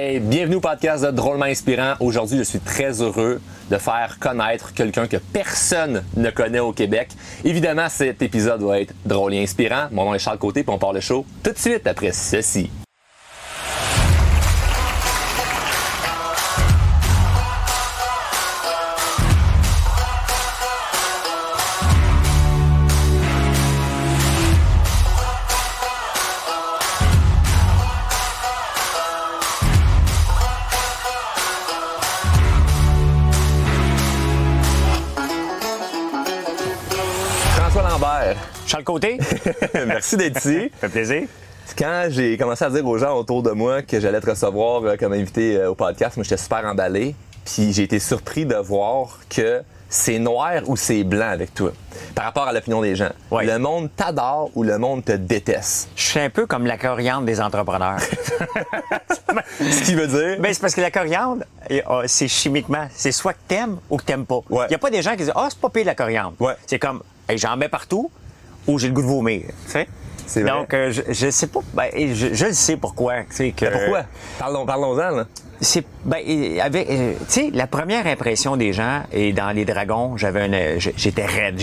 Bienvenue au podcast de Drôlement Inspirant. Aujourd'hui, je suis très heureux de faire connaître quelqu'un que personne ne connaît au Québec. Évidemment, cet épisode va être drôle et inspirant. Mon nom est Charles Côté, puis on part le show tout de suite après ceci. Côté, merci d'être ici. ça fait plaisir. Quand j'ai commencé à dire aux gens autour de moi que j'allais te recevoir euh, comme invité euh, au podcast, moi j'étais super emballé. Puis j'ai été surpris de voir que c'est noir ou c'est blanc avec toi par rapport à l'opinion des gens. Le monde t'adore ou le monde te déteste? Je suis un peu comme la coriandre des entrepreneurs. Ce qui veut dire? Ben, c'est parce que la coriandre, ah, c'est chimiquement, c'est soit que t'aimes ou que t'aimes pas. Il Ouais. n'y a pas des gens qui disent Ah, c'est pas pire la coriandre. Ouais. C'est comme hey, j'en mets partout ou j'ai le goût de vomir. Tu sais? C'est vrai. Donc, euh, je, je sais pas. Ben, je, je le sais pourquoi. que, Mais pourquoi? Parlons, parlons-en, là. C'est ben avec euh, tu sais la première impression des gens et dans les dragons j'avais euh, j'étais raide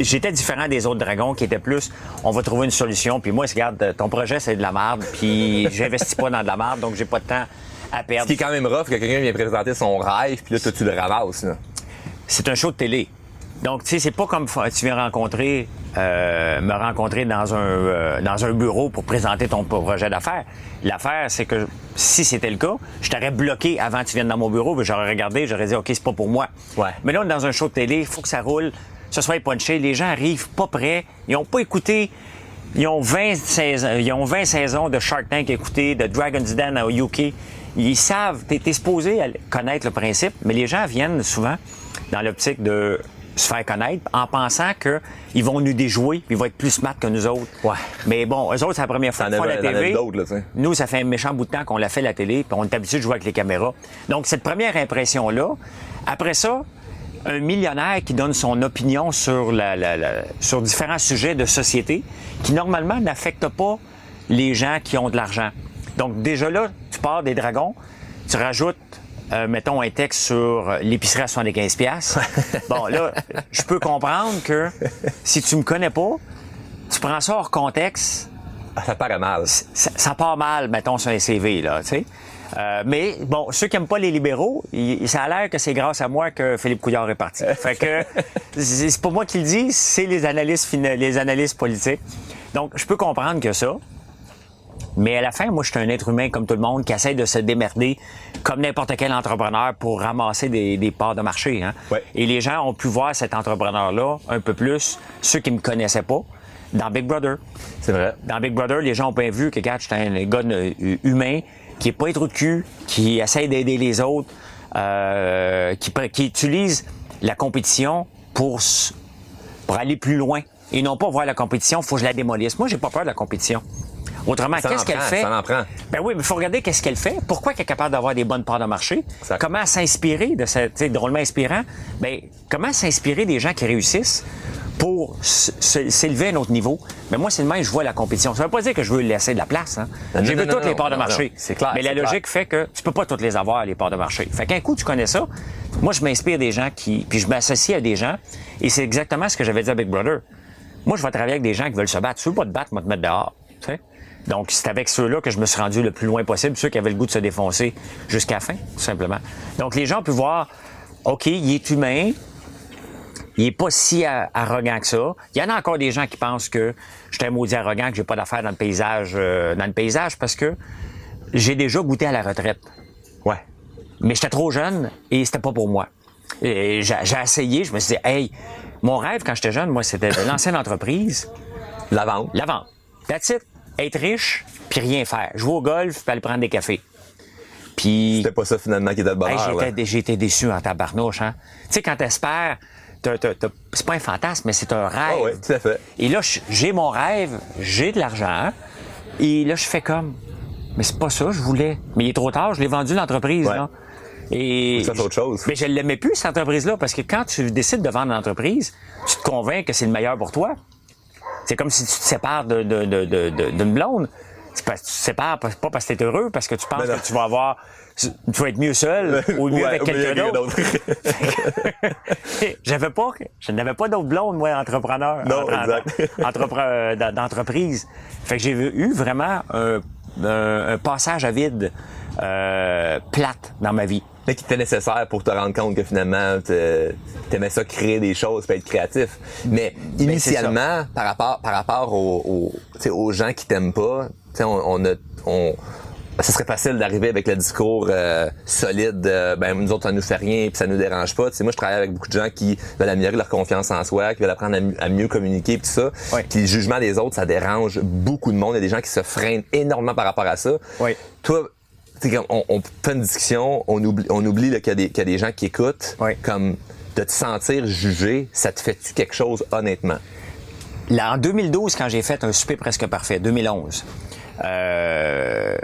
j'étais différent des autres dragons qui étaient plus on va trouver une solution puis moi regarde ton projet c'est de la merde puis j'investis pas dans de la merde donc j'ai pas de temps à Ce perdre qui est quand même rough que quelqu'un vient présenter son rêve, puis là, toi, tu le ramasses, là. c'est un show de télé. Donc, tu sais, c'est pas comme tu viens rencontrer, euh, me rencontrer dans un, euh, dans un bureau pour présenter ton projet d'affaires. L'affaire, c'est que si c'était le cas, je t'aurais bloqué avant que tu viennes dans mon bureau, puis j'aurais regardé, j'aurais dit, OK, c'est pas pour moi. Ouais. Mais là, on est dans un show de télé, il faut que ça roule, que ce soit punché. Les gens arrivent pas prêts, ils ont pas écouté. Ils ont 20 saisons, ils ont 20 saisons de Shark Tank écouté, de Dragon's Den au UK. Ils savent, t'es, t'es supposé à connaître le principe, mais les gens viennent souvent dans l'optique de se faire connaître en pensant qu'ils vont nous déjouer, puis ils vont être plus smart que nous autres. Ouais. Mais bon, eux autres, c'est la première fois qu'ils font la TV. là. Nous, ça fait un méchant bout de temps qu'on l'a fait la télé, puis on est habitué de jouer avec les caméras. Donc, cette première impression-là, après ça, un millionnaire qui donne son opinion sur, la, la- la- sur différents sujets de société qui, normalement, n'affectent pas les gens qui ont de l'argent. Donc, déjà là, tu pars des dragons, tu rajoutes, euh, mettons, un texte sur l'épicerie à 75 piastres. Bon, là, je peux comprendre que si tu me connais pas, tu prends ça hors contexte, Ah, ça paraît mal. ça, ça part mal, mettons, sur un CV, là, tu sais. Euh, mais bon, ceux qui aiment pas les libéraux, il- ça a l'air que c'est grâce à moi que Philippe Couillard est parti. fait que c'est pas moi qui le dis, c'est les analystes les analystes politiques. Donc, je peux comprendre que ça. Mais à la fin, moi, je suis un être humain comme tout le monde qui essaie de se démerder comme n'importe quel entrepreneur pour ramasser des, des parts de marché. Hein. Ouais. Et les gens ont pu voir cet entrepreneur-là un peu plus, ceux qui me connaissaient pas, dans Big Brother C'est vrai. dans Big Brother, les gens ont bien vu que, regarde, j'étais un gars euh, humain, qui est pas un trou de cul, qui essaie d'aider les autres, euh, qui, qui utilise la compétition pour, pour aller plus loin. Et non pas voir la compétition, faut que je la démolisse. Moi, j'ai pas peur de la compétition. Autrement, qu'est-ce qu'elle fait? ça en prend. Ben oui, mais il faut regarder qu'est-ce qu'elle fait. Pourquoi elle est capable d'avoir des bonnes parts de marché? Ça- Comment s'inspirer de sais, drôlement inspirant? Ben, comment s'inspirer des gens qui réussissent pour s'élever à un autre niveau? Mais moi, c'est le même, je vois la compétition. Ça veut pas dire que je veux laisser de la place, hein. J'ai vu non, toutes les parts de marché. C'est clair, Mais la logique fait que tu peux pas toutes les avoir, les parts de marché. Fait qu'un coup, tu connais ça. Moi, je m'inspire des gens qui, puis je m'associe à des gens. Et c'est exactement ce que j'avais dit à Big Brother. Moi, je vais travailler avec des gens qui veulent se battre. Tu veux pas te battre, moi, te mettre dehors. tu sais. Donc, c'est avec ceux-là que je me suis rendu le plus loin possible, ceux qui avaient le goût de se défoncer jusqu'à la fin, tout simplement. Donc, les gens ont pu voir, OK, il est humain, il est pas si arrogant que ça. Il y en a encore des gens qui pensent que je suis un maudit arrogant, que j'ai pas d'affaires dans le paysage, euh, dans le paysage, parce que j'ai déjà goûté à la retraite. Ouais. Mais j'étais trop jeune et c'était pas pour moi. Et J'ai j'ai essayé, je me suis dit, hey, mon rêve quand j'étais jeune, moi, c'était de lancer une entreprise, La vente. la vente. That's it. Être riche, puis rien faire. Jouer au golf, puis aller prendre des cafés. Puis C'était pas ça finalement qui était le Hey, bonheur. là. j'étais, j'ai été déçu en tabarnouche, hein. Tu sais, quand t'espères, c'est pas un fantasme, mais c'est un rêve. Ah ouais, tout à fait. Et là, j'ai mon rêve, j'ai de l'argent, et là, je fais comme, mais c'est pas ça, je voulais. Mais il est trop tard, je l'ai vendu l'entreprise, Ouais. là. Et fasses autre chose. Mais je l'aimais plus cette entreprise-là parce que quand tu décides de vendre l'entreprise, tu te convaincs que c'est le meilleur pour toi. C'est comme si tu te sépares de- de- de- de- de- d'une blonde. C'est parce que tu te sépares, pas parce que t'es heureux, parce que tu penses que tu vas avoir, tu vas être mieux seul ou mieux Ouais, avec quelqu'un d'autre. J'avais pas, je n'avais pas d'autre blonde, moi, entrepreneur. Non, exact. entrepre- d'entreprise. Fait que j'ai eu vraiment un, un- un passage à vide euh, plate dans ma vie. Mais qui était nécessaire pour te rendre compte que finalement, t'aimais ça créer des choses, puis être créatif. Mais Ben, initialement, par rapport, par rapport aux, aux, aux gens qui t'aiment pas, tu sais, on, on a, on, ça serait facile d'arriver avec le discours euh, solide, de, ben nous autres ça nous fait rien puis ça nous dérange pas. Tu sais, moi je travaille avec beaucoup de gens qui veulent améliorer leur confiance en soi, qui veulent apprendre à, mi- à mieux communiquer puis tout ça. Oui. Puis le jugement des autres, ça dérange beaucoup de monde. Il y a des gens qui se freinent énormément par rapport à ça. Oui. Toi, on, on fait une discussion, on oublie, on oublie là, qu'il y, a des- qu'il y a des gens qui écoutent. Oui. Comme de te sentir jugé, ça te fait-tu quelque chose honnêtement? Là, en 2012, quand j'ai fait un souper presque parfait, 2011, euh,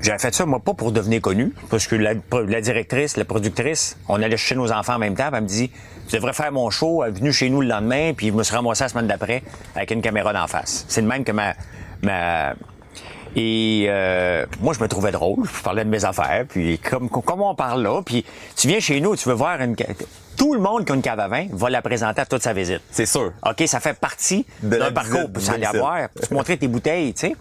j'avais fait ça, moi, pas pour devenir connu, parce que la, la directrice, la productrice, on allait chez nos enfants en même temps, puis elle me dit, tu devrais faire mon show, elle est venue chez nous le lendemain, puis je me suis ramassé la semaine d'après avec une caméra d'en face. C'est le même que ma... ma et euh, moi, je me trouvais drôle. Je parlais de mes affaires. Puis comme, comme on parle là, puis tu viens chez nous, tu veux voir une... Tout le monde qui a une cave à vin va la présenter à toute sa visite. C'est sûr. OK, ça fait partie d'un parcours. ça allait visite. avoir, tu montrer tes bouteilles, tu sais.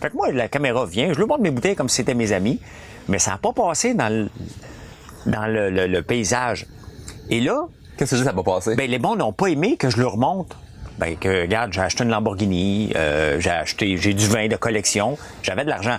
Fait que moi, la caméra vient, je lui montre mes bouteilles comme si c'était mes amis, mais ça n'a pas passé dans le, dans le, le- le paysage. Et là, Qu'est-ce que ça va passer? ben, les bons n'ont pas aimé que je leur montre. Ben, que, regarde, j'ai acheté une Lamborghini, euh, j'ai acheté, j'ai du vin de collection, j'avais de l'argent.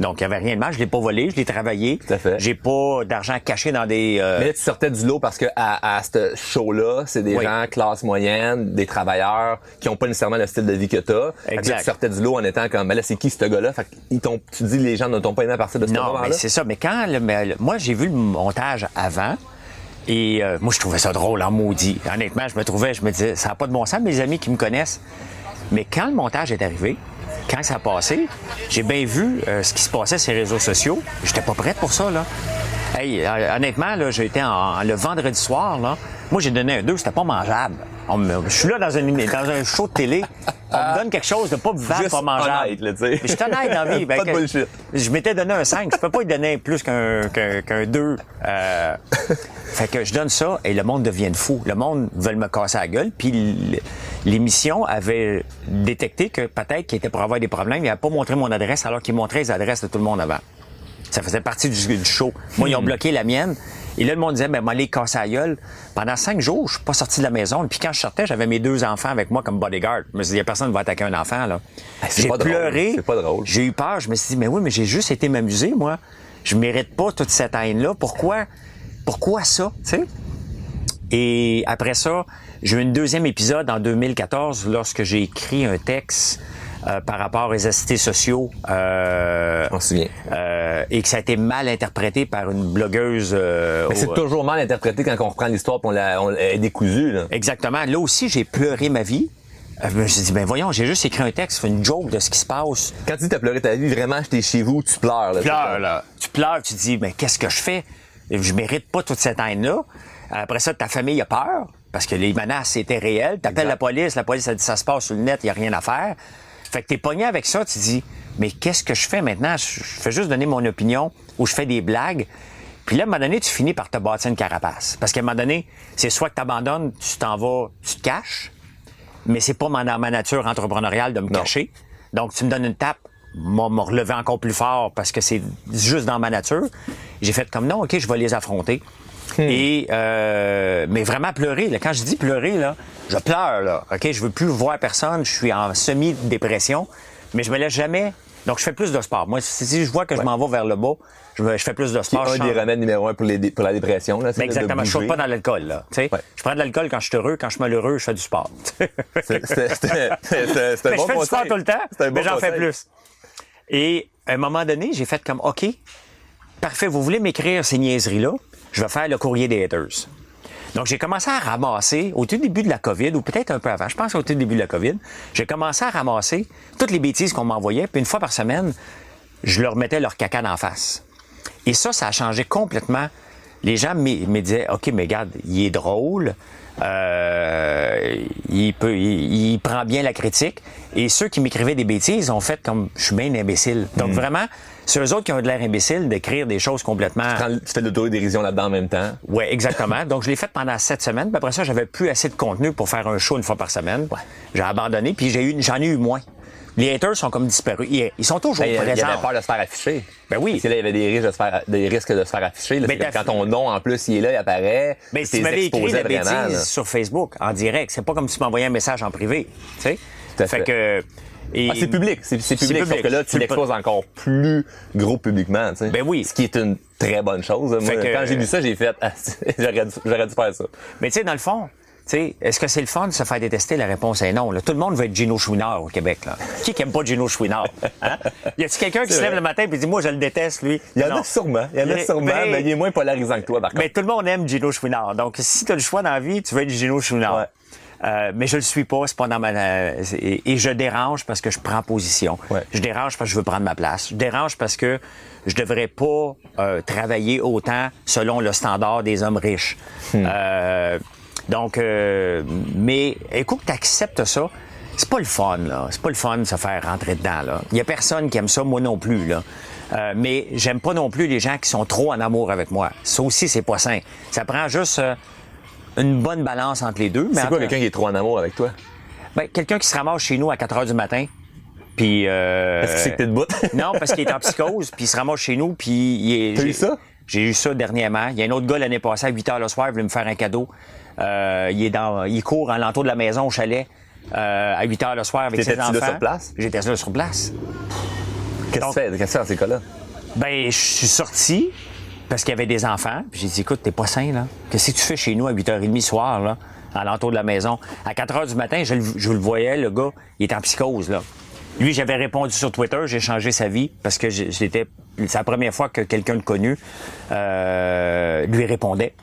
Donc, il n'y avait rien de mal, je l'ai pas volé, je l'ai travaillé. Tout à fait. J'ai pas d'argent caché dans des... euh, Mais là, tu sortais du lot parce que à, à ce show-là, c'est des Oui. gens classe moyenne, des travailleurs qui ont pas nécessairement le style de vie que t'as. Fait que là, Exact. tu sortais du lot en étant comme, mais là, c'est qui ce gars-là? Fait t'ont, tu dis les gens ne t'ont pas aimé à partir de ce Non, moment-là? mais c'est ça. Mais quand le- mais le- moi j'ai vu le montage avant et euh, moi je trouvais ça drôle en maudit. Honnêtement, je me trouvais, je me disais ça n'a pas de bon sens mes amis qui me connaissent. Mais quand le montage est arrivé, quand ça a passé, j'ai bien vu euh, ce qui se passait sur les réseaux sociaux. J'étais pas prête pour ça là. Hey, euh, honnêtement là, j'étais en, le vendredi soir là. Moi j'ai donné un 2, c'était pas mangeable. On me- je suis là dans, une, dans un show de télé. On me donne quelque chose de pas buvable, pas mangeable. honnête, là, Je suis honnête dans la vie. Ben, Pas de que- je m'étais donné un 5. Je peux pas lui donner plus qu'un qu'un qu'un 2. Euh, fait que je donne ça et le monde devient fou. Le monde veut me casser la gueule. Puis l'émission avait détecté que peut-être qu'il était pour avoir des problèmes. Il n'avait pas montré mon adresse alors qu'il montrait les adresses de tout le monde avant. Ça faisait partie du, du show. Moi, ils ont bloqué la mienne. Et là, le monde disait, ben, m'aller casser la gueule. Pendant cinq jours, je suis pas sorti de la maison. Puis quand je sortais, j'avais mes deux enfants avec moi comme bodyguard. Je me suis dit, y a personne qui va attaquer un enfant, là. C'est J'ai pleuré. C'est pas drôle. J'ai eu peur. Je me suis dit, mais oui, mais j'ai juste été m'amuser, moi. Je mérite pas toute cette haine-là. Pourquoi? Pourquoi ça, tu sais? Et après ça, j'ai eu un deuxième épisode en 2014 lorsque j'ai écrit un texte euh, par rapport aux assistés sociaux euh, euh, et que ça a été mal interprété par une blogueuse. euh, Mais c'est au- toujours mal interprété quand on reprend l'histoire et on la, on est décousue, là. Exactement. Là aussi, j'ai pleuré ma vie. Euh, Je me suis dit, ben voyons, j'ai juste écrit un texte, une joke de ce qui se passe. Quand tu dis t'as pleuré ta vie, vraiment, j'étais chez vous, tu pleures, là. Tu pleures, là. Tu pleures, tu dis, mais qu'est-ce que je fais? Je mérite pas toute cette haine-là. Après ça, ta famille a peur, parce que les menaces étaient réelles. T'appelles la police, la police a dit, ça se passe sur le net, il y a rien à faire. Fait que t'es pogné avec ça, tu dis, mais qu'est-ce que je fais maintenant? Je fais juste donner mon opinion ou je fais des blagues. Puis là, à un moment donné, tu finis par te bâtir une carapace. Parce qu'à un moment donné, c'est soit que t'abandonnes, tu t'en vas, tu te caches, mais c'est pas ma- dans ma nature entrepreneuriale de me Non. cacher. Donc, tu me donnes une tape, m'a me relever encore plus fort parce que c'est juste dans ma nature. J'ai fait comme non, OK, je vais les affronter. Et euh, mais vraiment pleurer. Là. Quand je dis pleurer, là, je pleure. Là. OK, je veux plus voir personne. Je suis en semi-dépression, mais je me laisse jamais. Donc, je fais plus de sport. Moi, si je vois que je m'en vais vers le bas, je, me- je fais plus de sport. je un des remèdes numéro un pour, les, dé- pour la dépression, là. c'est exactement. Je bouger. pas dans l'alcool, là. Ouais. Je prends de l'alcool quand je suis heureux. Quand je suis malheureux, je fais du sport. C'est- c'est- c'est- c'est- c'est- c'est un Mais bon je fais du sport tout le temps, C'est bon mais j'en fais plus. Et à un moment donné, j'ai fait comme, OK, parfait, vous voulez m'écrire ces niaiseries-là, je vais faire le courrier des haters. Donc, j'ai commencé à ramasser, au tout début de la COVID, ou peut-être un peu avant, je pense au tout début de la COVID, j'ai commencé à ramasser toutes les bêtises qu'on m'envoyait, puis une fois par semaine, je leur mettais leur caca d'en face. Et ça, ça a changé complètement. Les gens me disaient, OK, mais regarde, il est drôle, euh, il peut, il, il prend bien la critique. Et ceux qui m'écrivaient des bêtises ont fait comme je suis bien imbécile. Donc vraiment, c'est eux autres qui ont de l'air imbécile d'écrire des choses complètement. Prends- Tu fais de l'autodérision là-dedans en même temps. Ouais, exactement. Donc, je l'ai fait pendant sept semaines. Puis après ça, j'avais plus assez de contenu pour faire un show une fois par semaine. J'ai abandonné, puis j'ai eu, j'en ai eu moins. Les haters sont comme disparus. Ils, ils sont toujours Ben, présents. avait peur de se faire afficher. Ben oui. Parce que là, il y avait des risques de se faire, des risques de se faire afficher. là. T'as- quand ton nom, en plus, il est là, il apparaît. Mais si t'es tu m'avais écrit exposé la vraiment, bêtise là. sur Facebook, en direct, c'est pas comme si tu m'envoyais un message en privé. Tu sais? À fait. que. Et- Ah, c'est public, c'est C'est public. Sauf public. que là, Tu tu le- l'exposes encore plus gros publiquement, tu sais. Ben oui. Ce qui est une très bonne chose. Moi, Fait que- quand j'ai vu ça, j'ai fait, ah, j'aurais dû, faire ça. Mais tu sais, dans le fond, est-ce que c'est le fun de se faire détester? La réponse est non. là. Tout le monde veut être Gino Chouinard au Québec. Là. Qui qui aime pas Gino Chouinard? Hein? Y a-t-il quelqu'un qui se lève le matin et dit, moi, je le déteste, lui? Il y en Non. a sûrement, il y en a sûrement, mais- mais il est moins polarisant que toi, par contre. Mais tout le monde aime Gino Chouinard. Donc, si tu as le choix dans la vie, tu veux être Gino Chouinard. Ouais. Euh, mais je le suis pas, c'est pas dans ma euh, et, et je dérange parce que je prends position. Ouais. Je dérange parce que je veux prendre ma place. Je dérange parce que je devrais pas euh, travailler autant selon le standard des hommes riches. Hmm. Euh, donc, euh, mais écoute, tu acceptes ça. C'est pas le fun, là. C'est pas le fun de se faire rentrer dedans, là. Il y a personne qui aime ça, moi non plus, là. Euh, mais j'aime pas non plus les gens qui sont trop en amour avec moi. Ça aussi, c'est pas sain. Ça prend juste euh, une bonne balance entre les deux. C'est quoi quelqu'un qui est trop en amour avec toi? ben, quelqu'un qui se ramasse chez nous à 4 heures du matin, puis... Euh, Est-ce que c'est que t'es debout? non, parce qu'il est en psychose, puis il se ramasse chez nous, puis il est... T'as eu ça? J'ai eu ça dernièrement. Il y a un autre gars l'année passée à 8 heures le soir, il voulait me faire un cadeau. Euh, il est dans, il court en l'entour de la maison au chalet euh, à 8 heures le soir avec ses enfants. là sur place? J'étais là sur place. Qu'est-ce que tu fais? Qu'est-ce que tu fais dans ces cas-là? Ben, je suis sorti parce qu'il y avait des enfants. Puis j'ai dit, écoute, t'es pas sain, là. Qu'est-ce que tu fais chez nous à 8h30 soir, là, à l'entour de la maison? À 4 h du matin, je, le- je le voyais, le gars, il était en psychose, là. Lui, j'avais répondu sur Twitter, j'ai changé sa vie parce que j'étais. C'est la première fois que quelqu'un de connu euh, lui répondait.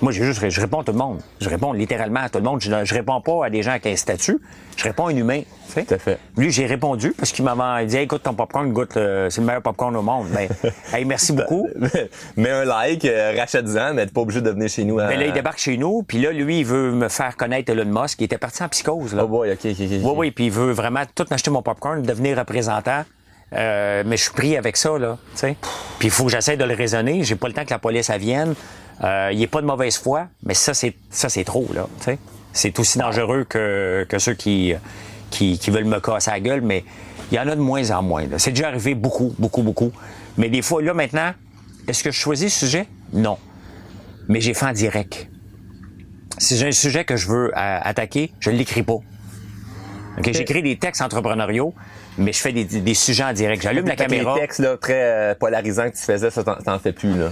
Moi, j'ai juste, je réponds à tout le monde. Je réponds littéralement à tout le monde. Je, je réponds pas à des gens avec un statut. Je réponds à un humain. tu sais. Tout à fait. Lui, j'ai répondu parce qu'il m'avait dit, Hey, écoute, ton popcorn, goûte, le- c'est le meilleur popcorn au monde. Ben, hey, merci beaucoup. Mets un like, euh, rachète-en, mais t'es pas obligé de venir chez nous. à- Ben là, il débarque chez nous, puis là, lui, il veut me faire connaître Elon Musk. Il était parti en psychose, là. Oh boy, ok, ok, ok. Oui, oui, puis il veut vraiment tout m'acheter mon popcorn, devenir représentant. Euh, mais je suis pris avec ça, là, tu sais. Puis il faut que j'essaie de le raisonner. J'ai pas le temps que la police elle vienne. Euh, il est pas de mauvaise foi, mais ça, c'est ça, c'est trop, là, tu sais. C'est aussi dangereux que, que ceux qui, qui, qui veulent me casser la gueule, mais il y en a de moins en moins. là. C'est déjà arrivé beaucoup, beaucoup, beaucoup. Mais des fois, là, maintenant, est-ce que je choisis ce sujet? Non. Mais j'ai fait en direct. Si j'ai un sujet que je veux euh, attaquer, je l'écris pas. OK, J'écris des textes entrepreneuriaux, mais je fais des, des sujets en direct. J'allume la caméra. Les textes là, très euh, polarisants que tu faisais, ça, t'en t'en fais plus. Là.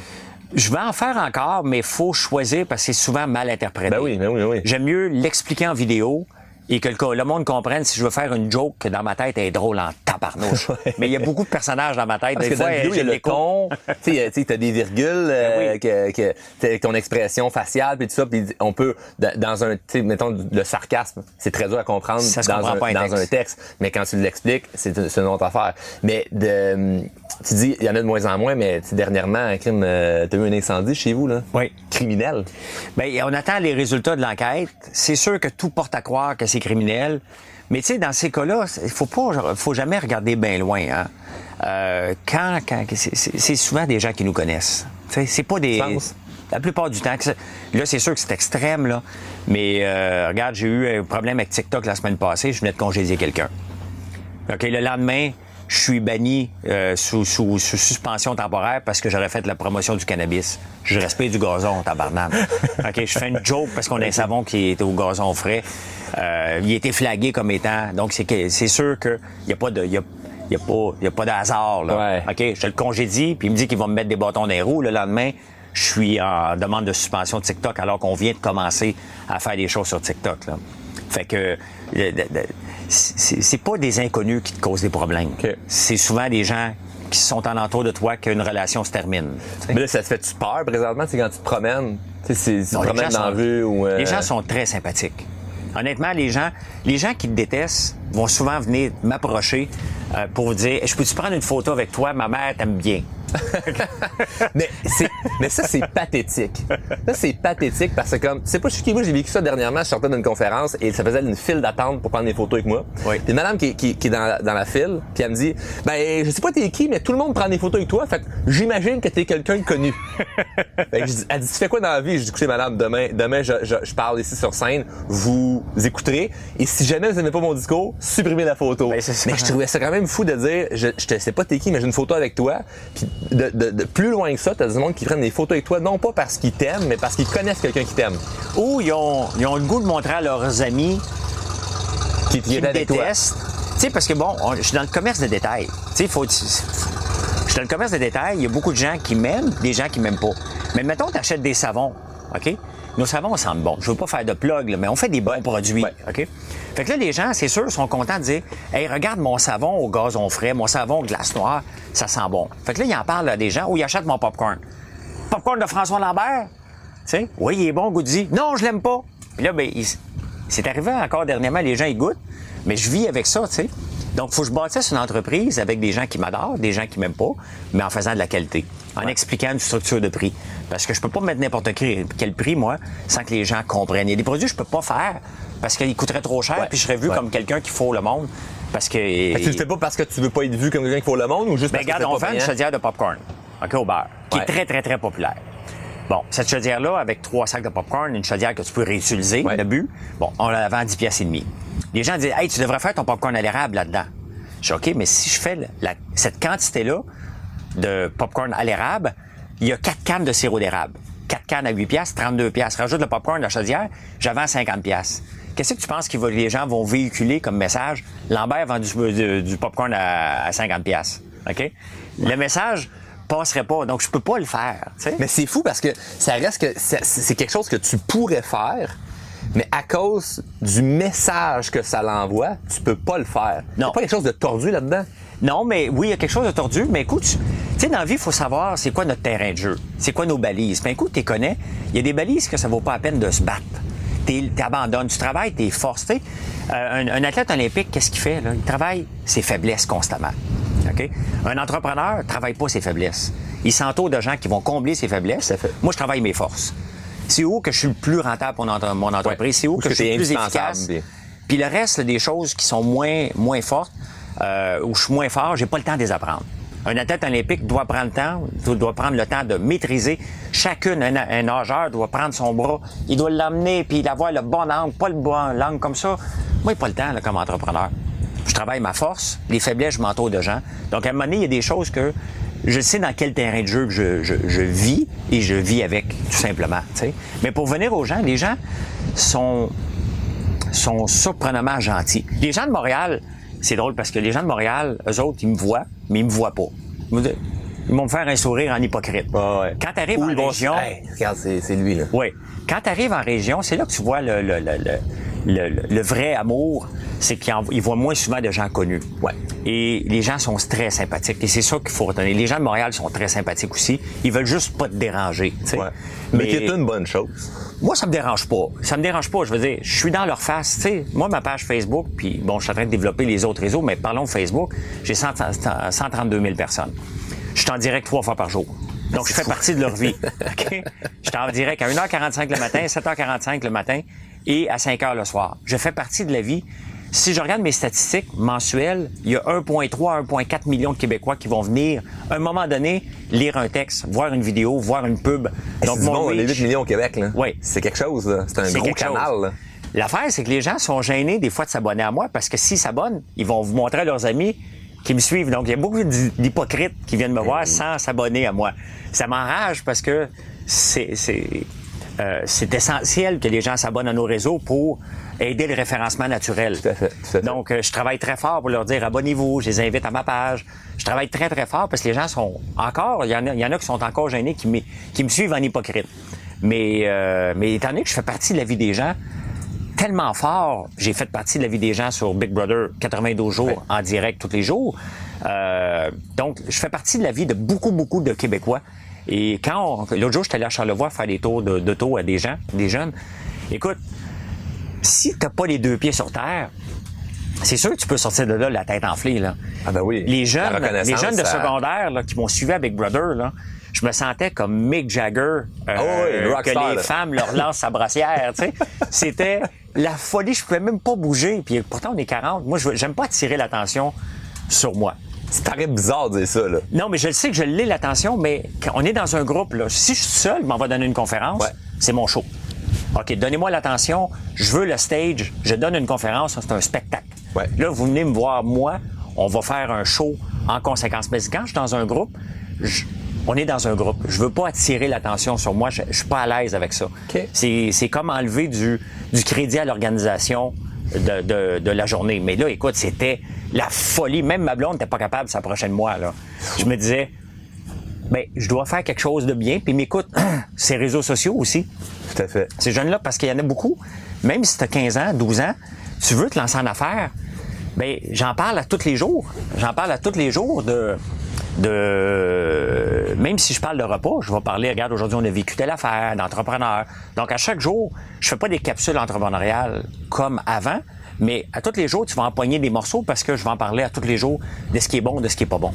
Je vais en faire encore, mais faut choisir parce que c'est souvent mal interprété. Ben oui, ben oui, ben oui. J'aime mieux l'expliquer en vidéo et que le, le monde comprenne si je veux faire une joke que dans ma tête elle est drôle en tabarnouche. Mais il y a beaucoup de personnages dans ma tête. Parce Des que dans fois, la vidéo, il y a le ton, tu sais, tu as des virgules, euh, Ben oui. que, que, t'as ton expression faciale, puis tout ça, puis on peut, dans- dans un, tu sais, mettons, le sarcasme, c'est très dur à comprendre Ça dans, comprend un, pas un dans texte. un texte, mais quand tu l'expliques, c'est une autre affaire. Mais de, tu dis, il y en a de moins en moins, mais dernièrement, un crime, euh, t'as eu un incendie chez vous, là? Oui. Criminel? Ben, on attend les résultats de l'enquête. C'est sûr que tout porte à croire que c'est criminel. Mais tu sais, dans ces cas-là, il faut pas, faut jamais regarder bien loin. Hein. Euh, quand, quand c'est- souvent des gens qui nous connaissent. C'est pas des. La plupart du temps. Là, c'est sûr que c'est extrême, là. Mais euh, regarde, j'ai eu un problème avec TikTok la semaine passée. Je venais de congédier quelqu'un. OK, le lendemain, je suis banni euh, sous, sous, sous suspension temporaire parce que j'aurais fait la promotion du cannabis. Je respecte du gazon, tabarnak. OK, je fais une joke parce qu'on a un savon qui était au gazon frais. Euh, il a été flagué comme étant... Donc, c'est que- c'est sûr qu'il n'y a pas de... Y a, y a pas, y a pas de hasard, là. Ouais. OK, je le congédie, puis il me dit qu'il va me mettre des bâtons dans les roues. Le lendemain, je suis en demande de suspension de TikTok alors qu'on vient de commencer à faire des choses sur TikTok, là. Fait que c'est pas des inconnus qui te causent des problèmes. C'est souvent des gens qui sont alentour de toi qu'une relation se termine. Mais là, ça te fait-tu peur présentement, c'est quand tu te promènes? Tu sais, c'est- tu te Non, promènes gens dans la sont- rue ou. euh, Les gens sont très sympathiques. Honnêtement, les gens, les gens qui te détestent vont souvent venir m'approcher euh, pour dire Je peux-tu prendre une photo avec toi? Ma mère t'aime bien. mais, ça, c'est pathétique. Ça, c'est pathétique parce que comme, c'est pas chez qui moi, j'ai vécu ça dernièrement, je sortais d'une conférence et ça faisait une file d'attente pour prendre des photos avec moi. Oui. Puis madame qui, qui, qui est dans, dans la file, puis elle me dit, ben, je sais pas t'es qui, mais tout le monde prend des photos avec toi, fait que j'imagine que t'es quelqu'un de connu. fait que je dis, elle dit, tu fais quoi dans la vie? Je dis, écoutez, madame, demain, demain, je, je, je parle ici sur scène, vous écouterez, et si jamais vous aimez pas mon discours, supprimez la photo. Ben, mais je trouvais ça quand même fou de dire, je, je te sais pas t'es qui, mais j'ai une photo avec toi, puis de, de, de plus loin que ça, t'as du monde qui prennent des photos avec toi, non pas parce qu'ils t'aiment, mais parce qu'ils connaissent quelqu'un qui t'aime, Ou ils ont, ils ont le goût de montrer à leurs amis qui, qui me avec détestent. Tu sais, parce que bon, on- je suis dans le commerce de détail. Tu sais, faut. Je suis dans le commerce de détail. Il y a beaucoup de gens qui m'aiment, des gens qui m'aiment pas. Mais mettons, tu achètes des savons, OK? Nos savons sentent bon. Je veux pas faire de plug, là, mais on fait des bons produits, Ouais. OK? Fait que là, les gens, c'est sûr, sont contents de dire Hey, regarde mon savon au gazon frais, mon savon glace noire, ça sent bon. Fait que là, ils en parlent à des gens ou ils achètent mon popcorn. Popcorn de François Lambert? Tu sais, oui, il est bon, Goody. Non, je l'aime pas. Puis là, ben, il- c'est arrivé encore dernièrement, les gens, ils goûtent, mais je vis avec ça, tu sais. Donc, faut que je bâtisse une entreprise avec des gens qui m'adorent, des gens qui m'aiment pas, mais en faisant de la qualité, en expliquant une structure de prix. Parce que je peux pas mettre n'importe quel quel prix, moi, sans que les gens comprennent. Il y a des produits que je peux pas faire parce qu'ils coûteraient trop cher, Ouais. puis je serais vu Ouais. comme quelqu'un qui faut le monde. Parce que. Fait que tu le fais pas parce que tu veux pas être vu comme quelqu'un qui faut le monde ou juste Ben, parce que regarde, c'est on pas fait une chaudière de popcorn, OK, au beurre, qui Ouais. est très, très, très populaire. Bon, cette chaudière-là, avec trois sacs de popcorn, une chaudière que tu peux réutiliser, le but, bon, on la vend à 10 pièces et demi. Les gens disent, hey, tu devrais faire ton popcorn à l'érable là-dedans. Je dis, OK, mais si je fais la- cette quantité-là de popcorn à l'érable, il y a quatre cannes de sirop d'érable. Quatre cannes à 8 pièces, 32 pièces. Rajoute le popcorn de la chaudière, j'avais à 50 pièces. Qu'est-ce que tu penses que les gens vont véhiculer comme message? Lambert vend du, du, du popcorn à, à 50 pièces. OK? Le message passerait pas. Donc, je peux pas le faire. tu sais. Mais c'est fou parce que ça reste que c'est c'est quelque chose que tu pourrais faire, mais à cause du message que ça l'envoie, tu peux pas le faire. Non. Il y a pas quelque chose de tordu là-dedans. Non, mais oui, il y a quelque chose de tordu. Mais écoute, tu sais, dans la vie, il faut savoir c'est quoi notre terrain de jeu. C'est quoi nos balises. Mais écoute, tu connais. Il y a des balises que ça vaut pas la peine de se battre. Tu abandonnes, tu travailles tu sais. Euh, un, un athlète olympique, qu'est-ce qu'il fait? Là? Il travaille ses faiblesses constamment. Un entrepreneur travaille pas ses faiblesses. Il s'entoure de gens qui vont combler ses faiblesses. Moi, je travaille mes forces. C'est où que je suis le plus rentable pour mon entre- mon entreprise? Ouais. C'est où Où que que je suis le plus efficace? puis- Puis le reste, des choses qui sont moins, moins fortes, euh, où je suis moins fort, j'ai pas le temps de les apprendre. Un athlète olympique doit prendre le temps, doit prendre le temps de maîtriser chacune. Un, nageur doit prendre son bras, il doit l'amener, puis avoir le bon angle, pas le bon angle comme ça. Moi, j'ai pas le temps comme entrepreneur. Je travaille ma force, les faiblesses, je m'entoure de gens. Donc, à un moment donné, il y a des choses que je sais dans quel terrain de jeu je, je- je vis et je vis avec, tout simplement. Mais pour venir aux gens, les gens sont sont surprenamment gentils. Les gens de Montréal, c'est drôle parce que les gens de Montréal, eux autres, ils me voient, mais ils me voient pas. Ils me- Ils vont me faire un sourire en hypocrite. Quand tu arrives Ou en région... Hey, regarde, c'est lui, là. Oui. Quand tu arrives en région, c'est là que tu vois le, le, le, le, le- le vrai amour, c'est qu'ils en- ils voient moins souvent de gens connus. Ouais. Et les gens sont très sympathiques. Et c'est ça qu'il faut retenir. Les gens de Montréal sont très sympathiques aussi. Ils veulent juste pas te déranger. Ouais. Mais, qui est une bonne chose. Moi, ça me dérange pas. Ça me dérange pas. Je veux dire, je suis dans leur face. Tu sais, moi, ma page Facebook, puis bon, je suis en train de développer les autres réseaux, mais parlons de Facebook, j'ai 100 132 000 personnes. Je suis en direct trois fois par jour. Donc, je fais partie de leur vie. Je suis en direct à 1h45 le matin, 7h45 le matin et à 5h le soir. Je fais partie de la vie. Si je regarde mes statistiques mensuelles, il y a 1,3, 1,4 millions de Québécois qui vont venir, à un moment donné, lire un texte, voir une vidéo, voir une pub. Donc, bon, les 8 reach- millions au Québec, là. Oui. C'est quelque chose, là. C'est un gros canal, là. L'affaire, c'est que les gens sont gênés des fois de s'abonner à moi parce que s'ils s'abonnent, ils vont vous montrer à leurs amis qui me suivent. Donc, il y a beaucoup d'hy- d'hypocrites qui viennent me voir sans s'abonner à moi. Ça m'enrage parce que c'est, c'est, euh, c'est essentiel que les gens s'abonnent à nos réseaux pour aider le référencement naturel. Tout à fait, tout à fait. Donc, euh, je travaille très fort pour leur dire abonnez-vous, je les invite à ma page. Je travaille très, très fort parce que les gens sont encore, il y en a, il y en a qui sont encore gênés, qui me, qui me suivent en hypocrite. Mais, euh, mais étant donné que je fais partie de la vie des gens, tellement fort, j'ai fait partie de la vie des gens sur Big Brother 92 jours Ouais. en direct tous les jours. Euh, donc, je fais partie de la vie de beaucoup, beaucoup de Québécois. Et quand l'autre jour, j'étais allé à Charlevoix faire des tours de- d'auto à des gens, des jeunes. Écoute, si t'as pas les deux pieds sur terre, c'est sûr que tu peux sortir de là la tête enflée. Là. Ah ben oui. Les jeunes, les jeunes de ça- secondaire là, qui m'ont suivi avec Brother, là, je me sentais comme Mick Jagger, euh, Ah oui, le que les là. femmes leur lancent sa brassière. tu sais. C'était la folie, je pouvais même pas bouger. Puis pourtant, on est 40. Moi, j'aime pas attirer l'attention sur moi. C'est paraît bizarre de dire ça, là. Non, mais je le sais que je l'ai l'attention, mais on est dans un groupe, là, si je suis seul, m'en vais donner une conférence, Ouais. c'est mon show. OK, donnez-moi l'attention, je veux le stage, je donne une conférence, c'est un spectacle. Ouais. Là, vous venez me voir, moi, on va faire un show en conséquence. Mais quand je suis dans un groupe, je- on est dans un groupe. Je veux pas attirer l'attention sur moi, je, je suis pas à l'aise avec ça. C'est, c'est comme enlever du, du crédit à l'organisation de, de, de la journée. Mais là, écoute, c'était la folie. Même ma blonde n'était pas capable de s'approcher de moi. Là. Je me disais, ben, je dois faire quelque chose de bien. Puis m'écoute, ces réseaux sociaux aussi. Tout à fait. Ces jeunes-là, parce qu'il y en a beaucoup, même si tu as 15 ans, 12 ans, tu veux te lancer en affaires, ben, j'en parle à tous les jours. J'en parle à tous les jours de, de, même si je parle de repas, je vais parler, regarde, aujourd'hui, on a vécu telle affaire, d'entrepreneur. Donc, à chaque jour, je fais pas des capsules entrepreneuriales comme avant, mais à tous les jours, tu vas empoigner des morceaux parce que je vais en parler à tous les jours de ce qui est bon, de ce qui est pas bon.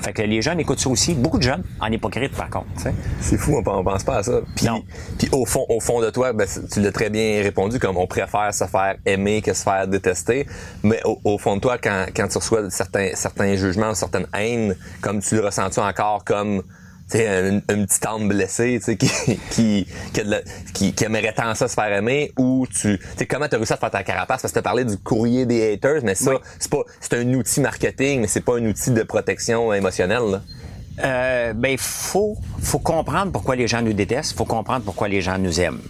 Fait que les jeunes écoutent ça aussi. Beaucoup de jeunes, en hypocrite, par contre. tu. C'est fou, on, on pense pas à ça. Puis, Non. puis au fond, au fond de toi, ben, tu l'as très bien répondu, comme on préfère se faire aimer que se faire détester. Mais au, au fond de toi, quand, quand tu reçois certains, certains jugements, certaines haines, comme tu le ressens-tu encore comme tu une, une petite âme blessée, tu sais, qui, qui, qui, a de la- qui, qui aimerait tant ça se faire aimer, ou tu, sais, comment t'as réussi à te faire ta carapace, parce que t'as parlé du courrier des haters, mais ça, c'est pas, c'est un outil marketing, mais c'est pas un outil de protection émotionnelle, là. Euh, ben, faut, faut comprendre pourquoi les gens nous détestent. Faut comprendre pourquoi les gens nous aiment.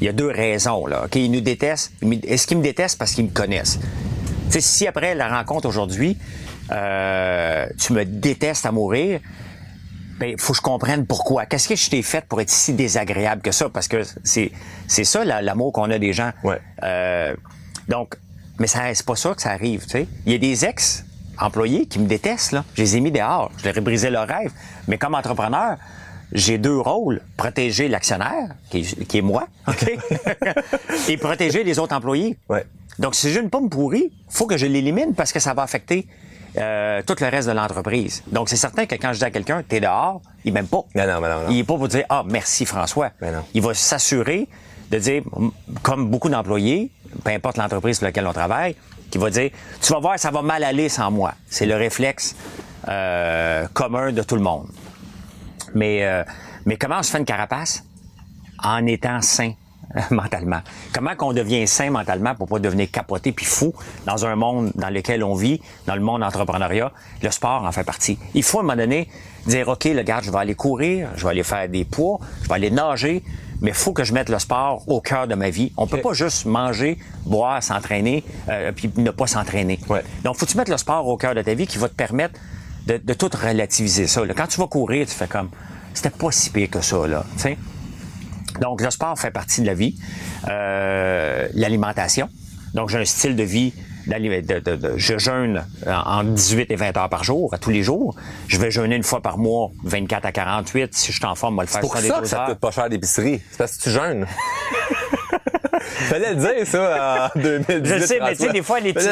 Il y a deux raisons, là. OK, ils nous détestent. Est-ce qu'ils me détestent? Parce qu'ils me connaissent? Sais, si après la rencontre aujourd'hui, euh, tu me détestes à mourir, ben, faut que je comprenne pourquoi. Qu'est-ce que je t'ai fait pour être si désagréable que ça? Parce que c'est, c'est ça, la- l'amour qu'on a des gens. Ouais. Euh, donc, mais ça, c'est pas ça que ça arrive, tu sais. Il y a des ex employés qui me détestent, là. Je les ai mis dehors. Je leur ai brisé leur rêve. Mais comme entrepreneur, j'ai deux rôles. Protéger l'actionnaire, qui est, qui est moi, OK? et protéger les autres employés. Ouais. Donc, si j'ai une pomme pourrie, faut que je l'élimine parce que ça va affecter euh, tout le reste de l'entreprise. Donc, c'est certain que quand je dis à quelqu'un, t'es dehors, il m'aime pas. Non, non, mais non, non. Il est pas pour dire, ah, merci François. Ben non. Il va s'assurer de dire, comme beaucoup d'employés, peu importe l'entreprise pour laquelle on travaille, qui va dire, tu vas voir, ça va mal aller sans moi. C'est le réflexe euh, commun de tout le monde. Mais, euh, mais comment on se fait une carapace? En étant sain mentalement. Comment qu'on devient sain mentalement pour pas devenir capoté puis fou dans un monde dans lequel on vit, dans le monde entrepreneuriat? Le sport en fait partie. Il faut à un moment donné dire, OK, le gars, je vais aller courir, je vais aller faire des poids, je vais aller nager, mais il faut que je mette le sport au cœur de ma vie. On peut Ok. pas juste manger, boire, s'entraîner, euh, puis ne pas s'entraîner. Ouais. Donc, faut que tu mettes le sport au cœur de ta vie qui va te permettre de, de tout relativiser ça. là. Quand tu vas courir, tu fais comme, c'était pas si pire que ça, là. tu sais. Donc, le sport fait partie de la vie. Euh, L'alimentation. Donc, j'ai un style de vie. d'ali- De, de- de- je jeûne en en 18 et 20 heures par jour, à tous les jours. Je vais jeûner une fois par mois, 24 à 48. Si je suis en forme, va le faire Pour ça que 72 ça coûte pas cher d'épicerie. C'est parce que tu jeûnes. Fallait le dire, ça, en 2018. Je sais, mais tu sais, des fois, les petits,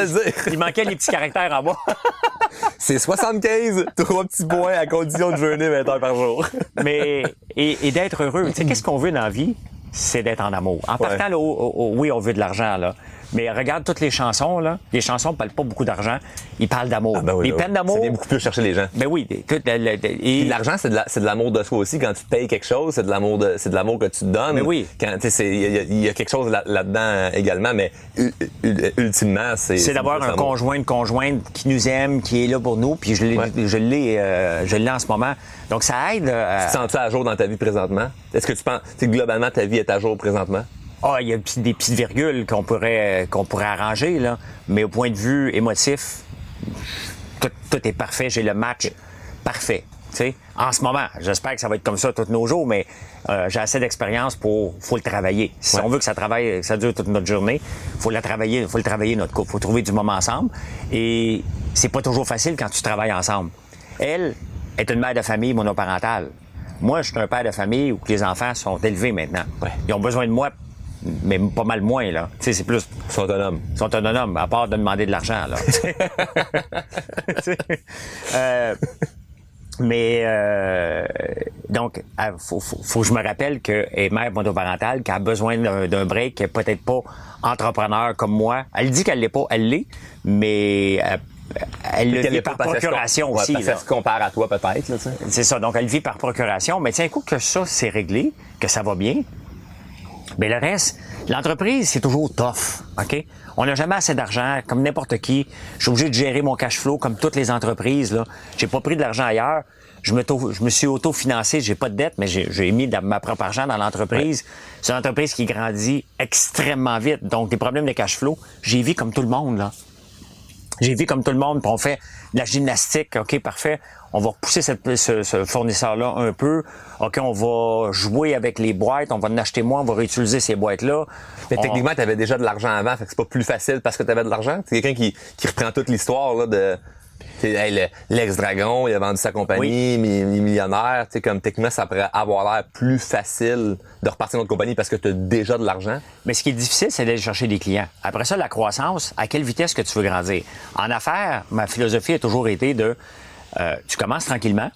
il manquait les petits caractères en bas. C'est 75, trois petits points à condition de jeûner 20 heures par jour. mais et, et d'être heureux. Tu sais, qu'est-ce qu'on veut dans la vie? C'est d'être en amour. En partant, là, oui, on veut de l'argent, là. Mais regarde toutes les chansons, là. Les chansons ne parlent pas beaucoup d'argent. Ils parlent d'amour. Ah ben oui, les ben peines oui. d'amour. Ça vient beaucoup plus chercher les gens. Ben oui, l'argent, c'est de, la- c'est de l'amour de soi aussi. Quand tu payes quelque chose, c'est de l'amour de, c'est de l'amour que tu te donnes. Mais oui. Quand, il y, a- il y a quelque chose là- là-dedans également, mais ultimement, c'est. c'est d'avoir un conjoint, une conjointe qui nous aime, qui est là pour nous, puis je l'ai, Ouais. je l'ai, euh, je l'ai en ce moment. Donc ça aide. euh, Tu te sens-tu à jour dans ta vie présentement? Est-ce que tu penses, sais, globalement, ta vie est à jour présentement? Ah, il y a des petites virgules qu'on pourrait qu'on pourrait arranger là, mais au point de vue émotif, tout, tout est parfait. J'ai le match parfait. Tu sais, en ce moment, j'espère que ça va être comme ça tous nos jours, mais euh, j'ai assez d'expérience pour faut le travailler. Si Ouais. on veut que ça travaille, que ça dure toute notre journée, faut la travailler, faut le travailler notre couple, faut trouver du moment ensemble. Et c'est pas toujours facile quand tu travailles ensemble. Elle est une mère de famille monoparentale. Moi, je suis un père de famille où les enfants sont élevés maintenant. Ouais. Ils ont besoin de moi mais pas mal moins, là. Tu sais, c'est plus. Ils sont autonomes. Ils sont autonomes, à part de demander de l'argent, là. euh, mais euh, donc, il faut, faut, faut, que je me rappelle que est mère monoparentale, qui a besoin d'un break, qui est peut-être pas entrepreneur comme moi. Elle dit qu'elle l'est pas, elle l'est, mais euh, elle le vit par procuration aussi. Ça se compare à toi peut-être. C'est ça, donc elle vit par procuration. Mais tiens, un coup que ça, c'est réglé, que ça va bien, mais le reste, l'entreprise, c'est toujours tough, OK? On n'a jamais assez d'argent, comme n'importe qui. Je suis obligé de gérer mon cash flow comme toutes les entreprises. Là. J'ai pas pris de l'argent ailleurs. Je me, je me suis auto-financé, j'ai pas de dette, mais j'ai mis de ma propre argent dans l'entreprise. C'est une entreprise qui grandit extrêmement vite. Donc, des problèmes de cash flow, j'ai vu comme tout le monde, là. J'ai vu comme tout le monde, puis on fait de la gymnastique, OK, parfait. On va repousser cette, ce, fournisseur-là un peu. OK, on va jouer avec les boîtes, on va en acheter moins, on va réutiliser ces boîtes-là. Mais techniquement, tu avais déjà de l'argent avant, fait que c'est pas plus facile parce que tu avais de l'argent. C'est quelqu'un qui, qui reprend toute l'histoire là, de l'ex-dragon, il a vendu sa compagnie, il est millionnaire. Comme techniquement, ça pourrait avoir l'air plus facile de repartir dans notre compagnie parce que tu as déjà de l'argent. Mais ce qui est difficile, c'est d'aller chercher des clients. Après ça, la croissance, à quelle vitesse que tu veux grandir? En affaires, ma philosophie a toujours été de euh, tu commences tranquillement,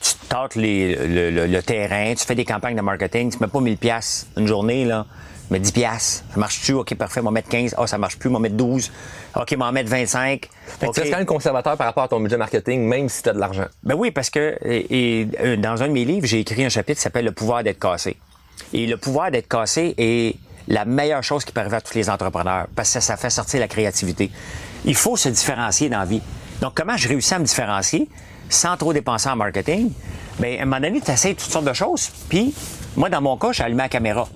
tu tâtes le, terrain, tu fais des campagnes de marketing, tu mets pas 1000 pièces une journée, là mais 10 pièces. Ça marche-tu? OK, parfait, on va mettre 15. Ah, oh, ça marche plus, on va mettre 12. OK, on va mettre 25. tu restes quand même conservateur par rapport à ton budget marketing, même si tu as de l'argent. Ben oui, parce que et, euh, dans un de mes livres, j'ai écrit un chapitre qui s'appelle Le pouvoir d'être cassé. Et le pouvoir d'être cassé est la meilleure chose qui peut arriver à tous les entrepreneurs parce que ça fait sortir la créativité. Il faut se différencier dans la vie. Donc, comment je réussis à me différencier sans trop dépenser en marketing? Bien, à un moment donné, tu essaies toutes sortes de choses. Puis, moi, dans mon cas, j'ai allumé la caméra.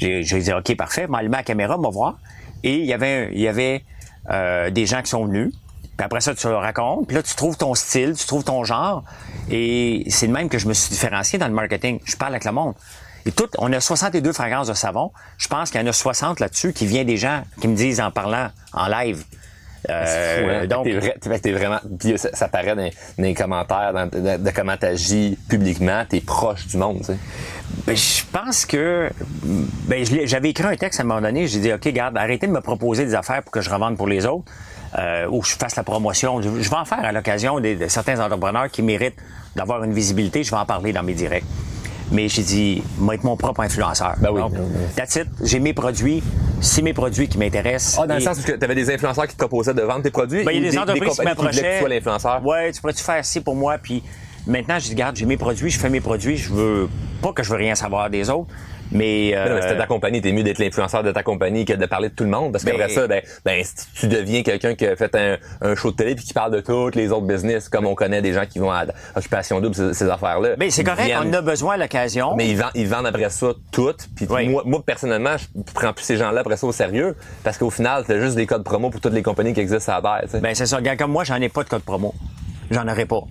J'ai dit, OK, parfait, m'a allumé la caméra, m'a voir. Et il y avait, il y avait euh, des gens qui sont venus. Puis après ça, tu le racontes. Puis là, tu trouves ton style, tu trouves ton genre. Et c'est de même que je me suis différencié dans le marketing. Je parle avec le monde. Et tout, on a 62 fragrances de savon. Je pense qu'il y en a 60 là-dessus qui viennent des gens qui me disent en parlant en live. Euh, hein? donc, t'es, vraiment, ça, paraît dans, les commentaires de, comment t'agis publiquement, t'es proche du monde. Tu sais. Ben, je pense que, ben, j'avais écrit un texte à un moment donné. J'ai dit, ok, garde, arrêtez de me proposer des affaires pour que je revende pour les autres. Euh, ou je fasse la promotion. Je, vais en faire à l'occasion de certains entrepreneurs qui méritent d'avoir une visibilité. Je vais en parler dans mes directs. Mais j'ai dit, moi, être mon propre influenceur. Ben oui. that's it. J'ai mes produits. C'est mes produits qui m'intéressent. Ah, dans le sens où tu avais des influenceurs qui te proposaient de vendre tes produits. Ben, il y a des, entreprises qui m'approchaient. Tu l'influenceur? Ouais, tu pourrais-tu faire ci pour moi? Puis maintenant, je dis, regarde, j'ai mes produits, je fais mes produits. Je veux pas que je veux rien savoir des autres. Mais, euh... c'était ta compagnie, t'es mieux d'être l'influenceur de ta compagnie que de parler de tout le monde. Parce qu'après ben, ça, ben, ben, si tu deviens quelqu'un qui a fait un, un, show de télé puis qui parle de toutes les autres business, comme on connaît des gens qui vont à Occupation Double, ces, ces affaires-là. Mais ben, c'est correct, on a besoin à l'occasion. Mais ils vendent, ils vendent après ça toutes. Puis moi, moi, personnellement, je prends plus ces gens-là après ça au sérieux parce qu'au final, c'est juste des codes promo pour toutes les compagnies qui existent à la terre. Ben c'est ça. Comme moi, j'en ai pas de code promo. J'en aurais pas.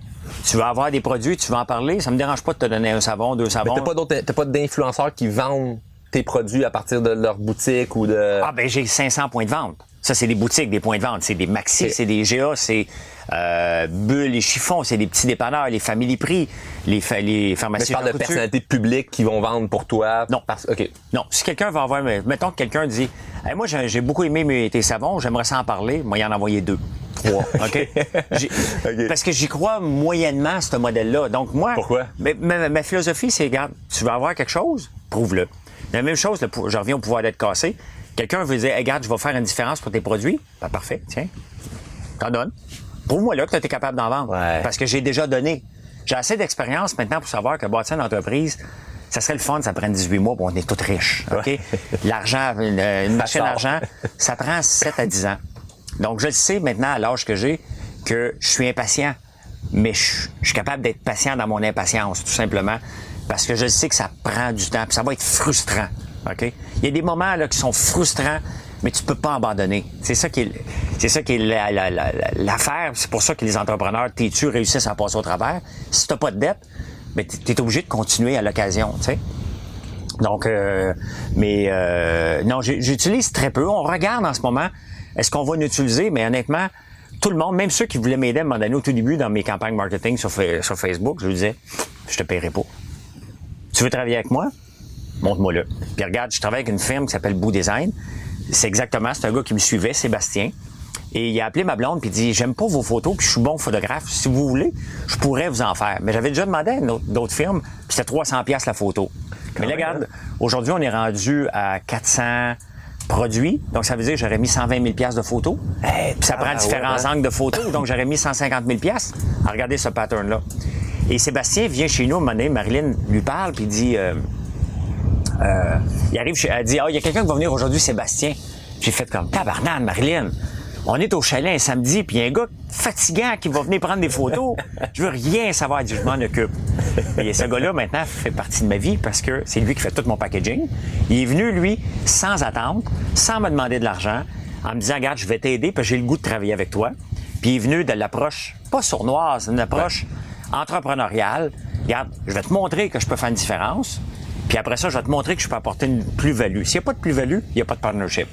Tu veux avoir des produits, tu veux en parler, ça me dérange pas de te donner un savon, deux savons. Mais t'as pas d'autres, t'as pas d'influenceurs qui vendent tes produits à partir de leur boutique ou de... Ah ben j'ai 500 points de vente. Ça, c'est des boutiques, des points de vente. C'est des Maxi, c'est des GA, c'est euh, Bulles et Chiffons, c'est des petits dépanneurs, les familles prix, les, fa les pharmacies. Mais tu parles de personnalités publiques qui vont vendre pour toi? Non. Parce... OK. Non. Si quelqu'un va avoir... Mettons que quelqu'un dit Moi, j'ai beaucoup aimé mes, tes savons, j'aimerais ça en parler. Moi, il en envoyé deux. OK? Parce que j'y crois moyennement à ce modèle-là. Donc, moi... Pourquoi? Ma, ma philosophie, c'est, regarde, tu veux avoir quelque chose? Prouve-le. La même chose, je reviens au pouvoir d'être cassé. Quelqu'un veut dire, regarde, je vais faire une différence pour tes produits. Ben, parfait, tiens. T'en donnes. Prouve-moi là que tu es capable d'en vendre. Parce que j'ai déjà donné. J'ai assez d'expérience maintenant pour savoir que bâtir une entreprise, ça serait le fun, ça prend 18 mois, on est tous riches. OK? L'argent, une, machine d'argent, ça prend 7 à 10 ans. Donc, je sais maintenant, à l'âge que j'ai, que je suis impatient. Mais je, je suis capable d'être patient dans mon impatience, tout simplement parce que je sais que ça prend du temps, puis ça va être frustrant. OK? Il y a des moments là qui sont frustrants, mais tu peux pas abandonner. C'est ça qui est, c'est ça qui est l'affaire. c'est pour ça que les entrepreneurs têtus réussissent à passer au travers. Si t'as pas de dette, mais tu es obligé de continuer à l'occasion, tu sais. Donc, euh, mais euh, non, j'utilise très peu. On regarde en ce moment, est-ce qu'on va l'utiliser, mais honnêtement, tout le monde, même ceux qui voulaient m'aider à un moment donné au tout début dans mes campagnes marketing sur, sur Facebook, je leur disais, je te paierai pas. Tu veux travailler avec moi? montre-moi le. Puis regarde, je travaille avec une firme qui s'appelle Boo Design. C'est exactement, c'est un gars qui me suivait, Sébastien. Et il a appelé ma blonde puis il dit j'aime pas vos photos puis je suis bon photographe. Si vous voulez, je pourrais vous en faire. Mais j'avais déjà demandé à d'autres firmes puis c'était 300 pièces la photo. Mais là, regarde, aujourd'hui on est rendu à 400 produits. Donc ça veut dire que j'aurais mis 120 000 pièces de photos. puis ça prend différents angles de photos. Donc j'aurais mis 150 000 pièces à regarder ce pattern là. Et Sébastien vient chez nous, à Marilyn lui parle puis il dit euh, euh, il arrive, elle dit, ah, il y a quelqu'un qui va venir aujourd'hui, Sébastien. J'ai fait comme, tabarnane, Marilyn. On est au chalet un samedi, puis il y a un gars fatigant qui va venir prendre des photos. Je veux rien savoir. du je m'en occupe. Et ce gars-là, maintenant, fait partie de ma vie parce que c'est lui qui fait tout mon packaging. Il est venu, lui, sans attendre, sans me demander de l'argent, en me disant, regarde, je vais t'aider, parce que j'ai le goût de travailler avec toi. Puis il est venu de l'approche, pas sournoise, une approche entrepreneuriale. Regarde, je vais te montrer que je peux faire une différence. Puis après ça, je vais te montrer que je peux apporter une plus-value. S'il n'y a pas de plus-value, il n'y a pas de partnership.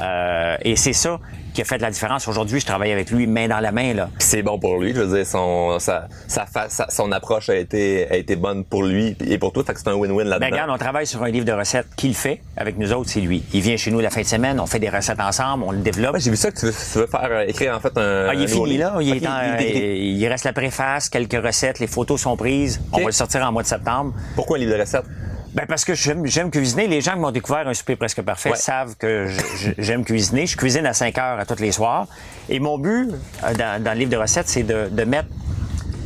Euh, et c'est ça qui a fait la différence. Aujourd'hui, je travaille avec lui main dans la main. Là. C'est bon pour lui. Je veux dire, son, sa, sa, son approche a été, a été bonne pour lui et pour toi. Fait que c'est un win-win là-dedans. Ben, regarde, on travaille sur un livre de recettes qu'il fait avec nous autres, c'est lui. Il vient chez nous la fin de semaine, on fait des recettes ensemble, on le développe. j'ai vu ça que tu veux, faire euh, écrire en fait un. Ah, il est fini là. Il, il, reste la préface, quelques recettes, les photos sont prises. On va le sortir en mois de septembre. Pourquoi un livre de recettes? Ben parce que j'aime cuisiner. Les gens qui m'ont découvert un souper presque parfait savent que j'aime cuisiner. Je cuisine à 5 heures à tous les soirs. Et mon but euh, dans, dans le livre de recettes, c'est de, de, mettre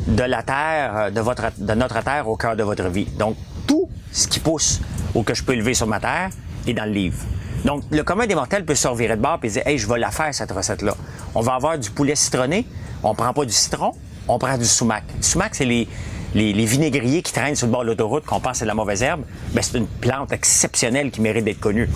de la terre, euh, de, votre, de notre terre au cœur de votre vie. Donc, tout ce qui pousse ou que je peux élever sur ma terre est dans le livre. Donc, le commun des mortels peut se revirer de bord et dire Hey, je vais la faire, cette recette-là. On va avoir du poulet citronné. On prend pas du citron, on prend du sumac. Le sumac, c'est les, les, vinaigriers qui traînent sur le bord de l'autoroute, qu'on pense c'est de la mauvaise herbe, ben c'est une plante exceptionnelle qui mérite d'être connue.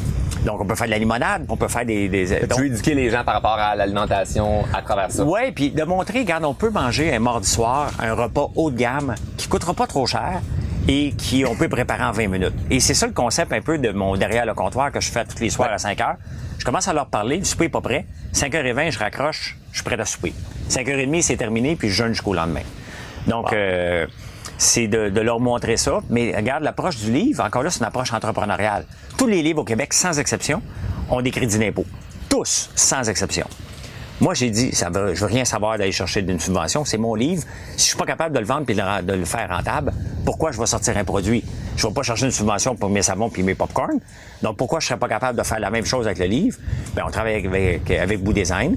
Donc, on peut faire de la limonade, on peut faire des... des tu veux éduquer les gens par rapport à l'alimentation à travers ça? Oui, puis de montrer, regarde, on peut manger un mardi soir un repas haut de gamme qui coûtera pas trop cher et qui on peut préparer en 20 minutes. Et c'est ça le concept un peu de mon derrière le comptoir que je fais tous les soirs à 5 heures. Je commence à leur parler, le souper est pas prêt. 5h20, je raccroche, je suis prêt à souper. 5h30, c'est terminé, puis je jeûne jusqu'au lendemain. Donc, euh, c'est de, leur montrer ça. Mais regarde, l'approche du livre, encore là, c'est une approche entrepreneuriale. Tous les livres au Québec, sans exception, ont des crédits d'impôt. Tous, sans exception. Moi, j'ai dit, ça veut, je veux rien savoir d'aller chercher d'une subvention. C'est mon livre. Si je suis pas capable de le vendre et de, le faire rentable, pourquoi je vais sortir un produit? Je vais pas chercher une subvention pour mes savons puis mes popcorn. Donc, pourquoi je serais pas capable de faire la même chose avec le livre? Bien, on travaille avec, avec, Boo Design.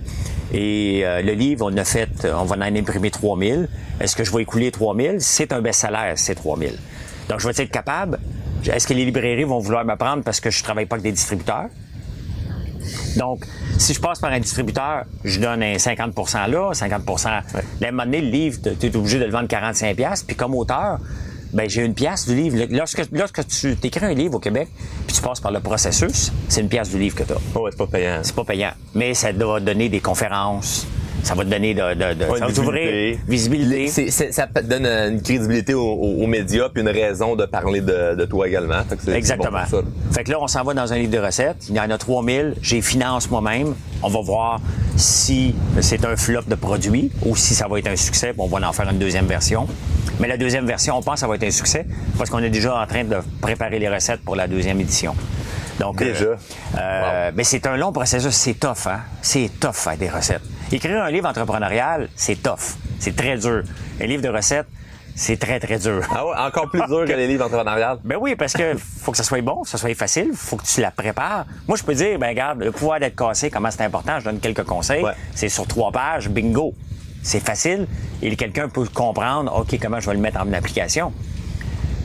Et euh, le livre, on a fait, on va en imprimer 3000. Est-ce que je vais écouler 3000? C'est un best-seller, c'est 3000. Donc, je vais être capable. Est-ce que les librairies vont vouloir me prendre parce que je travaille pas avec des distributeurs? Donc, si je passe par un distributeur, je donne un 50% là, 50 ouais. Là, à un moment donné, le livre, tu es obligé de le vendre 45 Puis comme auteur, ben j'ai une pièce du livre. Lorsque, lorsque tu écris un livre au Québec, puis tu passes par le processus, c'est une pièce du livre que tu as. Oh, c'est pas payant. C'est pas payant. Mais ça doit donner des conférences, ça va te donner de, de, de ça va t'ouvrir visibilité. ça donne une crédibilité aux, médias puis une raison de parler de, toi également. Exactement. fait que là, on s'en va dans un livre de recettes. Il y en a 3000. J'ai finance moi-même. On va voir si c'est un flop de produit ou si ça va être un succès. On va en faire une deuxième version. Mais la deuxième version, on pense que ça va être un succès parce qu'on est déjà en train de préparer les recettes pour la deuxième édition. Donc, déjà? Euh, euh, Mais c'est un long processus. C'est tough, hein? C'est tough faire des recettes. Écrire un livre entrepreneurial, c'est tough. C'est très dur. Un livre de recettes, c'est très, très dur. Ah ouais, encore plus dur que les livres entrepreneuriales? Ben oui, parce que faut que ça soit bon, que ça soit facile, faut que tu la prépares. Moi, je peux dire, ben regarde, le pouvoir d'être cassé, comment c'est important, je donne quelques conseils. C'est sur trois pages, bingo. C'est facile et quelqu'un peut comprendre, OK, comment je vais le mettre en application.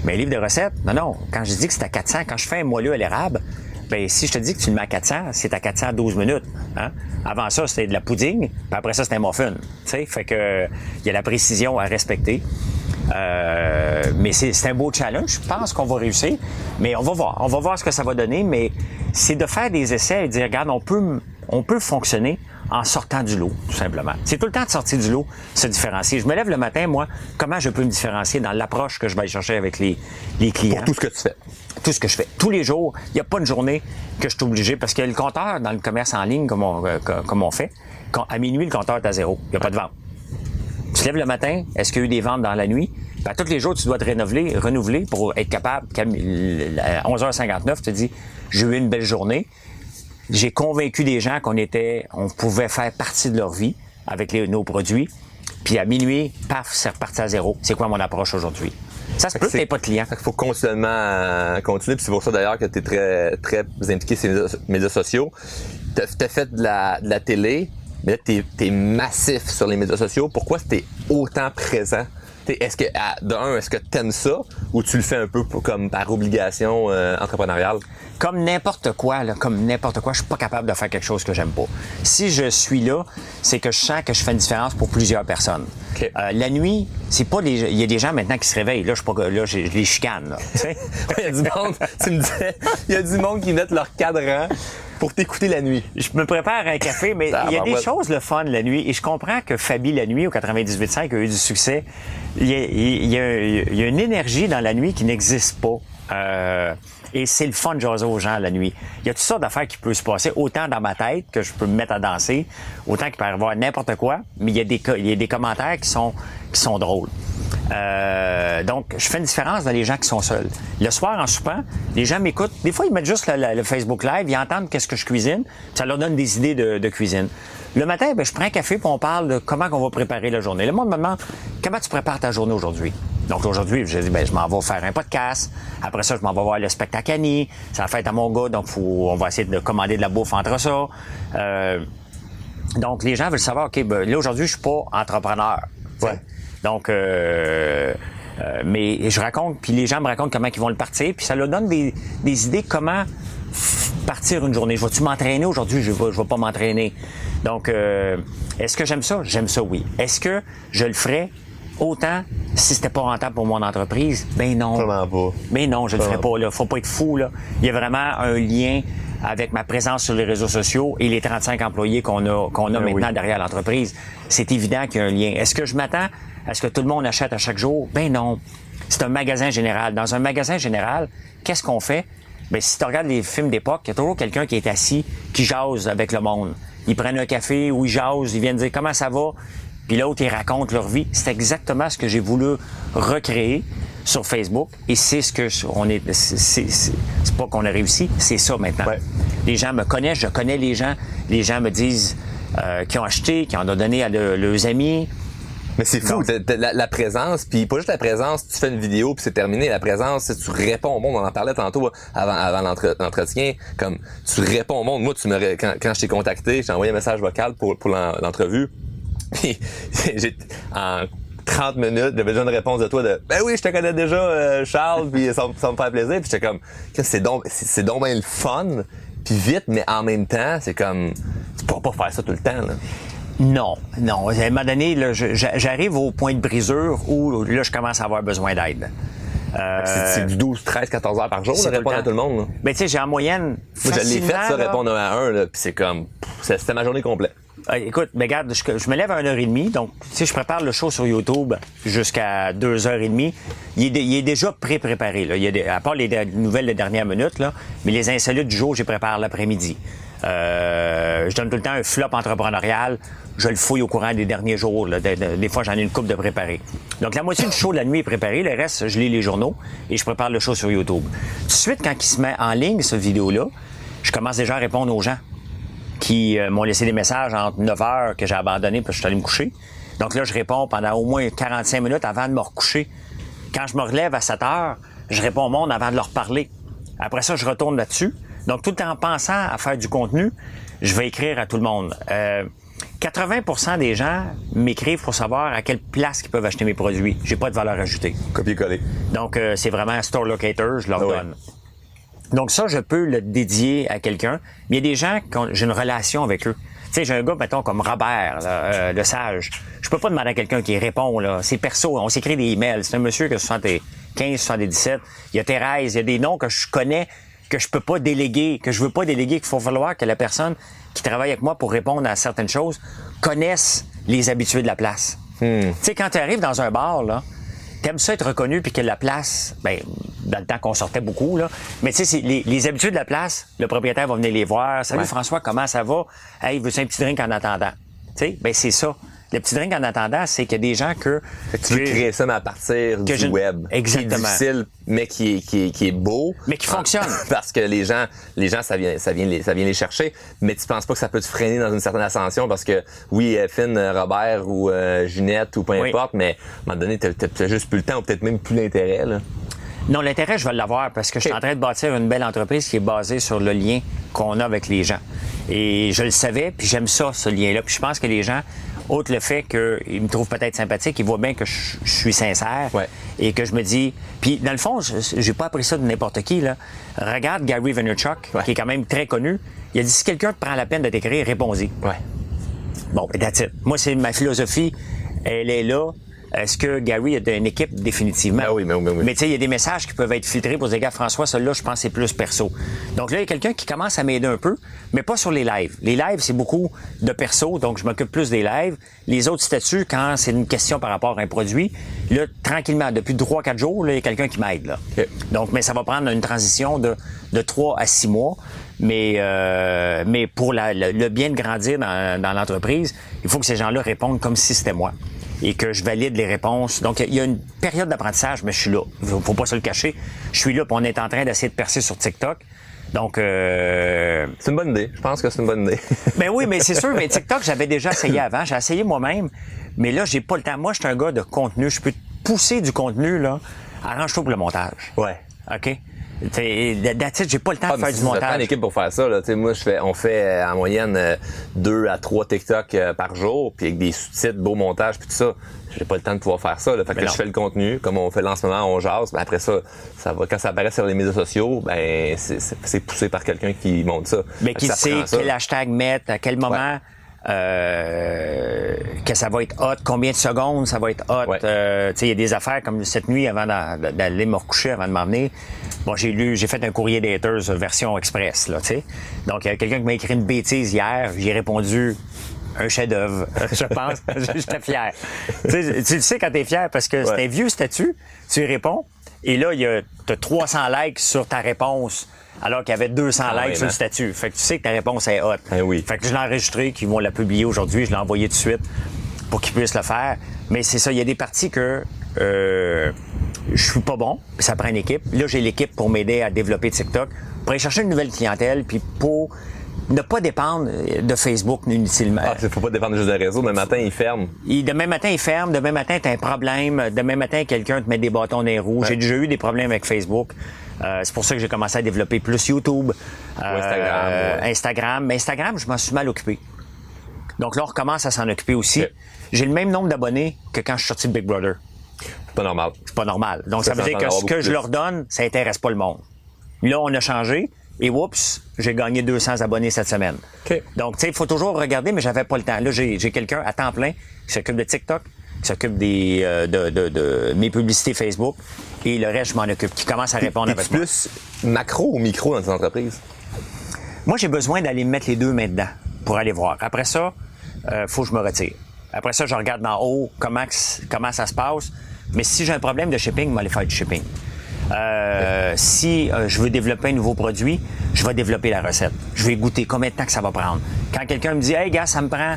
Mais un livre de recettes, non, non. Quand je dis que c'est à 400, quand je fais un moelleux à l'érable, ben, si je te dis que tu le mets à 400, c'est à 412 minutes. Hein? Avant ça, c'était de la pudding, puis après ça, c'était un muffin. sais, Fait que il y a la précision à respecter. Euh, mais c'est un beau challenge. Je pense qu'on va réussir. Mais on va voir. On va voir ce que ça va donner. Mais c'est de faire des essais et de dire, regarde, on peut, on peut fonctionner en sortant du lot, tout simplement. C'est tout le temps de sortir du lot, se différencier. Je me lève le matin, moi, comment je peux me différencier dans l'approche que je vais chercher avec les, les clients? Pour tout ce que tu fais. Tout ce que je fais. Tous les jours, il n'y a pas une journée que je suis obligé, parce que le compteur dans le commerce en ligne, comme on, euh, comme on fait, quand, à minuit, le compteur est à zéro. Il n'y a pas de vente. Tu te lèves le matin, est-ce qu'il y a eu des ventes dans la nuit? Ben, tous les jours, tu dois te renouveler, renouveler pour être capable, à 11h59, tu te dis, j'ai eu une belle journée. J'ai convaincu des gens qu'on était, on pouvait faire partie de leur vie avec les, nos produits. Puis à minuit, paf, c'est reparti à zéro. C'est quoi mon approche aujourd'hui? Ça se peut que pas de clients. Il faut continuellement euh, continuer. Puis c'est pour ça d'ailleurs que tu es très, très impliqué sur les médias, sociaux. Tu as, fait de la, de la télé, mais là, tu es, massif sur les médias sociaux. Pourquoi tu autant présent est-ce que, d'un, est-ce que t'aimes ça ou tu le fais un peu comme par obligation euh, entrepreneuriale? Comme n'importe quoi, là, comme n'importe quoi, je suis pas capable de faire quelque chose que j'aime pas. Si je suis là, c'est que je sens que je fais une différence pour plusieurs personnes. Euh, la nuit, c'est pas des, il y a des gens maintenant qui se réveillent. Là, je pas, là, je, les chicane. il y a du monde, tu me disais, il y a du monde qui met leur cadran pour t'écouter la nuit. Je me prépare un café, mais il y a des choses le fun la nuit. Et je comprends que Fabi la nuit au 98.5 a eu du succès. Il y, a, une énergie dans la nuit qui n'existe pas. Euh, et c'est le fun de jaser aux gens la nuit. Il y a toutes sortes d'affaires qui peuvent se passer, autant dans ma tête que je peux me mettre à danser, autant qu'il peut y avoir n'importe quoi, mais il y a des, il y a des commentaires qui sont, qui sont drôles. Euh, donc, je fais une différence dans les gens qui sont seuls. Le soir, en soupant, les gens m'écoutent. Des fois, ils mettent juste le, Facebook Live, ils entendent qu'est-ce que je cuisine, ça leur donne des idées de, cuisine. Le matin, ben, je prends un café puis on parle de comment on va préparer la journée. Le monde me demande comment tu prépares ta journée aujourd'hui? Donc aujourd'hui, je dis ben, je m'en vais faire un podcast. Après ça, je m'en vais voir le spectacle Annie. Ça va faire à mon gars, donc faut, on va essayer de commander de la bouffe entre ça. Euh, donc les gens veulent savoir, ok, ben, là aujourd'hui, je suis pas entrepreneur. Ouais. Donc, euh, euh, mais je raconte, puis les gens me racontent comment ils vont le partir, puis ça leur donne des, des idées comment partir une journée. Je vais-tu m'entraîner aujourd'hui? Je vais, je vais pas m'entraîner. Donc, euh, est-ce que j'aime ça? J'aime ça, oui. Est-ce que je le ferais autant si c'était pas rentable pour mon entreprise? Ben non. Vraiment pas. Ben non, je le ferais pas. Là. Faut pas être fou. Là. Il y a vraiment un lien avec ma présence sur les réseaux sociaux et les 35 employés qu'on a, qu'on a ben maintenant derrière l'entreprise. C'est évident qu'il y a un lien. Est-ce que je m'attends est-ce que tout le monde achète à chaque jour? Ben non. C'est un magasin général. Dans un magasin général, qu'est-ce qu'on fait? Ben, si tu regardes les films d'époque, il y a toujours quelqu'un qui est assis, qui jase avec le monde. Ils prennent un café ou ils jasent, ils viennent dire comment ça va, puis l'autre, ils racontent leur vie. C'est exactement ce que j'ai voulu recréer sur Facebook et c'est ce que on est c'est pas qu'on a réussi c'est ça maintenant les gens me connaissent je connais les gens les gens me disent euh, qui ont acheté qui en ont donné à leurs amis mais c'est fou, la, présence, puis pas juste la présence, tu fais une vidéo puis c'est terminé. La présence, tu réponds au monde. On en parlait tantôt avant, avant l'entretien. Comme tu réponds au monde. Moi, tu me quand, quand je t'ai contacté, j'ai envoyé un message vocal pour, pour l'entrevue. Puis j'ai en 30 minutes, j'avais déjà une réponse de toi de Ben oui, je te connais déjà, euh, Charles, puis ça, ça, me fait plaisir. Puis j'étais comme c'est donc c'est donc bien le fun, puis vite, mais en même temps, c'est comme tu pourras pas faire ça tout le temps. Là. Non, non. À un moment donné, j'arrive au point de brisure où là, je commence à avoir besoin d'aide. Euh, c'est du 12, 13, 14 heures par jour de répondre à tout le monde. Mais tu sais, j'ai en moyenne. Moi, je l'ai fait, ça, répondre à un, puis c'est comme. C'était ma journée complète. Euh, écoute, mais regarde, je, me lève à 1h30, donc si je prépare le show sur YouTube jusqu'à 2h30, il est, il est déjà pré-préparé. Il y a à part les, nouvelles de dernière minute, là, mais les insolites du jour, je prépare l'après-midi. Euh, je donne tout le temps un flop entrepreneurial. Je le fouille au courant des derniers jours. Des, fois, j'en ai une coupe de préparer. Donc, la moitié du show de la nuit est préparée. Le reste, je lis les journaux et je prépare le show sur YouTube. Suite, quand il se met en ligne, cette vidéo-là, je commence déjà à répondre aux gens qui euh, m'ont laissé des messages entre 9 heures que j'ai abandonné parce que je suis allé me coucher. Donc là, je réponds pendant au moins 45 minutes avant de me recoucher. Quand je me relève à 7 heures, je réponds au monde avant de leur parler. Après ça, je retourne là-dessus. Donc, tout en pensant à faire du contenu, je vais écrire à tout le monde. Euh, 80% des gens m'écrivent pour savoir à quelle place ils peuvent acheter mes produits. J'ai pas de valeur ajoutée. Copier-coller. Donc, euh, c'est vraiment un store locator, je leur ah donne. Donc ça, je peux le dédier à quelqu'un. Mais il y a des gens qui j'ai une relation avec eux. Tu sais, j'ai un gars, mettons, comme Robert, euh, le sage. Je peux pas demander à quelqu'un qui répond, là. C'est perso. On s'écrit des emails. C'est un monsieur qui a 75, 77. Il y a Thérèse. Il y a des noms que je connais que je peux pas déléguer, que je veux pas déléguer, qu'il faut falloir que la personne qui travaille avec moi pour répondre à certaines choses connaisse les habitués de la place. Hmm. Tu sais, quand tu arrives dans un bar, là, t'aimes ça être reconnu puis que la place, ben, dans le temps qu'on sortait beaucoup, là. Mais tu sais, les, les habitués de la place, le propriétaire va venir les voir. Salut François, comment ça va? Hey, veux un petit drink en attendant? Tu sais, ben, c'est ça. Le petit drink en attendant, c'est qu'il y a des gens que. tu veux créer ça, mais à partir du je- web. Exactement. Qui est difficile, mais qui est, qui est, qui est beau. Mais qui fonctionne. Parce que les gens, les gens, ça vient, ça vient, les, ça vient les chercher. Mais tu penses pas que ça peut te freiner dans une certaine ascension parce que, oui, euh, Finn, euh, Robert ou euh, Ginette ou peu Oui. importe, mais à un moment donné, t'as, juste plus le temps ou peut-être même plus l'intérêt, là. Non, l'intérêt, je vais l'avoir parce que je suis en train de bâtir une belle entreprise qui est basée sur le lien qu'on a avec les gens. Et je le savais, puis j'aime ça, ce lien-là. Puis je pense que les gens, outre le fait qu'ils me trouvent peut-être sympathique, ils voient bien que je, je suis sincère Ouais. et que je me dis... Puis dans le fond, je- j'ai pas appris ça de n'importe qui. Là. Regarde Gary Vaynerchuk, Ouais. qui est quand même très connu. Il a dit, si quelqu'un te prend la peine de t'écrire, réponds-y. Ouais. Bon, that's it. Moi, c'est ma philosophie. Elle est là. Est-ce que Gary a une équipe définitivement? Ben oui, ben oui, oui. Mais tu sais, il y a des messages qui peuvent être filtrés pour dire, gars, François, celui-là, je pense c'est plus perso. Donc là, il y a quelqu'un qui commence à m'aider un peu, mais pas sur les lives. Les lives, c'est beaucoup de perso, donc je m'occupe plus des lives. Les autres statuts, quand c'est une question par rapport à un produit, là, tranquillement, depuis 3-4 jours, là, il y a quelqu'un qui m'aide. là. Donc, mais ça va prendre une transition de, de 3 à 6 mois. Mais, euh, mais pour la- le, le bien de grandir dans, dans l'entreprise, il faut que ces gens-là répondent comme si c'était moi et que je valide les réponses. Donc, il y a une période d'apprentissage, mais je suis là. Faut, faut pas se le cacher. Je suis là, puis on est en train d'essayer de percer sur TikTok. Donc, euh, C'est une bonne idée. Je pense que c'est une bonne idée. ben oui, mais c'est sûr, mais TikTok, j'avais déjà essayé avant. J'ai essayé moi-même, mais là, j'ai pas le temps. Moi, je suis un gars de contenu. Je peux pousser du contenu, là. Arrange-toi pour le montage. ouais. OK? J'ai pas le temps Ah, de mais faire si du montage. une équipe pour faire ça. Là. Moi, je fais, on fait euh, en moyenne euh, deux à trois TikTok euh, par jour, puis avec des sous-titres, beau montage, puis tout ça. J'ai pas le temps de pouvoir faire ça. Là. Fait que je fais le contenu, comme on fait là en ce moment, on jase. Ben, après ça, ça va, quand ça apparaît sur les médias sociaux, ben c'est- poussé par quelqu'un qui monte ça. Mais qui sait quel hashtag mettre, à quel moment euh, que ça va être hot, combien de secondes ça va être hot? Ouais. Euh, tu sais, il y a des affaires comme cette nuit avant d'a- d'aller me recoucher, avant de m'en venir. Bon, j'ai lu, j'ai fait un courrier d'haters euh, version express, là, tu sais. Donc, il y a quelqu'un qui m'a écrit une bêtise hier, j'ai répondu un chef-d'œuvre, je pense. J'étais fier. tu, sais, tu le sais quand t'es fier parce que c'est Ouais. un vieux statut, tu y réponds, et là, il y a t'as 300 likes sur ta réponse, alors qu'il y avait 200 Ah likes sur le hein? statut. Fait que tu sais que ta réponse est hot. Eh oui. Fait que je l'ai enregistré, qu'ils vont la publier aujourd'hui, je l'ai envoyé tout de suite pour qu'ils puissent le faire. Mais c'est ça, il y a des parties que euh, je suis pas bon, ça prend une équipe. Là, j'ai l'équipe pour m'aider à développer TikTok, pour aller chercher une nouvelle clientèle, puis pour ne pas dépendre de Facebook inutilement. Ah, faut pas dépendre juste des réseaux. Demain matin, ils ferment. Il- demain matin, il ferme. Demain matin, t'as un problème. Demain matin, quelqu'un te met des bâtons dans les roues. J'ai déjà eu des problèmes avec Facebook. Euh, c'est pour ça que j'ai commencé à développer plus YouTube. euh, Instagram, ouais. Instagram. Mais Instagram, je m'en suis mal occupé. Donc là, on recommence à s'en occuper aussi. J'ai le même nombre d'abonnés que quand je suis sorti de Big Brother. C'est pas normal. C'est pas normal. Donc, Ça ça, veut dire que ce que je leur donne, ça intéresse pas le monde. Là, on a changé. Et oups, j'ai gagné 200 abonnés cette semaine. Donc, tu sais, il faut toujours regarder, mais j'avais pas le temps. Là, j'ai j'ai quelqu'un à temps plein qui s'occupe de TikTok, qui s'occupe des euh, de, de, de mes publicités Facebook, et le reste, je m'en occupe, qui commence à répondre avec moi. plus macro ou micro dans tes entreprises? Moi, j'ai besoin d'aller me mettre les deux mains dedans pour aller voir. Après ça, euh, faut que je me retire. Après ça, je regarde d'en haut comment, comment ça se passe. Mais si j'ai un problème de shipping, je vais aller faire du shipping. Euh, si euh, je veux développer un nouveau produit, je vais développer la recette. Je vais goûter combien de temps que ça va prendre. Quand quelqu'un me dit, hey gars, ça me prend,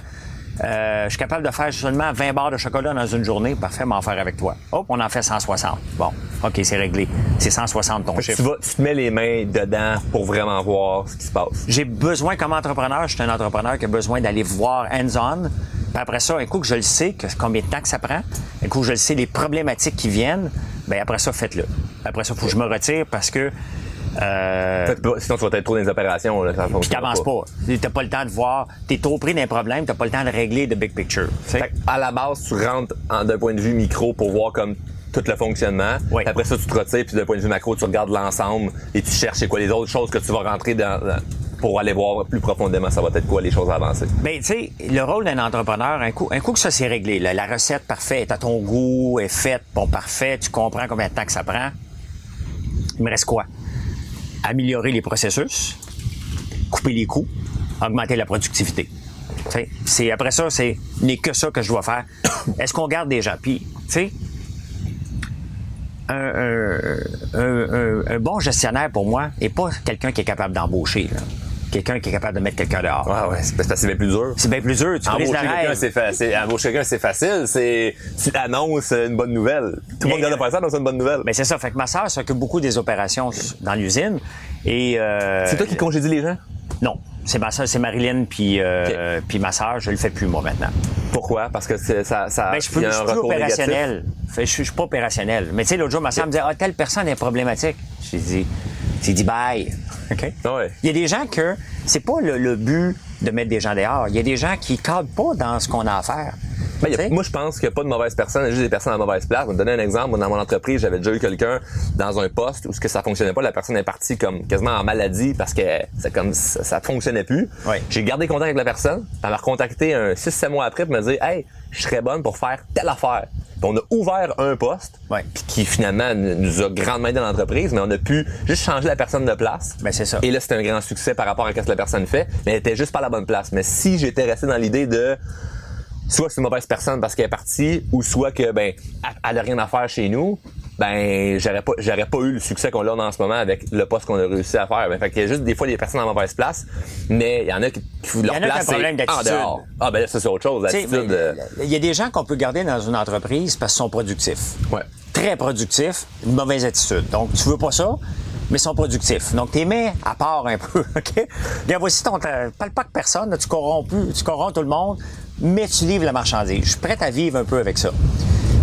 euh, je suis capable de faire seulement 20 barres de chocolat dans une journée, parfait, m'en faire avec toi. Hop, on en fait 160. Bon, ok, c'est réglé. C'est 160 ton chiffre. tu, vas, tu te mets les mains dedans pour vraiment voir ce qui se passe. J'ai besoin, comme entrepreneur, je suis un entrepreneur qui a besoin d'aller voir hands-on. Puis après ça, un coup que je le sais, que combien de temps que ça prend, un coup que je le sais, les problématiques qui viennent, ben après ça, faites-le. Après ça, il faut que je me retire parce que euh, pas, Sinon, tu vas être trop dans les opérations. Là, ça puis t'avances pas. T'as pas le temps de voir, t'es trop pris d'un problème, t'as pas le temps de régler de big picture. Fait à la base, tu rentres en- d'un point de vue micro pour voir comme tout le fonctionnement. Oui. Après ça, tu te retires, puis d'un point de vue macro, tu regardes l'ensemble et tu cherches c'est quoi les autres choses que tu vas rentrer dans, dans- pour aller voir plus profondément ça va être quoi les choses à avancer. Ben, tu sais, le rôle d'un entrepreneur, un coup, un coup que ça c'est réglé, là, la recette parfaite est à ton goût, est faite, bon, parfait, tu comprends combien de temps que ça prend. Il me reste quoi? Améliorer les processus, couper les coûts, augmenter la productivité. C'est, après ça, c'est n'est que ça que je dois faire. Est-ce qu'on garde des gens? Puis, un- un bon gestionnaire, pour moi, n'est pas quelqu'un qui est capable d'embaucher. Quelqu'un qui est capable de mettre quelqu'un dehors. Ouais, ouais, c'est parce que c'est bien plus dur. C'est bien plus dur. Tu brises la règle. c'est facile. Embaucher quelqu'un, c'est facile. C'est, tu annonces une bonne nouvelle. Tout le monde Mais, regarde faire ça, donc c'est une bonne nouvelle. Ben, c'est ça. Fait que ma sœur s'occupe beaucoup des opérations dans l'usine. Et euh, c'est toi qui congédie les gens? Non, c'est ma sœur, c'est Marilyn puis euh, puis ma sœur. Je le fais plus moi maintenant. Pourquoi? Parce que ça, ça, Ben, je peux, y a je un suis plus opérationnel. Fait, je, je suis pas opérationnel. Mais tu sais, l'autre jour, ma sœur me disait, ah, telle personne est problématique. J'ai dit, j'ai dit bye. OK? Ah ouais. Il y a des gens que c'est pas le, le but de mettre des gens dehors. Il y a des gens qui cadrent pas dans ce qu'on a à faire. Ben, a- moi, je pense qu'il n'y a pas de mauvaise personne, il y a juste des personnes à mauvaise place. Je vais te donner un exemple. Moi, dans mon entreprise, j'avais déjà eu quelqu'un dans un poste où ce que ça fonctionnait pas. La personne est partie comme quasiment en maladie parce que ça comme ça, ça fonctionnait plus. Ouais. J'ai gardé contact avec la personne. Elle m'a recontacté un 6-7 mois après pour me dire Hey, je serais bonne pour faire telle affaire. Puis on a ouvert un poste Ouais. puis qui finalement nous a grandement aidé dans l'entreprise, mais on a pu juste changer la personne de place. Ben, c'est ça. Et là, c'était un grand succès par rapport à ce que la personne fait, mais elle était juste pas à la bonne place. Mais si j'étais resté dans l'idée de soit c'est une mauvaise personne parce qu'elle est partie, ou soit que ben elle a rien à faire chez nous, ben j'aurais pas j'aurais pas eu le succès qu'on a en ce moment avec le poste qu'on a réussi à faire. Ben, fait qu'il y a juste des fois des personnes en mauvaise place, mais il y en a qui, qui leur en a place problème en dehors. Ah ben là ça c'est autre chose, l'attitude. euh, Il y a des gens qu'on peut garder dans une entreprise parce qu'ils sont productifs. Ouais. Très productifs, une mauvaise attitude. Donc, tu veux pas ça, mais ils sont productifs. Donc, t'es mets à part un peu, OK? Bien, voici ton... Parle pas que personne, tu corromps plus, tu corromps tout le monde, mais tu livres la marchandise. Je suis prêt à vivre un peu avec ça.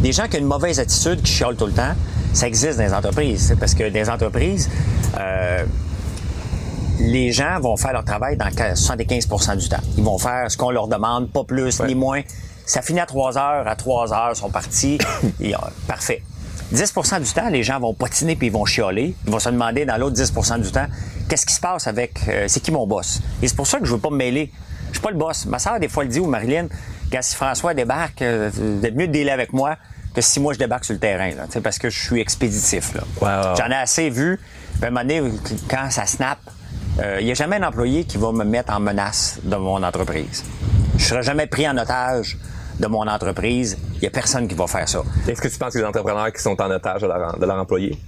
Des gens qui ont une mauvaise attitude, qui chiolent tout le temps, ça existe dans les entreprises. Parce que dans les entreprises, euh, les gens vont faire leur travail dans 75% du temps. Ils vont faire ce qu'on leur demande, pas plus ni moins. Ça finit à 3 heures, à 3 heures, ils sont partis. Et, euh, parfait. 10% du temps, les gens vont patiner puis ils vont chialer. Ils vont se demander dans l'autre 10% du temps, qu'est-ce qui se passe avec... euh, c'est qui mon boss? Et c'est pour ça que je veux pas me mêler. Je suis pas le boss. Ma sœur, des fois, elle dit, ou Marilyn, quand si François débarque, euh, vous êtes mieux de dealer avec moi que si moi je débarque sur le terrain, là, parce que je suis expéditif. Là. J'en ai assez vu. À un moment donné, quand ça snap, euh, il n'y a jamais un employé qui va me mettre en menace de mon entreprise. Je ne serai jamais pris en otage de mon entreprise. Il n'y a personne qui va faire ça. Est-ce que tu penses que les entrepreneurs qui sont en otage de leur, de leur employé?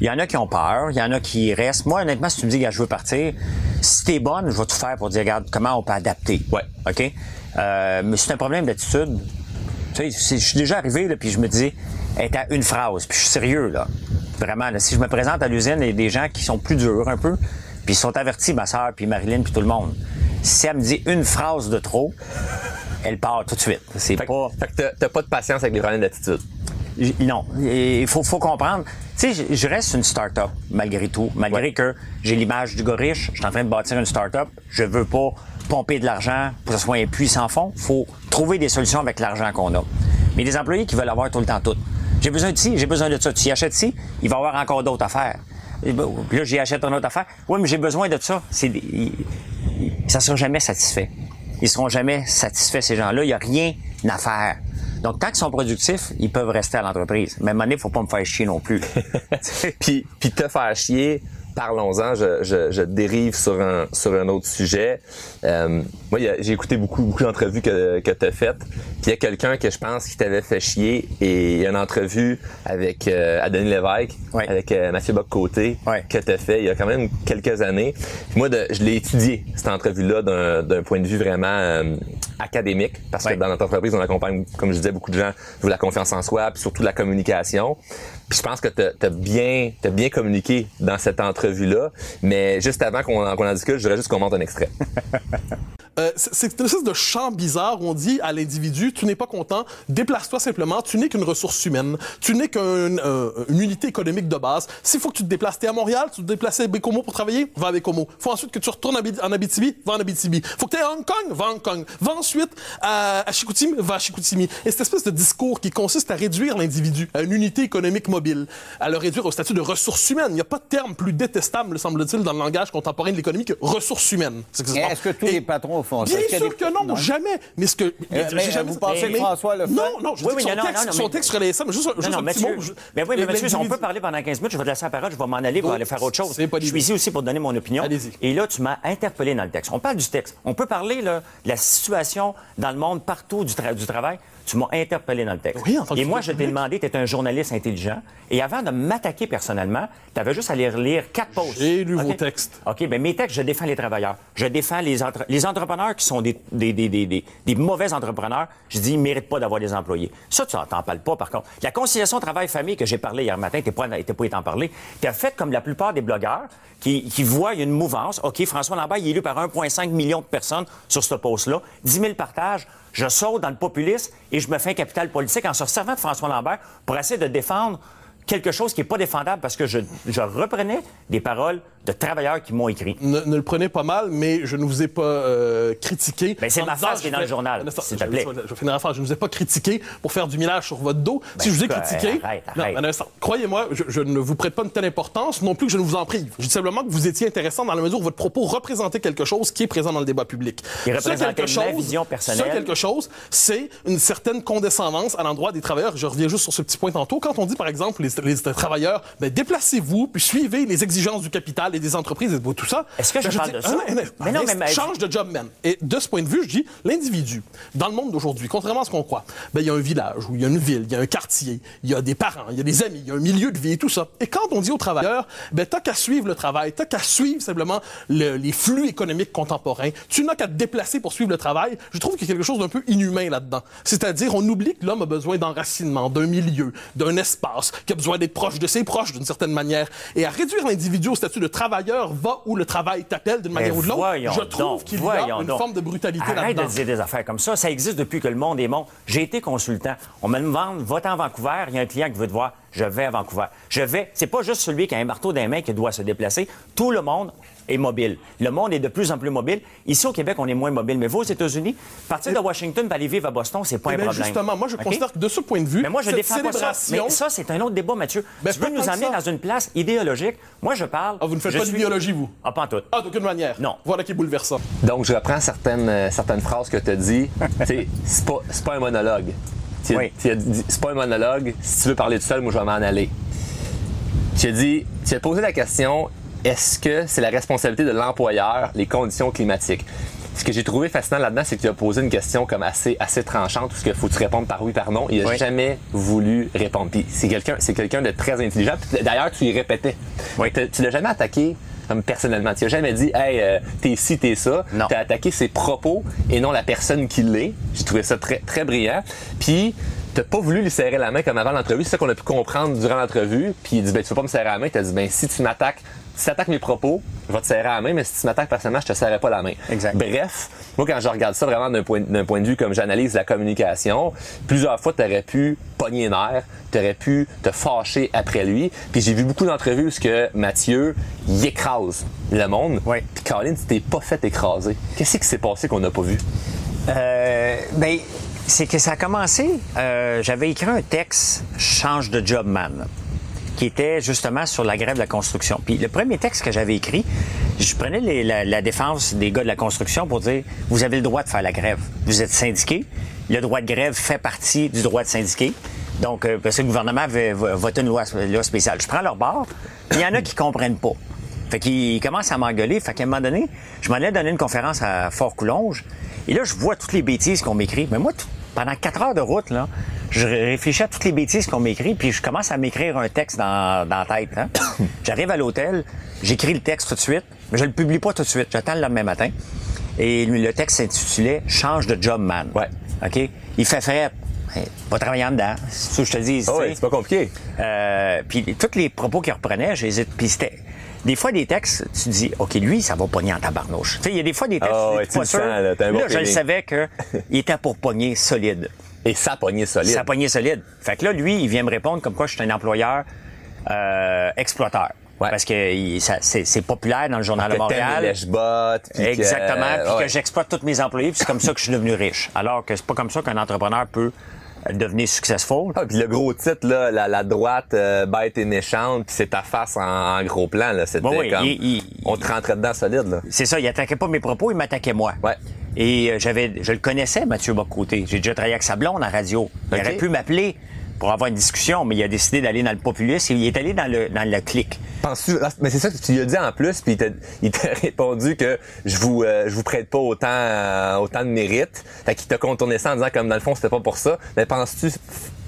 Il y en a qui ont peur, il y en a qui restent. Moi, honnêtement, si tu me dis, que je veux partir, si t'es bonne, je vais tout faire pour dire, regarde, comment on peut adapter? Ouais. OK? Euh, mais c'est un problème d'attitude. Tu sais, je suis déjà arrivé, là, puis je me dis, être à une phrase, puis je suis sérieux, là. Vraiment, là, si je me présente à l'usine, il y a des gens qui sont plus durs un peu, puis ils sont avertis, ma sœur, puis Marilyn, puis tout le monde. Si elle me dit une phrase de trop, elle part tout de suite. C'est Fait, pas... fait que t'as- pas de patience avec les problèmes d'attitude. Non, il faut, faut comprendre. Tu sais, je- je reste une start-up malgré tout, malgré Ouais. que j'ai l'image du gars riche. Je suis en train de bâtir une start-up. Je veux pas pomper de l'argent pour que ce soit un puits sans fond. faut trouver des solutions avec l'argent qu'on a. Mais des employés qui veulent avoir tout le temps tout. J'ai besoin de ci, j'ai besoin de ça. Tu y achètes ci, il va y avoir encore d'autres affaires. Ben, là, j'y achète une autre affaire. Oui, mais j'ai besoin de ça. C'est ça sera jamais satisfait. Ils seront jamais satisfaits, ces gens-là. Il n'y a rien à faire. Donc, tant qu'ils sont productifs, ils peuvent rester à l'entreprise. Mais à un moment donné, il faut pas me faire chier non plus. puis, puis te faire chier, parlons-en, je, je, je dérive sur un, sur un autre sujet. Euh, moi, j'ai écouté beaucoup, beaucoup d'entrevues que, que tu as faites. Puis il y a quelqu'un que je pense qui t'avait fait chier et il y a une entrevue avec euh, à Denis Lévesque, Ouais. avec euh, Mathieu Bock-Côté, Ouais. que tu as fait il y a quand même quelques années. Puis moi, de, je l'ai étudié, cette entrevue-là, d'un, d'un point de vue vraiment euh, académique, parce Ouais. que dans notre entreprise, on accompagne, comme je disais, beaucoup de gens veulent la confiance en soi, puis surtout la communication. Puis je pense que tu as bien, t'as bien communiqué dans cette entrevue-là. Mais juste avant qu'on en, discute, je voudrais juste qu'on monte un extrait. Euh, c'est une espèce de champ bizarre où on dit à l'individu, tu n'es pas content, déplace-toi simplement, tu n'es qu'une ressource humaine, tu n'es qu'une euh, unité économique de base. S'il faut que tu te déplaces, t'es à Montréal, tu te déplaces à Bécomo pour travailler, va à Bécomo. Faut ensuite que tu retournes en Abitibi, va en Abitibi. Faut que tu à Hong Kong, va à Hong Kong. Va ensuite à, à va à Chicoutimi. Et cette espèce de discours qui consiste à réduire l'individu à une unité économique mobile, à le réduire au statut de ressource humaine. Il n'y a pas de terme plus détestable, semble-t-il, dans le langage contemporain de l'économie que ressources humaines. C'est que c'est- Est-ce que tous Et- les patrons au fond. Bien a sûr des- que non, jamais. Mais ce que. mais j'ai jamais- vous pensez que mais- François le fait? Non, non, je Oui, dis oui, que son non, non, texte, non, son mais- texte relayait ça, mais juste, juste Non, non, un petit Mathieu, mot. je- mais oui, mais Mathieu, si on peut parler pendant 15 minutes, je vais te laisser la parole, je vais m'en aller pour Oui, aller faire autre chose. je suis ici aussi pour donner mon opinion. Et là, tu m'as interpellé dans le texte. On parle du texte. On peut parler de la situation dans le monde partout du travail. Tu m'as interpellé dans le texte. Oui, en tant que Et moi, je t'ai demandé, tu es un journaliste intelligent, et avant de m'attaquer personnellement, tu avais juste à aller lire quatre posts. J'ai lu vos textes. OK, bien mes textes, je défends les travailleurs. Je défends les, entre- les entrepreneurs qui sont des, des, des, des, des- mauvais entrepreneurs. Je dis, ils ne méritent pas d'avoir des employés. Ça, tu n'en parles pas, par contre. La conciliation travail-famille que j'ai parlé hier matin, tu pas, t'es pas en parler. Tu as fait comme la plupart des blogueurs qui, qui voient une mouvance. OK, François Lambert, il est élu par 1,5 million de personnes sur ce poste-là. 10 000 partages. Je saute dans le populisme et je me fais un capital politique en se servant de François Lambert pour essayer de défendre quelque chose qui n'est pas défendable parce que je, je reprenais des paroles de travailleurs qui m'ont écrit. Ne, ne le prenez pas mal, mais je ne vous ai pas euh, critiqué. Ben, c'est ma disant, face qui est dans le journal, s'il je- te plaît. Je, vais finir la phrase. Je ne vous ai pas critiqué pour faire du millage sur votre dos. si je vous ai ben, critiqué. arrête, arrête. Croyez-moi, je, je ne vous prête pas une telle importance, non plus que je ne vous en prive. Je dis simplement que vous étiez intéressant dans la mesure où votre propos représentait quelque chose qui est présent dans le débat public. Il Ce quelque ma chose- vision personnelle. Ce quelque chose, c'est une certaine condescendance à l'endroit des travailleurs. Je reviens juste sur ce petit point tantôt. Quand on dit, par exemple, les, les travailleurs, ben, déplacez-vous, puis suivez les exigences du capital et des entreprises et tout ça. Est-ce que je Ben, parle dis, de ça? non, Mais non, mais- mais- change de job, man. Et de ce point de vue, je dis, l'individu, dans le monde d'aujourd'hui, contrairement à ce qu'on croit, ben, il y a un village, ou il y a une ville, il y a un quartier, il y a des parents, il y a des amis, il y a un milieu de vie et tout ça. Et quand on dit aux travailleurs, ben, t'as qu'à suivre le travail, t'as qu'à suivre simplement le- les flux économiques contemporains, tu n'as qu'à te déplacer pour suivre le travail, je trouve qu'il y a quelque chose d'un peu inhumain là-dedans. C'est-à-dire, on oublie que l'homme a besoin d'enracinement, d'un milieu, d'un espace, qu'il a besoin d'être proche de ses proches d'une certaine manière. Et à réduire l'individu au statut de travailleur, va où le travail t'appelle d'une manière ou de l'autre, je trouve qu'il y a une donc. forme de brutalité Arrête là-dedans. de dire des affaires comme ça. Ça existe depuis que le monde est monde. J'ai été consultant. On me demande, va-t'en à Vancouver? Il y a un client qui veut te voir. Je vais à Vancouver. Je vais. C'est pas juste celui qui a un marteau dans les mains qui doit se déplacer. Tout le monde est mobile. Le monde est de plus en plus mobile. Ici, au Québec, on est moins mobile. Mais vous, aux États-Unis, partir de Washington pour aller vivre à Boston, c'est pas Eh un ben, problème. justement, moi, je OK? considère que de ce point de vue, Mais moi, je cette défends pas ça. célébration... Mais ça, c'est un autre débat, Mathieu. Ben, tu veux nous amener dans une place idéologique? Moi, je parle. Ah, vous ne faites je pas suis- d'idéologie, vous? Ah, pas en tout. Ah, d'aucune manière. Non. Voilà qui est bouleversant. Donc, je reprends certaines, euh, certaines phrases que tu as dit. Tu sais, c'est pas, pas un monologue. Oui. tu as dit, c'est pas un monologue. Si tu veux parler tout seul, moi, je vais m'en aller. Tu as dit, tu as posé la question est-ce que c'est la responsabilité de l'employeur, les conditions climatiques? Ce que j'ai trouvé fascinant là-dedans, c'est que tu as posé une question comme assez, assez tranchante, parce qu'il faut que tu répondes par oui, par non. Il n'a Oui. jamais voulu répondre. Puis c'est quelqu'un, c'est quelqu'un de très intelligent. D'ailleurs, tu y répétais. Oui. Tu tu l'as jamais attaqué comme personnellement. Tu n'as jamais dit, hey, euh, t'es ci, t'es ça. Non. Tu as attaqué ses propos et non la personne qui l'est. J'ai trouvé ça très, très brillant. Puis, t'as pas voulu lui serrer la main comme avant l'entrevue. C'est ça qu'on a pu comprendre durant l'entrevue. Puis il dit, ben, tu veux pas me serrer la main? T'as dit, ben, si tu m'attaques, si tu attaques mes propos, je vais te serrer la main, mais si tu m'attaques personnellement, je te serrerai pas la main. Exact. Bref, moi, quand je regarde ça vraiment d'un point, d'un point de vue comme j'analyse la communication, plusieurs fois, tu aurais pu pogner les nerfs, tu aurais pu te fâcher après lui. Puis j'ai vu beaucoup d'entrevues où ce que Mathieu, il écrase le monde. Oui. Puis Colin, tu t'es pas fait écraser. Qu'est-ce qui s'est passé qu'on n'a pas vu? Euh, ben, c'est que ça a commencé. euh, J'avais écrit un texte, Change de job man, qui était justement sur la grève de la construction. Puis le premier texte que j'avais écrit, je prenais la, défense des gars de la construction pour dire vous avez le droit de faire la grève. Vous êtes syndiqué. Le droit de grève fait partie du droit de syndiquer. Donc, euh, parce que le gouvernement avait vo- voté une loi, loi spéciale. Je prends leur puis Il y en a qui comprennent pas. Fait qu'ils commencent à m'engueuler. Fait qu'à un moment donné, je m'en allais donner une conférence à Fort-Coulonge. Et là, je vois toutes les bêtises qu'on m'écrit. Mais moi, pendant quatre heures de route, là, je réfléchis à toutes les bêtises qu'on m'écrit, puis je commence à m'écrire un texte dans, dans la tête. hein. J'arrive à l'hôtel, j'écris le texte tout de suite, mais je le publie pas tout de suite. J'attends le lendemain matin. Et le texte s'intitulait Change de job, man. Ouais. OK? Il fait frais. Va travailler en dedans. C'est ce que je te dis. tu sais. c'est pas compliqué. Euh, puis tous les propos qu'il reprenait, j'hésite. Puis c'était. Des fois, des textes, tu dis, OK, lui, ça va pogner en tabarnouche. Tu sais, il y a des fois des textes, Ah tu pas sûr. sens, là, bon je le savais qu'il était pour pogner solide. Et ça pogné solide. Ça pogné solide. Fait que là, lui, il vient me répondre comme quoi je suis un employeur euh, exploiteur. Ouais. Parce que il- ça- c'est c'est populaire dans le Journal de les Montréal. que- Exactement. Puis ouais. que j'exploite tous mes employés, puis c'est comme ça que je suis devenu riche. Alors que c'est pas comme ça qu'un entrepreneur peut devenir successful. Ah, puis le gros titre, là, la, la droite euh, bête et méchante, puis c'est ta face en, en gros plan. Là, c'était oui, comme... il- il- on te rentrait dedans solide. Là. C'est ça, il attaquait pas mes propos, il m'attaquait moi. Ouais. Et euh, j'avais, je le connaissais, Mathieu Bocoté. J'ai déjà travaillé avec sa blonde en radio. Il aurait pu m'appeler pour avoir une discussion, mais il a décidé d'aller dans le populiste et il est allé dans le, dans le clic. Penses-tu, ah, mais c'est ça que tu lui as dit en plus, puis il t'a- répondu que je vous, euh, je vous prête pas autant, euh, autant de mérite. Fait qu'il t'a contourné ça en disant comme dans le fond c'était pas pour ça. Mais penses-tu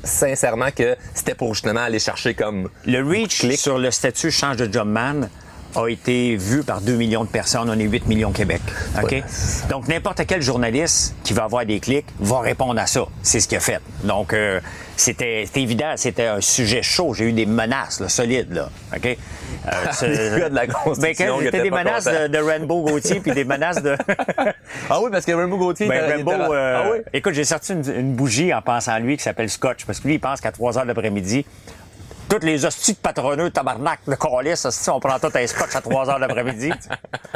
sincèrement que c'était pour justement aller chercher comme Le reach Clic? sur le statut change de jobman a été vu par 2 millions de personnes. On est 8 millions au Québec. OK? Ouais. Donc, n'importe quel journaliste qui va avoir des clics va répondre à ça. C'est ce qu'il a fait. Donc, euh, c'était c'était évident. C'était un sujet chaud. J'ai eu des menaces là, solides. Là. OK? Euh, gars de la Constitution Ben, C'était des menaces de, de Rainbow Gauthier puis des menaces de... Ah oui, parce que Rainbow Gauthier, Ben, Rainbow, euh, ah oui. écoute, j'ai sorti une, une bougie en pensant à lui qui s'appelle Scotch, parce que lui, il pense qu'à 3 heures d'après-midi, toutes les hosties de patroneux, tabarnak, de hosties, on prend tout un Scotch à 3 heures d'après-midi.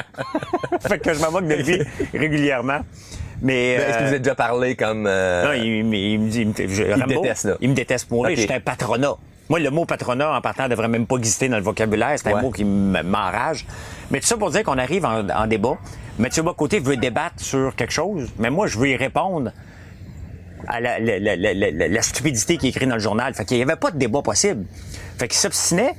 fait que je me moque de lui régulièrement. Mais, Ben, Est-ce que euh, vous avez déjà parlé comme euh, non, il, il- il me dit, il me, je- Rambo, déteste, là. il me déteste pour mourir. Ok. J'étais un patronat. Moi, le mot patronat, en partant, devrait même pas exister dans le vocabulaire. C'est un Ouais. mot qui m'enrage. Mais tout ça pour dire qu'on arrive en, en débat. Mathieu Bocoté veut débattre sur quelque chose, mais moi, je veux y répondre à la, la- la- la- la- la stupidité qui est écrite dans le journal. Fait qu'il n'y avait pas de débat possible. Fait qu'il s'obstinait.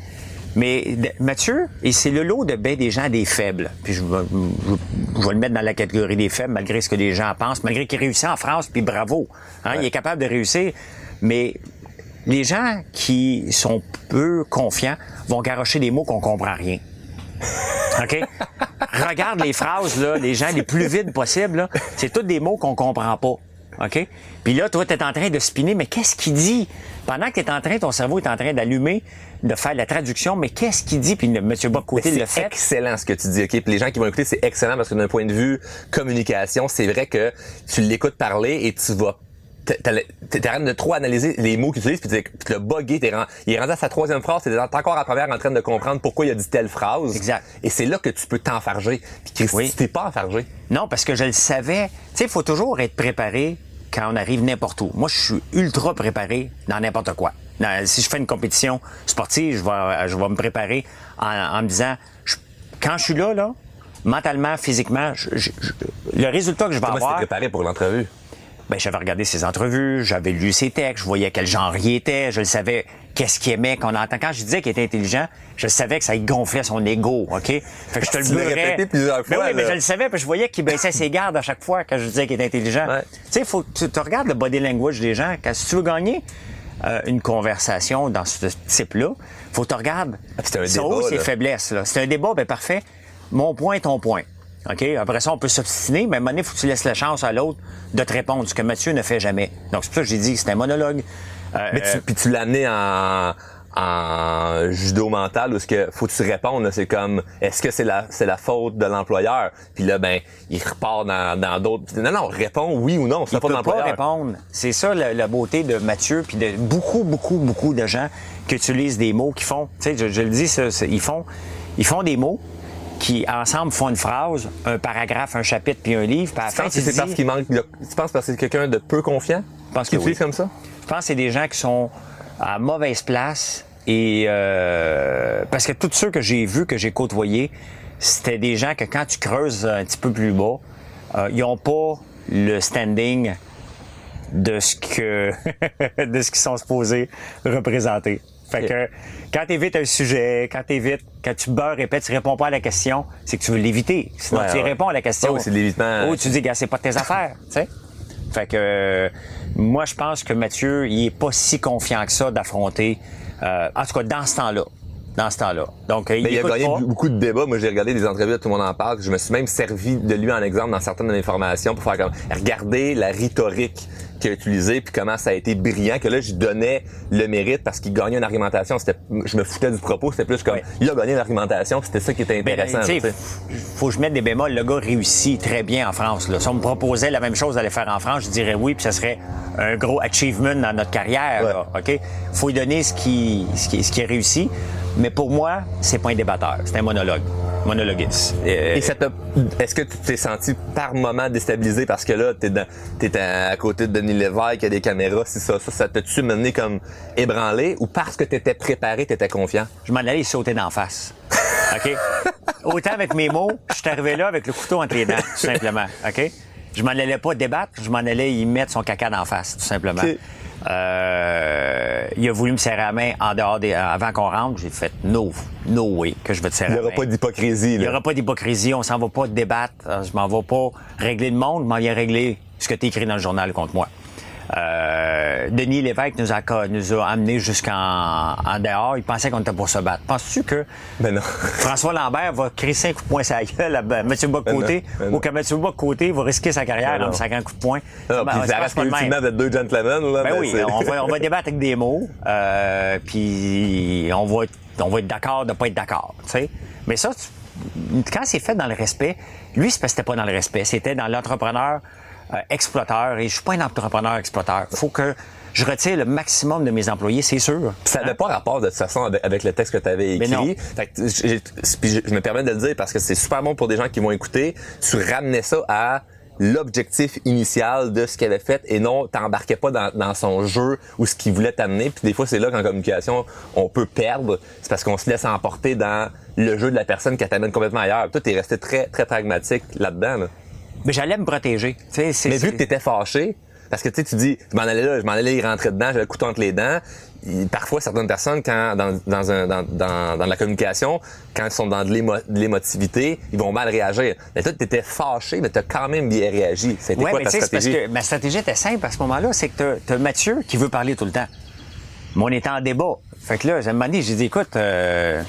Mais Mathieu, et c'est le lot de ben des gens des faibles. Puis je vais, je, je vais le mettre dans la catégorie des faibles, malgré ce que les gens pensent, malgré qu'il réussit en France, puis bravo. Hein, Il est capable de réussir. Mais les gens qui sont peu confiants vont garocher des mots qu'on comprend rien. OK? Regarde les phrases, là, les gens les plus vides possibles. C'est tous des mots qu'on comprend pas. OK? Puis là, toi, tu es en train de spinner, mais qu'est-ce qu'il dit? Pendant que tu es en train, ton cerveau est en train d'allumer, de faire la traduction, mais qu'est-ce qu'il dit? Puis le- M. Bocoté le C'est fait. excellent ce que tu dis, OK? Puis les gens qui vont écouter, c'est excellent parce que d'un point de vue communication, c'est vrai que tu l'écoutes parler et tu vas t'es- en train de trop analyser les mots qu'il utilise puis tu l'as buggé, t'es il est rendu à sa troisième phrase, t'es encore à la première en train de comprendre pourquoi il a dit telle phrase. Exact. Et c'est là que tu peux t'enfarger. Puis Christy, Oui. tu t'es pas enfargé. Non, parce que je le savais. Tu sais, il faut toujours être préparé quand on arrive n'importe où. Moi, je suis ultra préparé dans n'importe quoi. Dans- si je fais une compétition sportive, je vais, je vais me préparer en, en me disant, je- quand je suis là, là, mentalement, physiquement, je- je- je- le résultat que je vais Comment avoir, préparé pour l'entrevue? Ben, j'avais regardé ses entrevues, j'avais lu ses textes, je voyais quel genre il était, je le savais qu'est-ce qu'il aimait qu'on entend. Quand je disais qu'il était intelligent, je savais que ça gonflait son ego, OK? Fait que je te le Tu répété plusieurs Ben fois, oui, mais je le savais, puis je voyais qu'il baissait ses gardes à chaque fois quand je disais qu'il était intelligent. Ouais. Tu sais, faut tu, tu regardes le body language des gens. Quand, si tu veux gagner euh, une conversation dans ce type-là, faut que tu regardes Ah, un débat, haut, ses là. faiblesses. C'est un débat, ben parfait. Mon point, ton point. OK? Après ça, on peut s'obstiner, mais à un moment donné, il faut que tu laisses la chance à l'autre de te répondre, ce que Mathieu ne fait jamais. Donc, c'est pour ça que j'ai dit que c'était un monologue. Euh, Mais tu, puis tu l'as amené en, en judo mental où ce que faut que tu répondes, là, c'est comme est-ce que c'est la c'est la faute de l'employeur? Puis là ben il repart dans dans d'autres non non réponds oui ou non, c'est pas l'employeur. répondre. C'est ça la, la beauté de Mathieu puis de beaucoup beaucoup beaucoup de gens qui utilisent des mots qui font, tu sais, je, je le dis, ça, ils font, ils font des mots qui ensemble font une phrase, un paragraphe, un chapitre puis un livre. Puis à la Tu fin, penses tu que c'est dis- parce qu'il manque de- tu penses parce que c'est quelqu'un de peu confiant Je pense qui que oui. comme ça? Je pense que c'est des gens qui sont à mauvaise place et euh, parce que tous ceux que j'ai vus, que j'ai côtoyés, c'était des gens que quand tu creuses un petit peu plus bas, euh, ils ont pas le standing de ce que de ce qu'ils sont supposés représenter. Fait que quand tu évites un sujet, quand tu évites, quand tu beurres et tu réponds pas à la question, c'est que tu veux l'éviter. Sinon, Ouais, tu y ouais. réponds à la question. Oui, c'est l'évitement. Oh, tu dis, gars, c'est pas de tes affaires, tu sais. Fait que euh, moi, je pense que Mathieu, il est pas si confiant que ça d'affronter, euh, en tout cas, dans ce temps-là. Dans ce temps-là. Donc, euh, il, Mais il a gagné pas. beaucoup de débats. Moi, j'ai regardé des entrevues, tout le monde en parle. Je me suis même servi de lui en exemple dans certaines de mes formations pour faire comme regarder la rhétorique qu'il a utilisée puis comment ça a été brillant. Que là, je donnais le mérite parce qu'il gagnait une argumentation. C'était, je me foutais du propos. C'était plus comme Ouais. il a gagné l'argumentation. puis C'était ça qui était Ben, intéressant. tu sais. faut que je mette des bémols. Le gars réussit très bien en France. Là. Si on me proposait la même chose d'aller faire en France, je dirais oui, puis ça serait un gros achievement dans notre carrière. Ouais. Là, OK? Faut lui donner ce qui, ce qui, ce qui est réussi. Mais pour moi, c'est pas un débatteur. C'est un monologue. Monologuiste. Euh, Et ça t'a, est-ce que tu t'es senti par moment déstabilisé parce que là, t'es dans, t'es à côté de Denis Lévesque, il y a des caméras, si ça, ça, ça t'a-tu mené comme ébranlé ou parce que t'étais préparé, t'étais confiant? je m'en allais sauter d'en face. OK? Autant avec mes mots, je suis arrivé là avec le couteau entre les dents, tout simplement. OK? Je m'en allais pas débattre, je m'en allais y mettre son caca d'en face, tout simplement. Euh, il a voulu me serrer la main en dehors des, avant qu'on rentre. J'ai fait no, no way que je vais te serrer Il n'y la aura main. pas d'hypocrisie. Il n'y aura pas d'hypocrisie, on s'en va pas débattre, euh, je m'en vais pas régler le monde, je m'en viens régler ce que tu écrit dans le journal contre moi. Euh, Denis Lévesque nous a, nous a amenés jusqu'en en dehors. Il pensait qu'on était pour se battre. Penses-tu que Ben non. François Lambert va crisser un coup de poing la gueule à M. Bocoté Ben non, ben ou que M. Bocoté va risquer sa carrière Ben en me sacrant un coup de poing? Non, Ben, puis ça ultimement d'être deux gentlemen. Là, Ben oui, on va, on va débattre avec des mots, euh, puis on va, être- on va être d'accord de pas être d'accord, tu sais. Mais ça, tu- quand c'est fait dans le respect, lui, c'est parce que c'était pas dans le respect, c'était dans l'entrepreneur euh, exploiteur, et je suis pas un entrepreneur exploiteur. Faut que je retire le maximum de mes employés, c'est sûr. Ça n'avait pas rapport de toute façon avec, le texte que tu avais Mais non. écrit. Fait que je, je me permets de le dire parce que c'est super bon pour des gens qui vont écouter. Tu ramenais ça à l'objectif initial de ce qu'il avait fait et non t'embarquais pas dans, dans son jeu ou ce qu'il voulait t'amener puis des fois c'est là qu'en communication on peut perdre c'est parce qu'on se laisse emporter dans le jeu de la personne qui t'amène complètement ailleurs toi t'es resté très très pragmatique là-dedans là. Mais j'allais me protéger. Tu c'est- Mais vu que t'étais fâché, parce que tu tu dis, je m'en allais là, je m'en allais y rentrer dedans, j'avais le couteau entre les dents. Parfois, certaines personnes, quand dans, dans, un, dans, dans, dans la communication, quand ils sont dans de l'émo- de l'émotivité, ils vont mal réagir. Mais toi, t'étais fâché, mais t'as quand même bien réagi. C'était Ouais, quoi mais ta tu sais, c'est parce stratégie? que ma stratégie était simple à ce moment-là, c'est que t'as- t'as Mathieu qui veut parler tout le temps. Mais on était en débat. Fait que là, à un moment donné, j'ai dit, écoute, euh,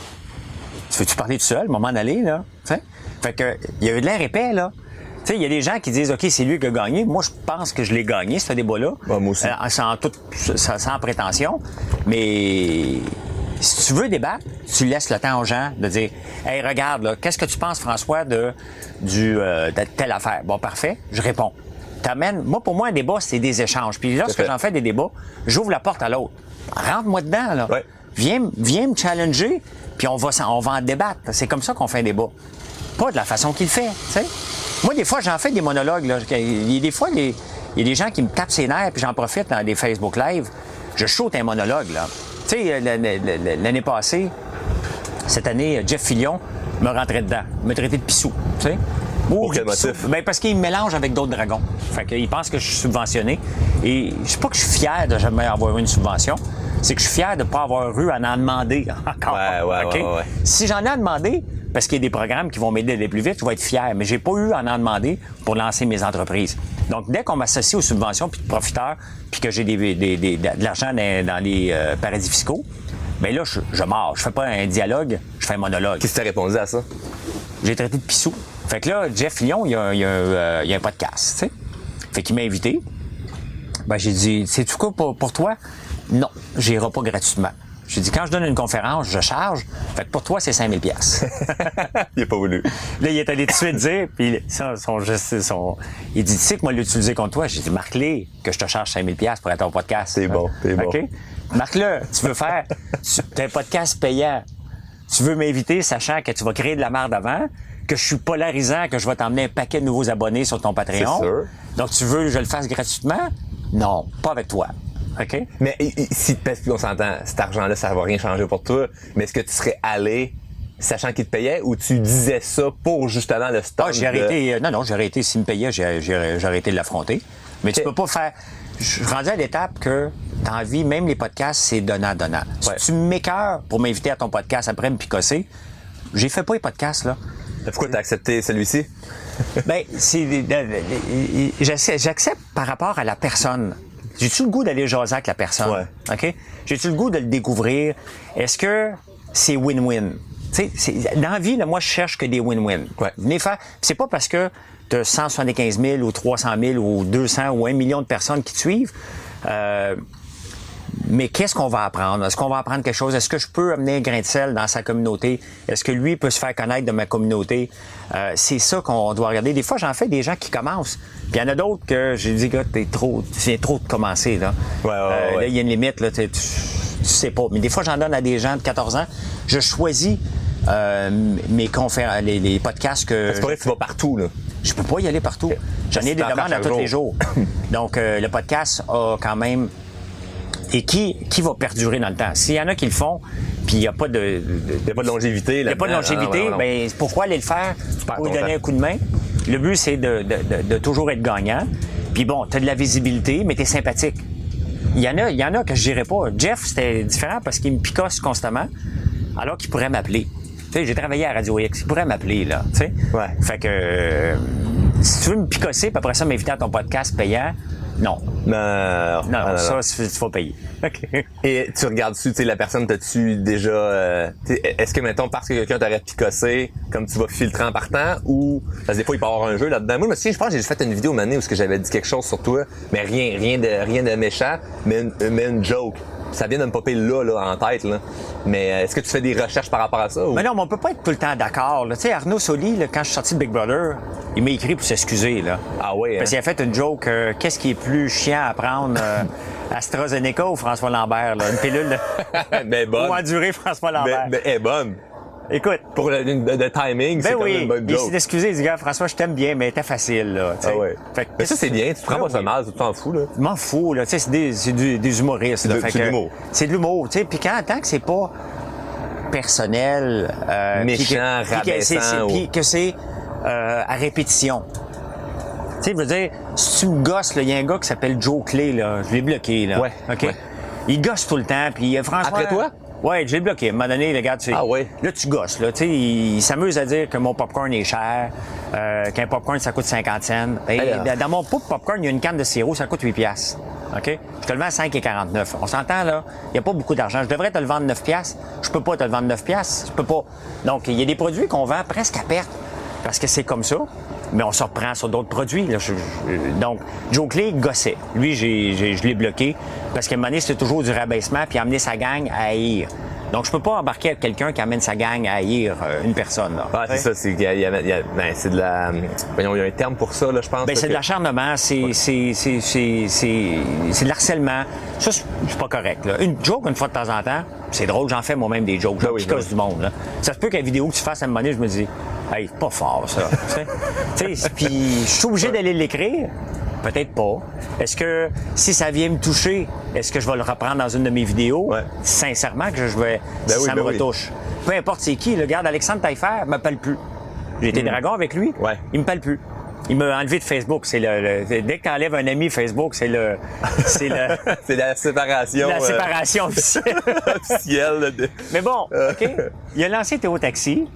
tu veux-tu parler tout seul, moment d'aller, là? Tu? Fait que, il y a eu de l'air épais, là. Tu sais, il y a des gens qui disent, OK, c'est lui qui a gagné. Moi, je pense que je l'ai gagné, ce débat-là. Ouais, moi aussi. Euh, sans, toute, sans, sans prétention. Mais si tu veux débattre, tu laisses le temps aux gens de dire Hey, regarde, là, qu'est-ce que tu penses, François, de, du, euh, de telle affaire? Bon, parfait, je réponds. T'amènes. Moi, pour moi, un débat, c'est des échanges. Puis lorsque j'en fais des débats, j'ouvre la porte à l'autre. Rentre-moi dedans, là. Ouais. Viens, viens me challenger, puis on va, on va en débattre. C'est comme ça qu'on fait un débat. Pas de la façon qu'il fait, tu sais. Moi, des fois, j'en fais des monologues, là. Des fois, il y a des gens qui me tapent ses nerfs, puis j'en profite dans des Facebook Live. Je shoot un monologue, là. Tu sais, l'année- l'année passée, cette année, Jeff Fillion me rentrait dedans, me traitait de pissou, tu sais. Pour quel motif? Ben parce qu'il me mélange avec d'autres dragons. Fait qu'il pense que je suis subventionné. Et je sais pas que je suis fier de jamais avoir eu une subvention. C'est que je suis fier de pas avoir eu à en demander encore. Ouais, ouais, OK? ouais, ouais. Si j'en ai à demander, parce qu'il y a des programmes qui vont m'aider à aller plus vite, je vais être fier. Mais j'ai pas eu à en demander pour lancer mes entreprises. Donc, dès qu'on m'associe aux subventions puis de profiteurs, puis que j'ai des, des- des- de l'argent dans, dans les euh, paradis fiscaux, ben là, je, je mords. Je fais pas un dialogue, je fais un monologue. Qu'est-ce que t'as répondu à ça? J'ai traité de pissou. Fait que là, Jeff Lyon, il y a, il y a, euh, il y a un podcast, tu sais. Fait qu'il m'a invité. Ben, j'ai dit, c'est tout quoi pour, pour toi? Non, j'irai pas gratuitement. J'ai dit, quand je donne une conférence, je charge. Fait que pour toi, c'est 5000 pièces. Il a pas voulu. Là, il est allé tout de suite dire, puis son, son, son- il dit, tu sais que moi, l'utiliser contre toi. J'ai dit, marque-les que je te charge 5000 pièces pour être au podcast. C'est bon, c'est bon. OK? Marque-le. Tu veux faire, tu as un podcast payant. Tu veux m'inviter sachant que tu vas créer de la merde avant, que je suis polarisant, que je vais t'emmener un paquet de nouveaux abonnés sur ton Patreon. Sûr. Donc, tu veux que je le fasse gratuitement? Non, pas avec toi. OK? Mais si, parce qu'on s'entend, cet argent-là, ça va rien changer pour toi. Mais est-ce que tu serais allé sachant qu'il te payait ou tu disais ça pour justement le stop? Ah, j'ai arrêté. non, non, j'ai arrêté. S'il me payait, j'ai, arrêté de l'affronter. Mais tu peux pas faire. Je suis rendu à l'étape que dans la vie, même les podcasts, c'est donnant-donnant. Ouais. Si tu m'écœures pour m'inviter à ton podcast après me picosser, j'ai fait pas les podcasts, là. Pourquoi t'as accepté celui-ci? Ben, c'est. j'accepte- J'accepte par rapport à la personne. J'ai-tu le goût d'aller jaser avec la personne? Ouais. OK? J'ai-tu le goût de le découvrir? Est-ce que c'est win-win? Tu sais, dans la vie, là, moi, je cherche que des win-win. Ouais. Venez faire. C'est pas parce que tu as 175 000 ou 300 000 ou 200 ou 1 million de personnes qui te suivent. euh, mais qu'est-ce qu'on va apprendre? Est-ce qu'on va apprendre quelque chose? Est-ce que je peux amener un grain de sel dans sa communauté? Est-ce que lui peut se faire connaître de ma communauté? Euh, c'est ça qu'on doit regarder. Des fois, j'en fais des gens qui commencent. Puis il y en a d'autres que j'ai dit, gars, t'es trop, tu viens trop de commencer, là. Ouais, ouais, Euh, ouais. Là, il y a une limite, là. Tu, sais pas. Mais des fois, j'en donne à des gens de 14 ans. Je choisis euh, mes conférences, les, les podcasts que. C'est pas vrai que tu vas partout, là. Je peux pas y aller partout. J'en ai des demandes à tous les jour. jours. Donc, le podcast a quand même... Et qui, qui va perdurer dans le temps? S'il y en a qui le font, puis il n'y a pas de... de- Il n'y a pas de longévité, il n'y a pas de longévité, ben ben pourquoi aller le faire? Pour donner temps. un coup de main? Le but, c'est de, de- de- de toujours être gagnant. Puis bon, tu as de la visibilité, mais tu es sympathique. Il y en a, il y en a que je dirais pas. Jeff, c'était différent parce qu'il me picosse constamment, alors qu'il pourrait m'appeler. Tu sais, j'ai travaillé à Radio X, il pourrait m'appeler, là, tu sais. Ouais. Fait que, euh, si tu veux me picosser, puis après ça, m'inviter à ton podcast payant, non. Non, Non, Ah, non, ça, non. c'est- tu vas payer. OK. Et tu regardes-tu, tu sais, la personne t'as-tu déjà... euh, Est-ce que, mettons, parce que quelqu'un t'aurait picossé, comme tu vas filtrer en partant, ou... Parce que des fois, il peut y avoir un jeu là-dedans. Moi, je me souviens, je pense que j'ai fait une vidéo une où j'avais dit quelque chose sur toi, mais rien, rien de, rien de méchant, mais une, mais une joke. Ça vient de me popper là, là, en tête, là. Mais euh, est-ce que tu fais des recherches par rapport à ça? Ou... Mais non, mais on peut pas être tout le temps d'accord. Tu sais, Arnaud Soli, là, quand je suis sorti de Big Brother, il m'a écrit pour s'excuser. Là. Ah ouais, hein? Parce qu'il a fait une joke. euh, Qu'est-ce qui est plus chiant à prendre, euh, AstraZeneca ou François Lambert? Là? Une pilule mais bonne. ou endurer François mais, Lambert. mais elle est bonne. Écoute, Pour le, timing, c'est ben même oui, une bonne il joke. s'est excusé. Il dit, gars, François, je t'aime bien, mais t'es facile. Là, tu sais. Ah ouais. Fait que- mais ça, c'est bien. Tu prends Ben pas ça mal, tu t'en fous, là. Je m'en fous, là. Tu sais, c'est des, c'est humoristes. là. c'est de l'humour. C'est de l'humour, tu sais. Puis quand, tant que c'est pas personnel, euh, puis que- Méchant, c'est- rabaissant c'est- puis que c'est euh, à répétition. Tu sais, je veux dire, si tu me gosses, là, il y a un gars qui s'appelle Joe Clay, là. Je l'ai bloqué, là. Ouais, OK? ouais. Il gosse tout le temps, puis euh, François... Après toi? Ouais, je l'ai bloqué. À un moment donné, le gars, tu sais, Ah ouais? Là, tu gosses, là. Il, il s'amuse à dire que mon popcorn est cher, euh, qu'un popcorn, ça coûte 50 cents. Alors. dans- dans mon pot de popcorn, il y a une canne de sirop, ça coûte 8 piastres. OK? Je te le vends à 5,49. On s'entend, là? Il n'y a pas beaucoup d'argent. Je devrais te le vendre 9 piastres. Je peux pas te le vendre 9 piastres. Je peux pas. Donc, il y a des produits qu'on vend presque à perte. Parce que c'est comme ça. Mais on se reprend sur d'autres produits. Donc, Joe Clay gossait. Lui, je l'ai bloqué. Parce qu'à un moment c'était toujours du rabaissement puis amener sa gang à haïr. Donc, je peux pas embarquer avec quelqu'un qui amène sa gang à haïr euh, une personne. Là. Ah, c'est ça, c'est y a- il y a- il y a- ben, c'est de la. Voyons, il y a un terme pour ça, là, je pense. Ben, c'est de l'acharnement, c'est, c'est, c'est, c'est, c'est, c'est de l'harcèlement. Ça, c'est pas correct. Là. Une joke, une fois de temps en temps, c'est drôle, j'en fais moi-même des jokes. J'en Ben oui, picosse ben du monde. Là. Ça se peut qu'à la vidéo que tu fasses à un moment donné, je me dis, hey, c'est pas fort, ça. Puis, je suis obligé d'aller l'écrire. Peut-être pas. Est-ce que si ça vient me toucher, est-ce que je vais le reprendre dans une de mes vidéos? Ouais. Sincèrement que je vais, Ben si oui, ça ben me oui. retouche. Peu importe c'est qui, le garde Alexandre Taillefer m'appelle plus. J'ai été dragon avec lui. Hmm. Ouais. Il me parle plus. Il m'a enlevé de Facebook. C'est le, le- dès que tu enlèves un ami Facebook, c'est le, c'est le, C'est la séparation. la euh, séparation officielle. officielle. de- Mais bon, OK. Il a lancé Théo Taxi.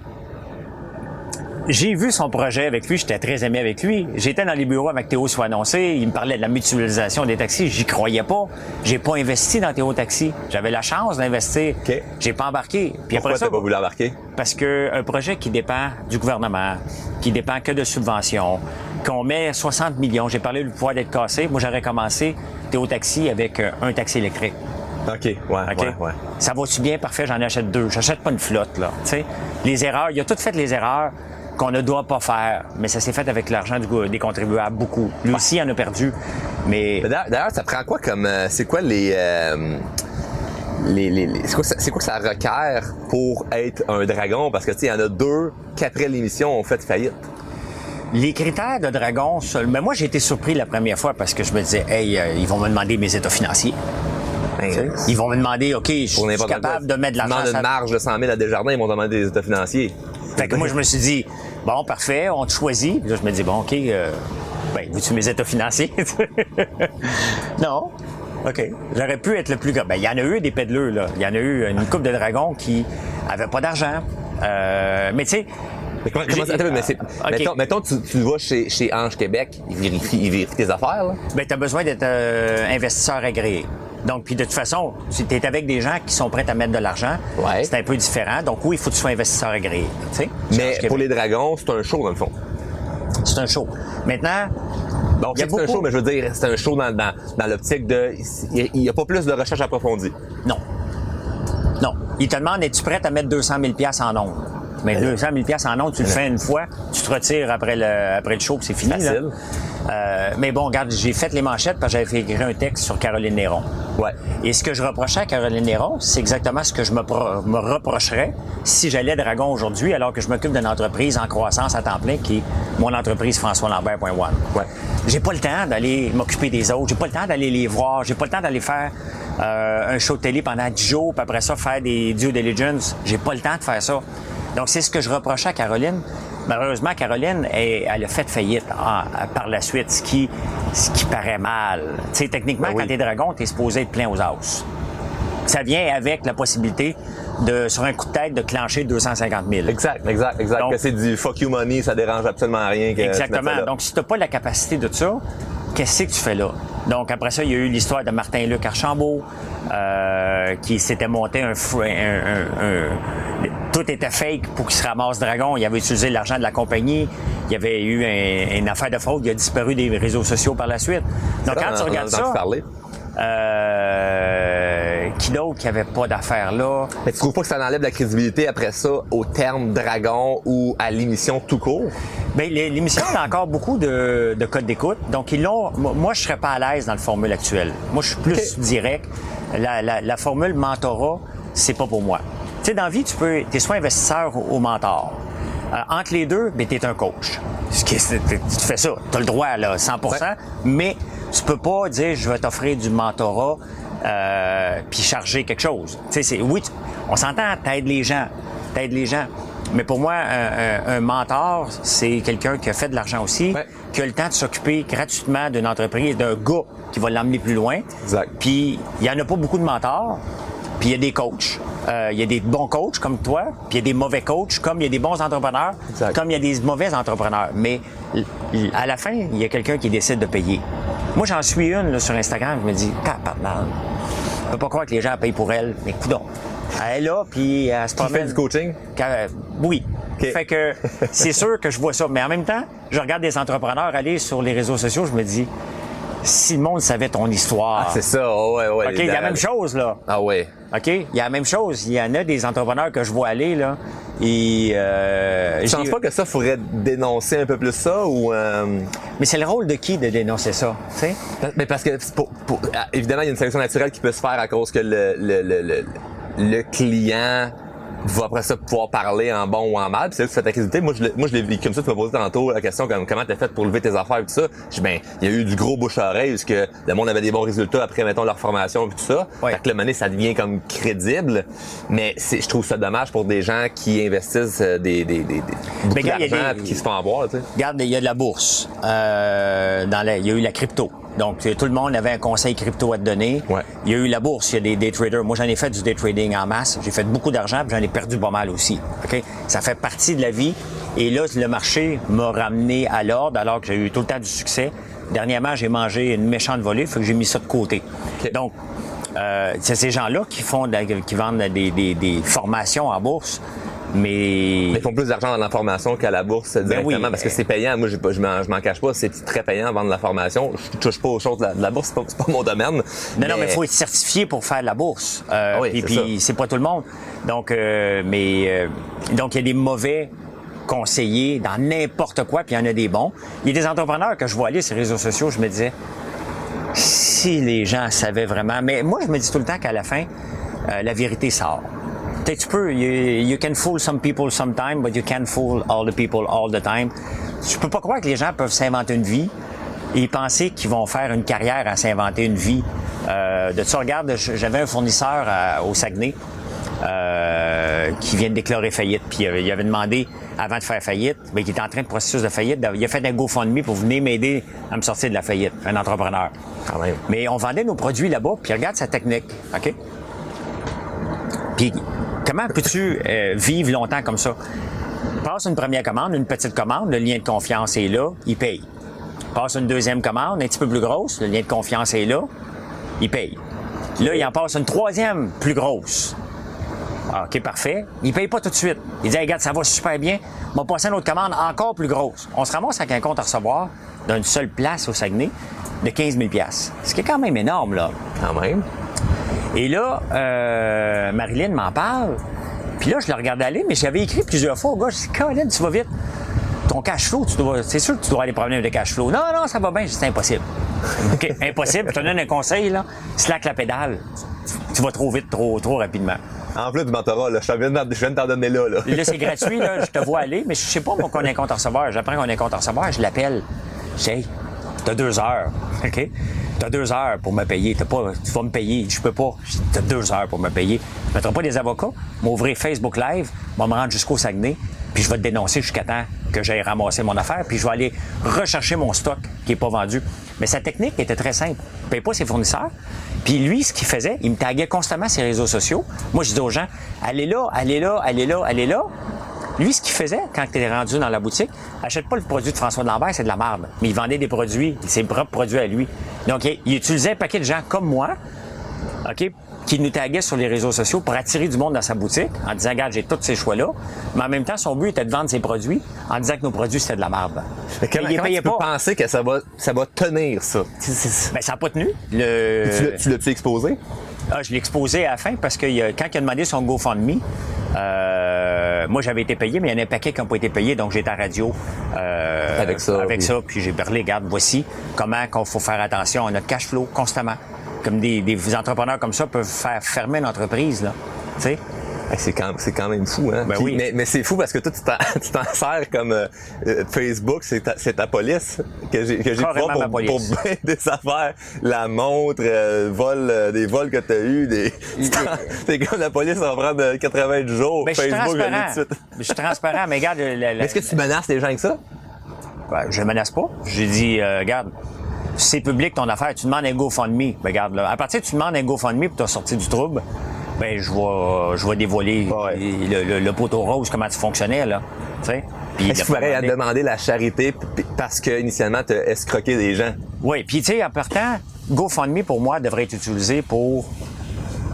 J'ai vu son projet avec lui, j'étais très aimé avec lui. J'étais dans les bureaux avec Théo soit annoncé, il me parlait de la mutualisation des taxis, j'y croyais pas. J'ai pas investi dans Théo Taxi. J'avais la chance d'investir. OK. J'ai pas embarqué. Puis Pourquoi t'as pas voulu embarquer? parce que un projet qui dépend du gouvernement, qui dépend que de subventions, qu'on met 60 millions, j'ai parlé du pouvoir d'être cassé. Moi, j'aurais commencé Théo Taxi avec euh, un taxi électrique. OK, ouais, OK? ouais, ouais. Ça va-tu bien? Parfait, j'en achète deux. J'achète pas une flotte, là. Tu sais, les erreurs, il a tout fait les erreurs qu'on ne doit pas faire, mais ça s'est fait avec l'argent des contribuables, beaucoup. Lui aussi, il en a perdu. Mais Mais D'ailleurs, ça prend quoi comme. euh, c'est quoi les. euh, les, les- les- c'est, quoi, que ça- c'est quoi que ça requiert pour être un dragon? Parce que, tu sais, il y en a deux qu'après l'émission ont fait faillite. les critères de Dragon, seul- mais moi, j'ai été surpris la première fois parce que je me disais, hey, euh, ils vont me demander mes états financiers. Sais, Ils vont me demander, OK, je suis capable de mettre de l'argent. demandes sur une la- marge de 100 000 à Desjardins, ils vont demander des états financiers. Fait que moi, je me suis dit, bon, parfait, on te choisit. Puis là, je me dis, bon, OK, euh, ben, veux-tu mes états financiers? non. OK. J'aurais pu être le plus grand. Ben, il y en a eu des pédaleux, là. Il y en a eu une coupe de dragons qui avaient pas d'argent. Euh, mais tu sais. Mais comment, comment attends, mais c'est, OK. mettons, mettons, tu, tu vas chez, chez Ange Québec, ils vérifient, ils vérifient tes affaires, là. Ben, tu as besoin d'être euh, investisseur agréé. Donc, puis de toute façon, si tu es avec des gens qui sont prêts à mettre de l'argent, Ouais. c'est un peu différent. Donc, oui, il faut que tu sois investisseur agréé. Mais pour les dragons, c'est un show, dans le fond. C'est un show. Maintenant, a c'est un show, mais je veux dire, c'est un show dans, dans, dans l'optique de. Il n'y a pas plus de recherche approfondie. Non. Non. Il te demande, es-tu prête à mettre 200 000 en ondes? Mais 200 000 en ondes, tu le fais une fois, tu te retires après le, après le show, puis c'est fini. là. Facile. Euh, mais bon, regarde, j'ai fait les manchettes parce que j'avais fait écrire un texte sur Caroline Néron. Ouais. Et ce que je reprochais à Caroline Néron, c'est exactement ce que je me reprocherais si j'allais Dragon aujourd'hui, alors que je m'occupe d'une entreprise en croissance à temps plein qui est mon entreprise François Lambert.one. Ouais. J'ai pas le temps d'aller m'occuper des autres, j'ai pas le temps d'aller les voir, j'ai pas le temps d'aller faire euh, un show de télé pendant 10 jours, puis après ça faire des due diligence. J'ai pas le temps de faire ça. Donc, c'est ce que je reprochais à Caroline. Malheureusement, Caroline, elle, elle a fait faillite ah, par la suite, ce qui, ce qui paraît mal. Tu sais, techniquement, Ben oui. quand t'es dragon, t'es supposé être plein aux os. Ça vient avec la possibilité de, sur un coup de tête, de clencher 250 000. Exact, exact, exact. Donc- que c'est du fuck you money, ça dérange absolument rien. Que Exactement. Donc, si tu n'as pas la capacité de ça, qu'est-ce que tu fais là? Donc, après ça, il y a eu l'histoire de Martin-Luc Archambault, euh, qui s'était monté un, fou- un- un- un- Tout était fake pour qu'il se ramasse Dragon. Il avait utilisé l'argent de la compagnie. Il y avait eu un- une affaire de fraude. Il a disparu des réseaux sociaux par la suite. Donc, quand on- tu on regardes entendu ça... parler. Euh, qui d'autre qui avait pas d'affaires là? Mais tu trouves pas que ça enlève la crédibilité après ça au terme dragon ou à l'émission tout court? Bien, l'é- l'émission a encore beaucoup de, de codes d'écoute. Donc, ils l'ont. mo- Moi, je serais pas à l'aise dans le formule actuel. Moi, je suis plus direct. La, la, la formule mentorat, c'est pas pour moi. Tu sais, dans la vie, tu peux. T'es soit investisseur ou, ou mentor. Euh, entre les deux, ben, t'es un coach. Ce qui est- c'est- tu fais ça. T'as le droit, là, 100 Ouais. mais tu peux pas dire je vais t'offrir du mentorat euh, puis charger quelque chose. Tu sais, c'est oui, tu- on s'entend, t'aides les gens, t'aides les gens. Mais pour moi, un, un- un mentor, c'est quelqu'un qui a fait de l'argent aussi, Ouais. qui a le temps de s'occuper gratuitement d'une entreprise, d'un gars qui va l'emmener plus loin. Exact. Puis il y en a pas beaucoup de mentors. Puis il y a des coachs. Euh, il y a des bons coachs comme toi, puis il y a des mauvais coachs, comme il y a des bons entrepreneurs, Exact. comme il y a des mauvais entrepreneurs. Mais à la fin, il y a quelqu'un qui décide de payer. Moi, j'en suis une là, sur Instagram, je me dis, tabarnak. Je peux pas croire que les gens payent pour elle, mais coudon. Elle est là, puis elle se Tu fais promène. du coaching? Quand- oui. OK. Fait que c'est sûr que je vois ça. Mais en même temps, je regarde des entrepreneurs aller sur les réseaux sociaux, je me dis, si le monde savait ton histoire. C'est ça, oh, ouais, ouais. OK, il y a la même chose, là. Ah ouais. OK? Il y a la même chose. Il y en a des entrepreneurs que je vois aller, là. Et. Euh, Tu penses pas que ça faudrait dénoncer un peu plus ça ou... euh, Mais c'est le rôle de qui de dénoncer ça? Tu sais? Mais parce que, pour- pour- ah, évidemment, il y a une sélection naturelle qui peut se faire à cause que le, le, le, le, le client va après ça pouvoir parler en bon ou en mal. Puis c'est là que tu fais ta crédibilité. Moi, je, l'ai- moi, je l'ai comme ça. Tu m'as posé tantôt la question comme comment t'as fait pour lever tes affaires et tout ça. Je dis, ben, il y a eu du gros bouche à oreille parce que le monde avait des bons résultats après, mettons, leur formation et tout ça. Ouais. Fait que le money, ça devient comme crédible. Mais c'est, je trouve ça dommage pour des gens qui investissent euh, des, des, des, des beaucoup d'argent des- qui se font avoir, tu sais. Regarde, il y a de la bourse. Euh, dans la- il y a eu la crypto. Donc, euh, tout le monde avait un conseil crypto à te donner. Ouais. Il y a eu la bourse, il y a des day traders. Moi, j'en ai fait du day trading en masse. J'ai fait beaucoup d'argent, puis j'en ai perdu pas mal aussi. Ça fait partie de la vie. Et là, le marché m'a ramené à l'ordre alors que j'ai eu tout le temps du succès. Dernièrement, j'ai mangé une méchante volée, fait que j'ai mis ça de côté. Donc, euh, c'est ces gens-là qui font, de la- qui vendent des, des- des formations en bourse. Mais Mais ils font plus d'argent dans la formation qu'à la bourse directement Ben oui. parce que c'est payant. Moi, pas- je m'en cache pas, c'est très payant vendre la formation. Je touche pas aux choses de la, de la bourse, c'est pas, pas mon domaine. Non, non, mais il faut être certifié pour faire de la bourse. Euh, Ah oui, puis c'est puis c'est pas tout le monde. Donc, euh, mais euh, donc il y a des mauvais conseillers dans n'importe quoi, puis il y en a des bons. Il y a des entrepreneurs que je vois aller sur les réseaux sociaux, je me disais, si les gens savaient vraiment. Mais moi, je me dis tout le temps qu'à la fin, la vérité sort. Tu peux, you, you can fool some people sometime, but you can't fool all the people all the time. Je peux pas croire que les gens peuvent s'inventer une vie et penser qu'ils vont faire une carrière à s'inventer une vie. Euh, de ça, regarde, j'avais un fournisseur à- au Saguenay euh, qui vient de déclarer faillite. Puis il avait demandé, avant de faire faillite, ben, il était en train de processus de faillite, il a fait un GoFundMe pour venir m'aider à me sortir de la faillite, un entrepreneur. Quand même. Mais on vendait nos produits là-bas, puis regarde sa technique, OK? Puis comment peux-tu euh, vivre longtemps comme ça? Passe une première commande, une petite commande, le lien de confiance est là, il paye. Passe une deuxième commande, un petit peu plus grosse, le lien de confiance est là, il paye. Là, il en passe une troisième plus grosse. Ah, OK, parfait. Il paye pas tout de suite. Il dit, regarde, ça va super bien. On va passer une autre commande encore plus grosse. On se ramasse avec un compte à recevoir d'une seule place au Saguenay de 15 000 Ce qui est quand même énorme, là. Quand même. Et là, euh, Marilyn m'en parle. Puis là, je le regarde aller, mais j'avais écrit plusieurs fois au gars, je dis, Colin, tu vas vite. Ton cash flow, tu dois, c'est sûr que tu dois avoir des problèmes de cash flow. Non, non, ça va bien. C'est impossible. OK, impossible. Je te donne un conseil, là. Slack la pédale. Tu vas trop vite, trop, trop rapidement. En plus du mentorat, là, je viens de je viens de t'en donner là. là. Là, c'est gratuit, là. Je te vois aller, mais je sais pas, moi, qu'on un compte à recevoir. J'apprends qu'on un compte à recevoir, je l'appelle. Je dis, hey, t'as deux heures, OK? T'as deux heures pour me payer. T'as pas, tu vas me payer. Je peux pas. T'as deux heures pour me payer. Je mettrai pas des avocats, m'ouvrir Facebook Live, va me rendre jusqu'au Saguenay, puis je vais te dénoncer jusqu'à temps que j'aille ramasser mon affaire, puis je vais aller rechercher mon stock qui est pas vendu. Mais sa technique était très simple. Il paye pas ses fournisseurs. Puis lui, ce qu'il faisait, il me taguait constamment ses réseaux sociaux. Moi, je disais aux gens, allez là, allez là, allez là, allez là. Lui, ce qu'il faisait quand tu es rendu dans la boutique, achète pas le produit de François de Lambert, c'est de la merde. Mais il vendait des produits, ses propres produits à lui. Donc, il utilisait un paquet de gens comme moi, OK, qui nous taguaient sur les réseaux sociaux pour attirer du monde dans sa boutique en disant, regarde, j'ai tous ces choix-là. Mais en même temps, son but était de vendre ses produits en disant que nos produits, c'était de la merde. Mais comment, il comment tu peux pas. penser que ça va, ça va tenir, ça? C'est- Ben, ça n'a pas tenu. Le... Tu l'as- Tu l'as-tu exposé? Ah, je l'ai exposé à la fin parce que il quand il a demandé son GoFundMe, euh, moi j'avais été payé, mais il y en a un paquet qui n'ont pas été payés, donc j'étais à radio euh, Avec ça, Avec oui. ça, puis j'ai parlé, regarde, voici comment qu'on faut faire attention à notre cash flow constamment. Comme des, des entrepreneurs comme ça peuvent faire fermer une entreprise, là. Tu sais? Hey, C'est quand, c'est quand même fou, hein? Ben Puis- oui. Mais, mais c'est fou parce que toi, tu t'en, sers comme euh, euh, Facebook, c'est ta, police que j'ai, que pour, pour bien des affaires. La montre, euh, vol, euh, des vols que t'as eu, des. C'est comme la police va prendre euh, 80 jours. Ben, je suis Facebook, tout de suite. Je suis transparent, mais regarde, Est-ce que tu menaces les gens avec ça? Ben, je menace pas. J'ai dit, euh, regarde, c'est public ton affaire, tu demandes un GoFundMe. Ben, regarde, là, à partir que tu demandes un GoFundMe pour te sortir du trouble, ben, je vais, je vais dévoiler Ouais. le, le- le poteau rose, comment tu fonctionnais, là. Tu sais? Puis Est-ce il qu'il faudrait demandé. demander la charité parce que initialement tu as escroqué des gens? Oui, puis tu sais, en partant, GoFundMe, pour moi, devrait être utilisé pour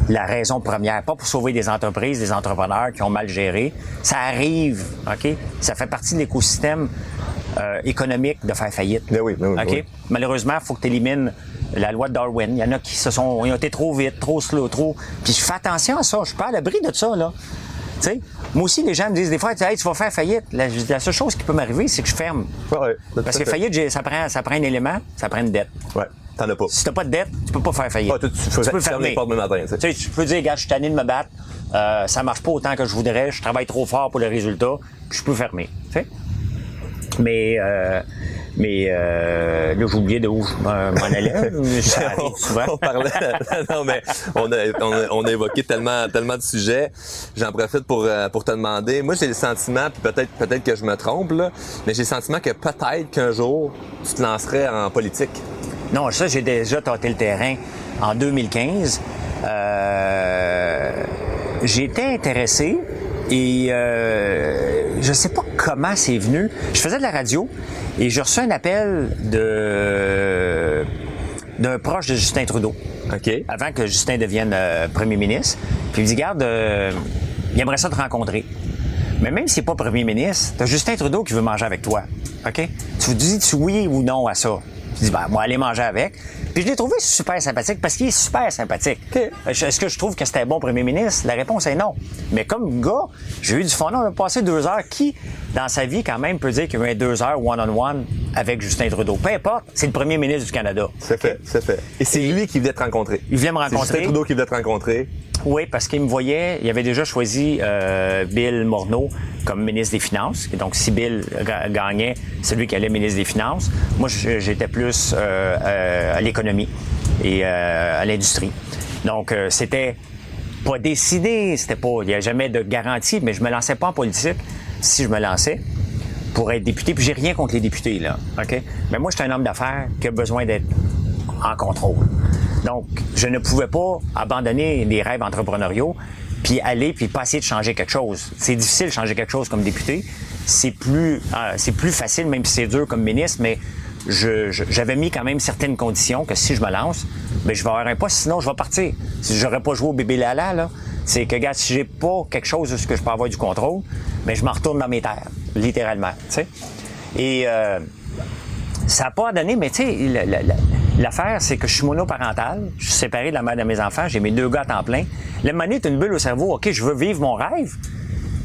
la raison première, pas pour sauver des entreprises, des entrepreneurs qui ont mal géré. Ça arrive, OK? Ça fait partie de l'écosystème euh, économique de faire faillite. Ben oui, ben oui, ben OK? oui. Malheureusement, il faut que tu élimines la loi de Darwin. Il y en a qui se sont, ils ont été trop vite, trop slow, trop. Puis je fais attention à ça. Je suis pas à l'abri de ça, là. Tu sais, moi aussi, les gens me disent des fois, hey, tu vas faire faillite. La, la seule chose qui peut m'arriver, c'est que je ferme. Ouais, Parce que faillite, ça prend, ça prend un élément, ça prend une dette. Ouais, t'en as pas. Si t'as pas de dette, tu peux pas faire faillite. Ah, tu- peux tu fermes les le matin, tu sais. Peux dire, regarde, je suis tanné de me battre, euh, ça marche pas autant que je voudrais, je travaille trop fort pour le résultat, puis je peux fermer. Tu sais? Mais, euh, mais euh, là, j'ai oublié de où je m'en allais. Ça arrive souvent. on parlait, non mais on a, on a, on a évoqué tellement, tellement de sujets. J'en profite pour, euh, pour te demander. Moi, j'ai le sentiment, puis peut-être, peut-être que je me trompe là, mais j'ai le sentiment que peut-être qu'un jour tu te lancerais en politique. Non, ça, j'ai déjà tâté le terrain en 2015. Euh, j'ai été intéressé et euh, je sais pas comment c'est venu. Je faisais de la radio et j'ai reçu un appel de d'un proche de Justin Trudeau Ok. avant que Justin devienne euh, premier ministre. Puis il me dit, garde, euh, il aimerait ça te rencontrer. Mais même si c'est pas premier ministre, t'as Justin Trudeau qui veut manger avec toi. OK? Tu dis tu oui ou non à ça? Tu dis, ben, moi, aller manger avec. Puis je l'ai trouvé super sympathique parce qu'il est super sympathique. Est-ce que je trouve que c'était un bon premier ministre? La réponse est non. Mais comme gars, j'ai eu du fun. On a passé deux heures. Qui, dans sa vie, quand même, peut dire qu'il y a eu deux heures one-on-one avec Justin Trudeau? Peu importe, c'est le premier ministre du Canada. C'est fait, c'est fait. Et c'est lui qui voulait te rencontrer. Il voulait me C'est rencontrer. Justin Trudeau qui voulait te rencontrer. Oui, parce qu'il me voyait, il avait déjà choisi euh, Bill Morneau comme ministre des Finances. Et donc, si Bill ga- gagnait, c'est lui qui allait ministre des Finances. Moi, j'étais plus euh, euh, à l'économie et à l'industrie. Donc, c'était pas décidé, c'était pas, il n'y a jamais de garantie, mais je me lançais pas en politique si je me lançais pour être député. Puis j'ai rien contre les députés, là. OK? Mais moi, je suis un homme d'affaires qui a besoin d'être en contrôle. Donc, je ne pouvais pas abandonner des rêves entrepreneuriaux puis aller puis pas essayer de changer quelque chose. C'est difficile de changer quelque chose comme député. C'est plus, euh, plus facile, même si c'est dur comme ministre, mais je- je- j'avais mis quand même certaines conditions que si je me lance, ben, je vais avoir un poste, sinon je vais partir. Si j'aurais pas joué au bébé Lala, là, c'est que, gars, si j'ai pas quelque chose ce que je peux avoir du contrôle, ben, je m'en retourne dans mes terres, littéralement. Et, euh, ça n'a pas donné, mais tu sais, l'affaire, c'est que je suis monoparental, je suis séparé de la mère de mes enfants, j'ai mes deux gars à temps plein. La manette une bulle au cerveau, OK, je veux vivre mon rêve,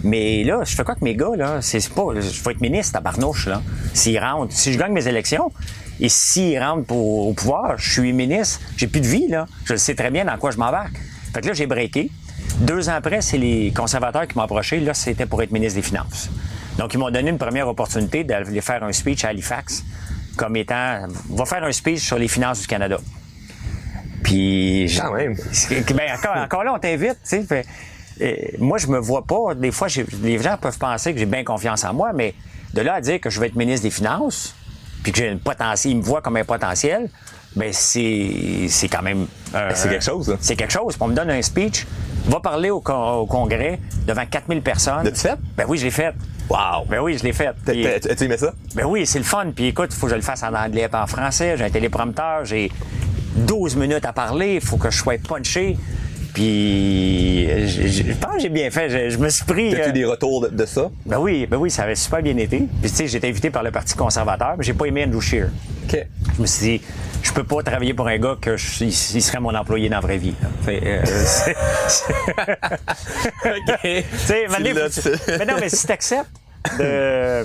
mais là, je fais quoi que mes gars, là? C'est pas, je vais être ministre à Barnouche, là. S'ils rentrent, si je gagne mes élections, et s'ils rentrent au pouvoir, je suis ministre, j'ai plus de vie, là. Je sais très bien dans quoi je m'embarque. Fait que là, j'ai breaké. Deux ans après, c'est les conservateurs qui m'ont approché. Là, c'était pour être ministre des Finances. Donc, ils m'ont donné une première opportunité d'aller faire un speech à Halifax comme étant, va faire un speech sur les finances du Canada. Puis, Quand même. ben, encore, encore là, on t'invite, tu sais. fait- euh, moi, je me vois pas. Des fois, les gens peuvent penser que j'ai bien confiance en moi, mais de là à dire que je vais être ministre des Finances, puis que j'ai un potentiel, ils me voient comme un potentiel, ben c'est c'est quand même. euh, C'est quelque chose. C'est quelque chose. On me donne un speech, va parler au Congrès devant 4000 personnes. L'as-tu fait? Ben oui, je l'ai fait. Wow! Ben oui, je l'ai fait. As-tu aimé ça? ben oui, c'est le fun. Puis écoute, il faut que je le fasse en anglais et en français. J'ai un téléprompteur, j'ai 12 minutes à parler, il faut que je sois punché. Puis je, je- je pense que j'ai bien fait. Je, je me suis pris. T'as euh, eu des retours de, de ça? ben oui, ben oui, ça avait super bien été. Puis tu sais, été invité par le Parti conservateur, mais j'ai pas aimé Andrew Scheer. OK. Je me suis dit, je peux pas travailler pour un gars que je- il, il serait mon employé dans la vraie vie. Fait, euh, c'est- Tu sais, mais non, mais si tu acceptes de,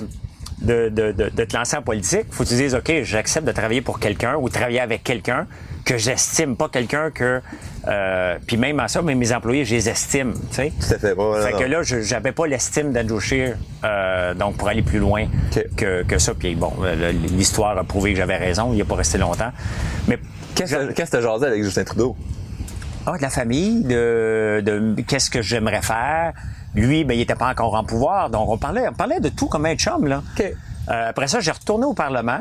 de, de, de- de te lancer en politique, faut que tu dises, OK, j'accepte de travailler pour quelqu'un ou de travailler avec quelqu'un que j'estime, pas quelqu'un que... euh, puis même à ça, même mes employés, je les estime, tu sais. Tout à fait. Ouais, Fait non. que là, je j'avais pas l'estime d'Andrew Scheer, euh, donc pour aller plus loin que, que ça. Puis bon, l'histoire a prouvé que j'avais raison, il a pas resté longtemps. Mais Qu'est-ce que que t'as jasé avec Justin Trudeau? ah, de la famille, de, de qu'est-ce que j'aimerais faire? Lui, ben, il était pas encore en pouvoir, donc on parlait, on parlait de tout comme un chum, là. Euh, après ça, j'ai retourné au Parlement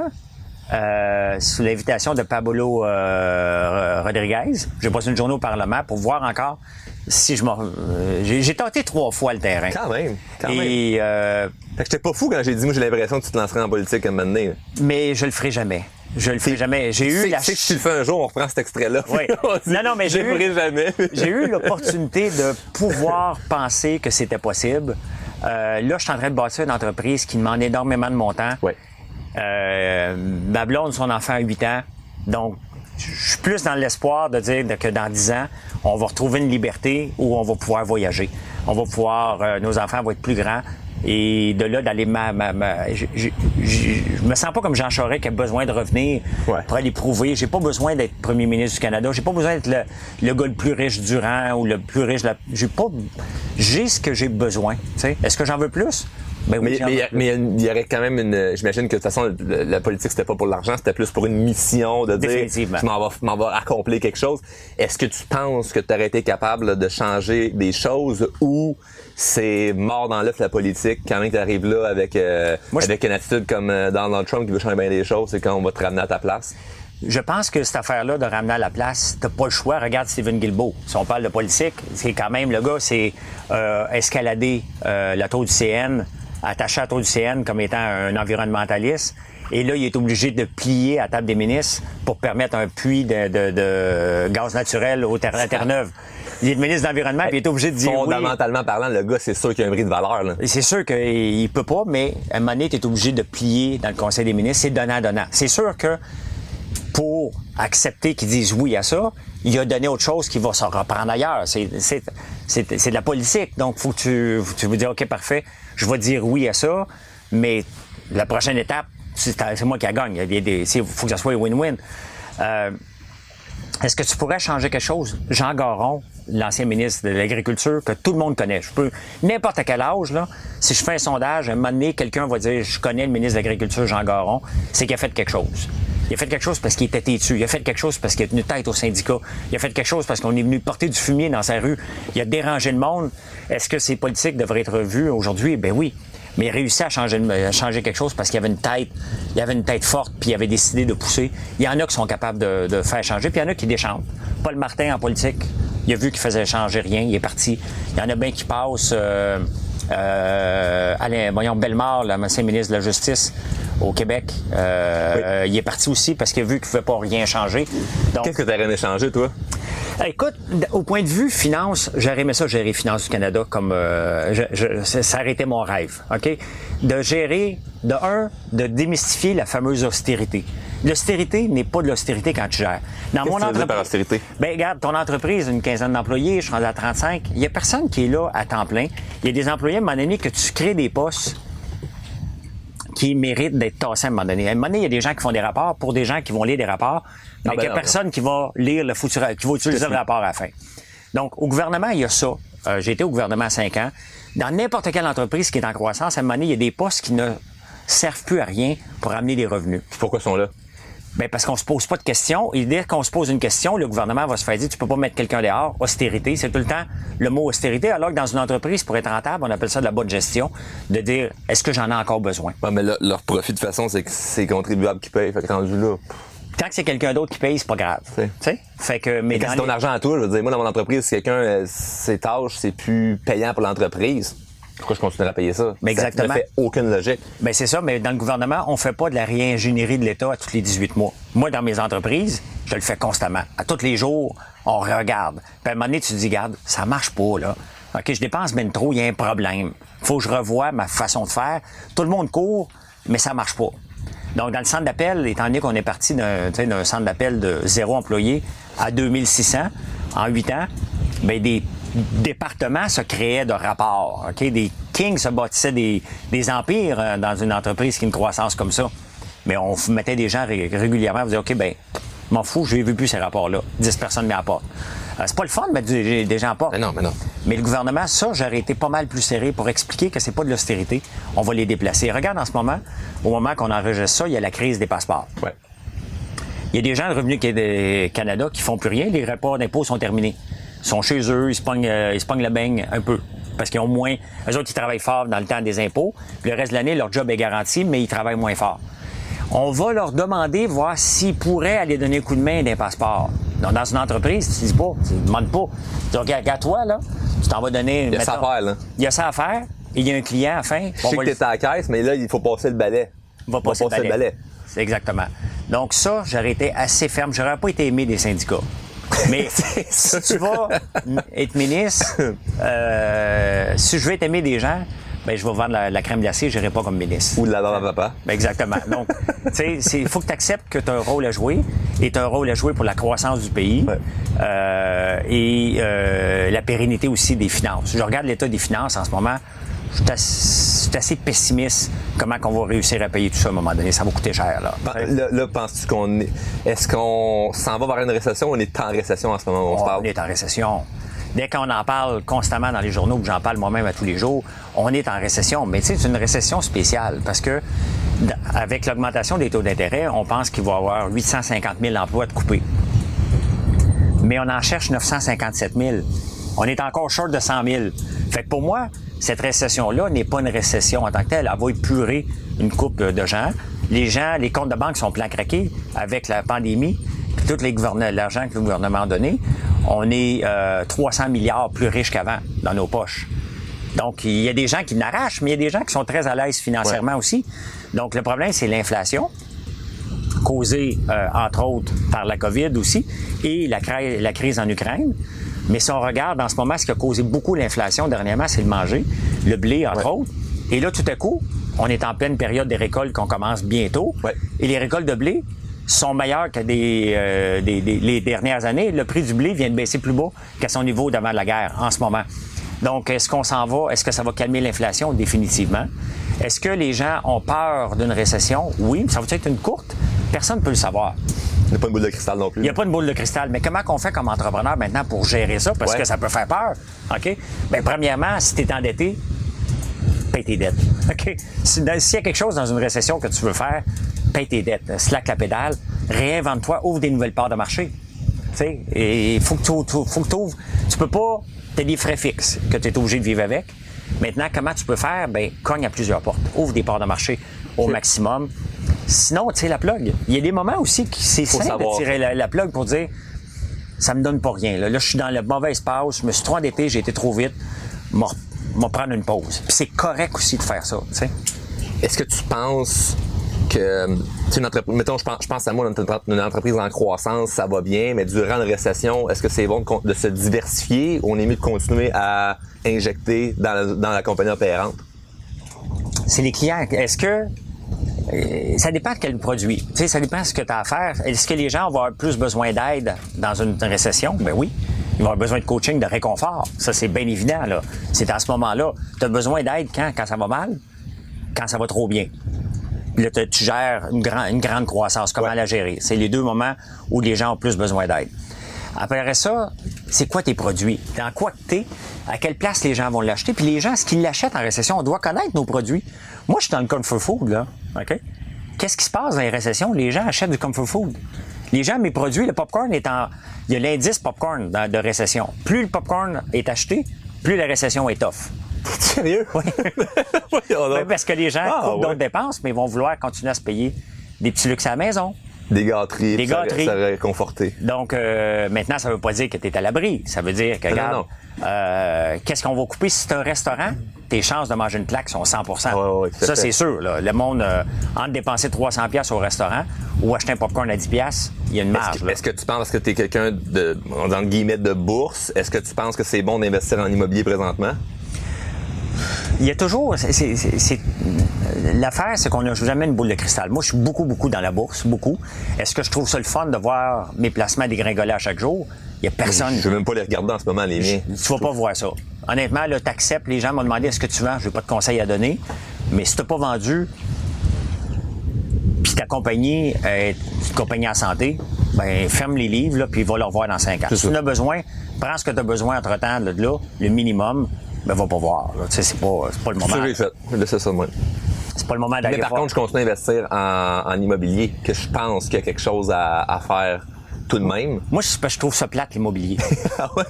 euh, sous l'invitation de Pablo euh, Rodriguez. J'ai passé une journée au Parlement pour voir encore si je m'en... euh, j'ai, tenté trois fois le terrain. Quand même. Quand même. Et, euh, Fait que j'étais pas fou quand j'ai dit, moi, j'ai l'impression que tu te lancerais en politique un moment donné. mais je le ferai jamais. Je le ferai jamais. J'ai eu sais, la tu sais que si tu le fais un jour, on reprend cet extrait-là. Oui. Dit, Non, non, mais je j'ai le ferai eu- jamais. J'ai eu l'opportunité de pouvoir penser que c'était possible. Euh, là, je suis en train de bâtir une entreprise qui demande énormément de mon temps. Ouais. Euh, ma blonde, son enfant a 8 ans. Donc, je suis plus dans l'espoir de dire que dans 10 ans, on va retrouver une liberté où on va pouvoir voyager. On va pouvoir, euh, nos enfants vont être plus grands. Et de là, d'aller ma, ma, ma- je, je, je- je me sens pas comme Jean Charest qui a besoin de revenir Ouais. pour aller prouver. J'ai pas besoin d'être premier ministre du Canada. J'ai pas besoin d'être le, le gars le plus riche du rang ou le plus riche. de la- J'ai pas, j'ai ce que j'ai besoin. Est-ce que j'en veux plus? Ben oui, Mais il y aurait quand même une. J'imagine que de toute façon, la politique, c'était pas pour l'argent, c'était plus pour une mission de dire je m'en vais, m'en vais accomplir quelque chose. Est-ce que tu penses que tu aurais été capable de changer des choses ou c'est mort dans l'œuf la politique? Quand même tu arrives là avec, euh, Moi, je- avec une attitude comme euh, Donald Trump qui veut changer bien des choses, c'est quand on va te ramener à ta place? Je pense que cette affaire-là de ramener à la place, t'as pas le choix. Regarde Stephen Guilbeault. Si on parle de politique, c'est quand même le gars, c'est euh, escalader euh, la tour du CN, attaché à la du CN comme étant un environnementaliste. Et là, il est obligé de plier à la table des ministres pour permettre un puits de, de- de gaz naturel au terre, à Terre-Neuve. Il est le ministre de l'Environnement, puis il est obligé de dire oui. Fondamentalement parlant, le gars, c'est sûr qu'il a un bris de valeur. C'est sûr qu'il peut pas, mais à un moment donné, tu es obligé de plier dans le Conseil des ministres. C'est donnant-donnant. C'est sûr que pour accepter qu'ils disent oui à ça, il a donné autre chose qui va se reprendre ailleurs. C'est, c'est, de la politique. Donc, faut tu, faut que tu veux dire, OK, parfait, je vais dire oui à ça, mais la prochaine étape, c'est, moi qui la gagne. Il faut que ça soit win-win. Euh, est-ce que tu pourrais changer quelque chose? Jean Garon, l'ancien ministre de l'Agriculture, que tout le monde connaît. Je peux, n'importe quel âge, là, si je fais un sondage, à un moment donné, quelqu'un va dire, je connais le ministre de l'Agriculture, Jean Garon, c'est qu'il a fait quelque chose. Il a fait quelque chose parce qu'il était têtu. Il a fait quelque chose parce qu'il a tenu tête au syndicat. Il a fait quelque chose parce qu'on est venu porter du fumier dans sa rue. Il a dérangé le monde. Est-ce que ces politiques devraient être vues aujourd'hui? Ben oui. Mais il a réussi à changer, quelque chose parce qu'il avait une tête, il avait une tête forte, puis il avait décidé de pousser. Il y en a qui sont capables de, de faire changer, puis il y en a qui déchantent. Paul Martin en politique, il a vu qu'il faisait changer rien, il est parti. Il y en a bien qui passent. Euh, euh, Alain, voyons, Bellemare, l'ancien ministre de la Justice au Québec, euh, Oui. il est parti aussi parce qu'il a vu qu'il ne pouvait pas rien changer. Qu'est-ce que tu aurais changer, toi? Écoute, au point de vue finance, j'aurais aimé ça gérer Finance du Canada comme euh, je, je- ça ça aurait été mon rêve, ok? De gérer, de un, de démystifier la fameuse austérité. L'austérité n'est pas de l'austérité quand tu gères. Dans veux dire par austérité? Ben regarde, ton entreprise, une quinzaine d'employés, je suis rendu à 35. Il y a personne qui est là à temps plein. Il y a des employés à un moment donné que tu crées des postes qui méritent d'être tassés à un moment donné. À un moment donné, il y a des gens qui font des rapports pour des gens qui vont lire des rapports, mais ben qu'il n'y a non, personne qui va lire le foutu, qui va utiliser le rapport à la fin. Donc, au gouvernement, il y a ça. Euh, J'ai été au gouvernement à cinq ans. Dans n'importe quelle entreprise qui est en croissance, à un moment donné, il y a des postes qui ne servent plus à rien pour amener des revenus. Pourquoi ils sont là? Ben parce qu'on se pose pas de questions. Et dès qu'on se pose une question, le gouvernement va se faire dire tu peux pas mettre quelqu'un dehors. Austérité, c'est tout le temps le mot austérité. Alors que dans une entreprise, pour être rentable, on appelle ça de la bonne gestion, de dire est-ce que j'en ai encore besoin? Ouais, mais le- leur profit de toute façon, c'est que c'est les contribuables qui payent. Fait que rendu là. Tant que c'est quelqu'un d'autre qui paye, c'est pas grave. C'est- Tu sais? Fait que mais Quand c'est ton les- argent à toi, je veux dire, moi dans mon entreprise, si quelqu'un, euh, ses tâches, c'est plus payant pour l'entreprise, pourquoi je continuerais à payer ça? Mais exactement. Ça ne fait aucune logique. Ben c'est ça, mais dans le gouvernement, on fait pas de la réingénierie de l'État à tous les 18 mois. Moi, dans mes entreprises, je le fais constamment. À tous les jours, on regarde. Puis à un moment donné, tu te dis, garde, ça marche pas, là. OK, je dépense bien trop, il y a un problème. Faut que je revoie ma façon de faire. Tout le monde court, mais ça marche pas. Donc, dans le centre d'appel, étant donné qu'on est parti d'un centre d'appel de zéro employé à 2600 en huit ans, ben des départements se créaient de rapports. OK? Des kings se bâtissaient des, des empires euh, dans une entreprise qui a une croissance comme ça. Mais on mettait des gens ré- régulièrement, on disait, OK, ben, m'en fous, je n'ai vu plus ces rapports-là. 10 personnes la porte. Euh, c'est pas le fun de mettre des, des gens à porte. Mais non, mais non. Mais le gouvernement, ça, j'aurais été pas mal plus serré pour expliquer que c'est pas de l'austérité. On va les déplacer. Regarde en ce moment, au moment qu'on enregistre ça, il y a la crise des passeports. Ouais. Il y a des gens de Revenu Qué- Canada qui font plus rien. Les rapports d'impôts sont terminés. Ils sont chez eux, ils se pognent, euh, ils se pognent le beigne un peu. Parce qu'ils ont moins. Eux autres, ils travaillent fort dans le temps des impôts. Puis le reste de l'année, leur job est garanti, mais ils travaillent moins fort. On va leur demander, voir s'ils pourraient aller donner un coup de main d'un passeport. Donc, dans une entreprise, tu dis pas, tu demandes pas. Tu dis, OK, regarde toi, là, tu t'en vas donner. Il y a ça à faire, là. Il y a ça à faire. Et il y a un client à la fin. Je sais que t'es à la caisse, mais là, il faut passer le balai. va passer, passer le balai. C'est exactement. Donc ça, j'aurais été assez ferme. J'aurais pas été aimé des syndicats. Mais si tu vas être ministre, euh, si je veux être aimé des gens, ben je vais vendre la, la crème glacée, j'irai pas comme ministre. Ou de la barbe à papa. Ben, exactement. Donc, tu sais, il faut que tu acceptes que tu as un rôle à jouer et tu as un rôle à jouer pour la croissance du pays Ouais. euh, et euh, la pérennité aussi des finances. Je regarde l'état des finances en ce moment. Je suis assez, pessimiste comment on va réussir à payer tout ça à un moment donné. Ça va coûter cher. Là. Là, là, penses-tu qu'on est. Est-ce qu'on s'en va vers une récession ou on est en récession en ce moment où on se parle? on est en récession. Dès qu'on en parle constamment dans les journaux, que j'en parle moi-même à tous les jours, on est en récession. Mais tu sais, c'est une récession spéciale parce que avec l'augmentation des taux d'intérêt, on pense qu'il va y avoir 850 000 emplois de coupés. Mais on en cherche 957 000. On est encore short de 100 000. Fait que pour moi, cette récession-là n'est pas une récession en tant que telle. Elle va épurer une coupe de gens. Les gens, les comptes de banque sont plein craqués avec la pandémie, puis tout l'argent que le gouvernement a donné. On est euh, 300 milliards plus riches qu'avant dans nos poches. Donc, il y a des gens qui n'arrachent, mais il y a des gens qui sont très à l'aise financièrement aussi. Donc, le problème, c'est l'inflation causée, euh, entre autres, par la COVID aussi, et la crise en Ukraine. Mais si on regarde en ce moment, ce qui a causé beaucoup l'inflation dernièrement, c'est le manger, le blé, entre autres. Et là, tout à coup, on est en pleine période des récoltes qu'on commence bientôt. Ouais. Et les récoltes de blé sont meilleures que des, euh, des- des- les dernières années. Le prix du blé vient de baisser plus bas qu'à son niveau d'avant la guerre en ce moment. Donc, est-ce qu'on s'en va? Est-ce que ça va calmer l'inflation? Définitivement. Est-ce que les gens ont peur d'une récession? Oui. Ça va être une courte? Personne ne peut le savoir. Il n'y a pas une boule de cristal non plus. Il n'y a pas de boule de cristal. Mais comment qu'on fait comme entrepreneur maintenant pour gérer ça? Parce Ouais. que ça peut faire peur. OK? Bien, premièrement, si tu es endetté, paye tes dettes. OK? Si- S'il y a quelque chose dans une récession que tu veux faire, paye tes dettes. Slack la pédale, réinvente-toi, ouvre des nouvelles parts de marché. Tu sais, et il faut que tu ouvres- faut que tu ouvres. Tu peux pas, tu as des frais fixes que tu es obligé de vivre avec. Maintenant, comment tu peux faire? Ben, cogne à plusieurs portes. Ouvre des parts de marché au maximum. Sinon, tu sais, la plug. Il y a des moments aussi qui c'est simple savoir. de tirer la, la plug pour dire ça me donne pas rien. Là, Là, je suis dans le mauvais espace, je me suis trop endetté, j'ai été trop vite. M'a prendre une pause. Puis c'est correct aussi de faire ça, tu sais. Est-ce que tu penses que, sais, une entreprise, mettons, je pense, à moi, une entreprise en croissance, ça va bien, mais durant une récession, est-ce que c'est bon de, se diversifier ou on est mieux de continuer à injecter dans la, la compagnie opérante? c'est les clients. Est-ce que euh, ça dépend de quel produit. Tu sais, ça dépend de ce que tu as à faire. Est-ce que les gens vont avoir plus besoin d'aide dans une récession? Ben oui. Ils vont avoir besoin de coaching, de réconfort. Ça, c'est bien évident, là. C'est à ce moment-là. Tu as besoin d'aide? Quand ça va mal? Quand ça va trop bien? Puis là, tu- gères une, grand- une grande croissance. Comment la gérer? C'est les deux moments où les gens ont plus besoin d'aide. Après ça, c'est quoi tes produits? Dans quoi que t'es? À quelle place les gens vont l'acheter? Puis les gens, ce qu'ils l'achètent en récession, on doit connaître nos produits. Moi, je suis dans le comfort food, là. OK? Qu'est-ce qui se passe dans les récessions? Les gens achètent du comfort food. Les gens, mes produits, le popcorn est en. Il y a l'indice popcorn de récession. Plus le popcorn est acheté, plus la récession est off. Sérieux? Oui. Ben, parce que les gens Ah, coupent ouais. d'autres dépenses, mais ils vont vouloir continuer à se payer des petits luxes à la maison. Des gâteries. Des ça- gâteries. Ça aurait conforté. Donc, euh, maintenant, ça veut pas dire que tu es à l'abri. Ça veut dire que, Non, regarde, euh, qu'est-ce qu'on va couper si c'est un restaurant? Tes chances de manger une claque sont 100 Ouais, ouais, Ça, c'est sûr. Là. Le monde, euh, entre dépenser 300 pièces au restaurant ou acheter un popcorn à 10 pièces, il y a une marge. Est-ce que, tu penses que tu es quelqu'un de, dans le guillemets, de bourse? Est-ce que tu penses que c'est bon d'investir en immobilier présentement? Il y a toujours. L'affaire, c'est qu'on n'a jamais une boule de cristal. Moi, je suis beaucoup, beaucoup dans la bourse, beaucoup. Est-ce que je trouve ça le fun de voir mes placements dégringoler à chaque jour? Il n'y a personne. Je veux même pas les regarder en ce moment, les miens. Tu vas pas voir ça. Honnêtement, là, t'acceptes. Les gens m'ont demandé est-ce que tu vends? Je n'ai pas de conseils à donner. Mais si t'as pas vendu, puis ta compagnie est une compagnie en santé, ben ferme les livres, là, puis va le revoir dans 5 ans. Si tu en as besoin, prends ce que tu as besoin entre-temps, là, le minimum, ben va pas voir. là. Tu sais, c'est pas, c'est pas le Ça, moment. j'ai fait. Je laisse ça de. C'est pas le moment Mais d'aller par voir. contre, je continue à investir en, en immobilier, que je pense qu'il y a quelque chose à, à faire tout de même. Moi, je, je trouve ça plate, l'immobilier. Ah ouais?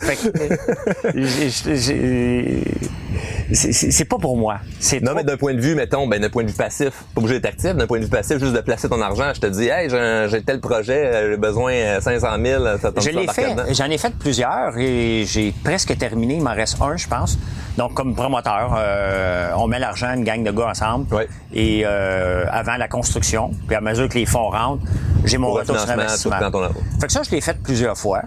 Fait que, euh, c'est- pas pour moi. Non, trop- mais d'un point de vue, mettons, ben, d'un point de vue passif, pas obligé d'être actif, d'un point de vue passif, juste de placer ton argent, je te dis, hey, j'ai tel projet, euh, j'ai besoin de 500 000, ça tombe Je l'ai fait. J'en ai fait plusieurs et j'ai presque terminé. Il m'en reste un, je pense. Donc, comme promoteur, euh, on met l'argent, une gang de gars ensemble. Et euh, avant la construction, puis à mesure que les fonds rentrent, j'ai mon Pour retour sur investissement. Temps ton. Fait que ça, je l'ai fait plusieurs fois.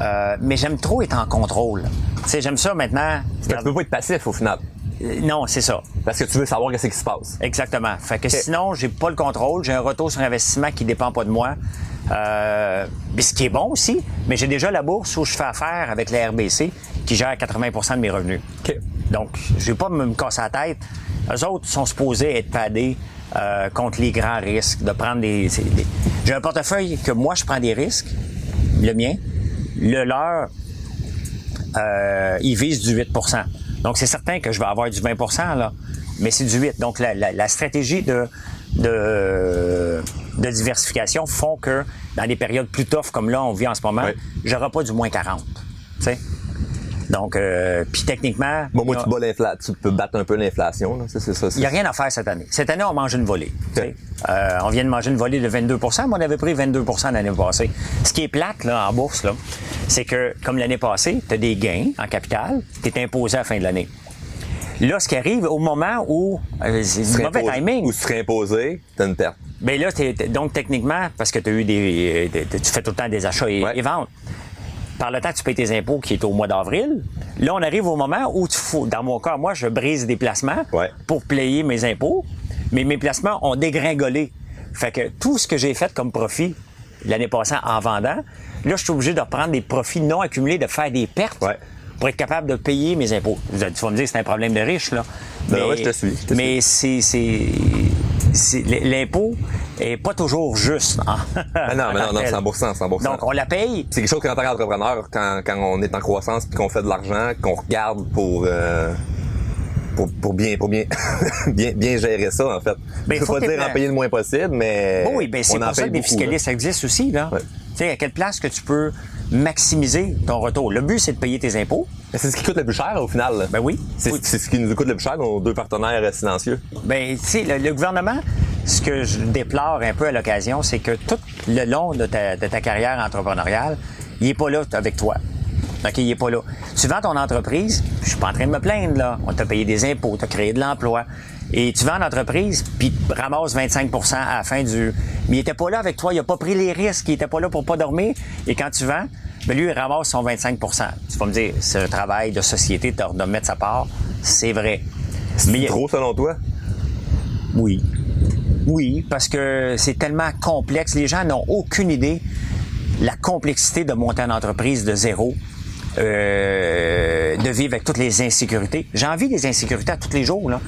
Euh, mais j'aime trop être en contrôle. Tu sais, j'aime ça maintenant. Tu peux pas être passif au final, Euh, Non, c'est ça. parce que tu veux savoir qu'est-ce qui se passe. Exactement. Fait que sinon, j'ai pas le contrôle, j'ai un retour sur investissement qui dépend pas de moi. Euh, mais ce qui est bon aussi, mais j'ai déjà la bourse où je fais affaire avec la RBC qui gère 80% de mes revenus. Donc, je vais pas me me casser la tête. Eux autres sont supposés être padés euh, contre les grands risques, de prendre des... des- J'ai un portefeuille que moi, je prends des risques, le mien. Le leur, euh, ils visent du 8% Donc, c'est certain que je vais avoir du 20 là, mais c'est du 8 Donc, la, la- la stratégie de, de, de diversification font que dans des périodes plus tough comme là, on vit en ce moment, j'aurai pas du moins 40. Tu sais? Donc, euh, puis techniquement... Bon, moi, a- tu, bats tu peux battre un peu l'inflation, c'est ça. il c'est- n'y a rien à faire cette année. Cette année, on mange une volée. tu. Euh, on vient de manger une volée de 22 mais on avait pris 22% l'année passée. Ce qui est plate là, en bourse, là, c'est que, comme l'année passée, tu as des gains en capital, tu es imposé à la fin de l'année. Là, ce qui arrive au moment où. euh, c'est Tu du mauvais imposé- timing. Ou tu serais imposé, t'as une perte. Ben là, t'es- donc techniquement, parce que as eu des, des- tu fais tout le temps des achats et, Ouais. et ventes. Par le temps que tu payes tes impôts, qui est au mois d'avril, là, on arrive au moment où tu fous. Dans mon cas, moi, je brise des placements Ouais. pour payer mes impôts, mais mes placements ont dégringolé. Fait que tout ce que j'ai fait comme profit l'année passée en vendant, là, je suis obligé de reprendre des profits non accumulés, de faire des pertes. Ouais. Pour être capable de payer mes impôts. Tu vas me dire que c'est un problème de riche, là. Non, ouais, je te suis, je te mais c'est, l'impôt est pas toujours juste. hein. Ah non, mais non, non, En tant que 100%, 100%. Donc, on la paye. C'est quelque chose qu'en tant qu'entrepreneur, quand, quand on est en croissance puis qu'on fait de l'argent, qu'on regarde pour, euh, pour, pour bien, pour bien, bien, bien gérer ça, en fait. Ben, Je faut pas dire en payer le moins possible, mais. Bon, oui, ben c'est on en pour ça que fiscalistes existent aussi, là. Ouais. Tu sais, à quelle place que tu peux maximiser ton retour? Le but, c'est de payer tes impôts. C'est ce qui coûte le plus cher, au final. là. Ben oui. C'est Oui. ce qui nous coûte le plus cher, nos deux partenaires silencieux. Ben, tu sais, le, le gouvernement, ce que je déplore un peu à l'occasion, c'est que tout le long de ta, de ta carrière entrepreneuriale, il est pas là avec toi. OK, il est pas là. Tu vends ton entreprise, je suis pas en train de me plaindre, là. On t'a payé des impôts, t'as créé de l'emploi. Et tu vends l'entreprise, puis ramasse 25% à la fin du... Mais il était pas là avec toi, il a pas pris les risques, il était pas là pour pas dormir. Et quand tu vends, ben lui, il ramasse son 25% Tu vas me dire, c'est un travail de société de de mettre sa part. C'est vrai. Mais Trop, selon toi? oui. Oui, parce que c'est tellement complexe. Les gens n'ont aucune idée la complexité de monter une entreprise de zéro, euh, de vivre avec toutes les insécurités. J'en vis des insécurités à tous les jours. Là.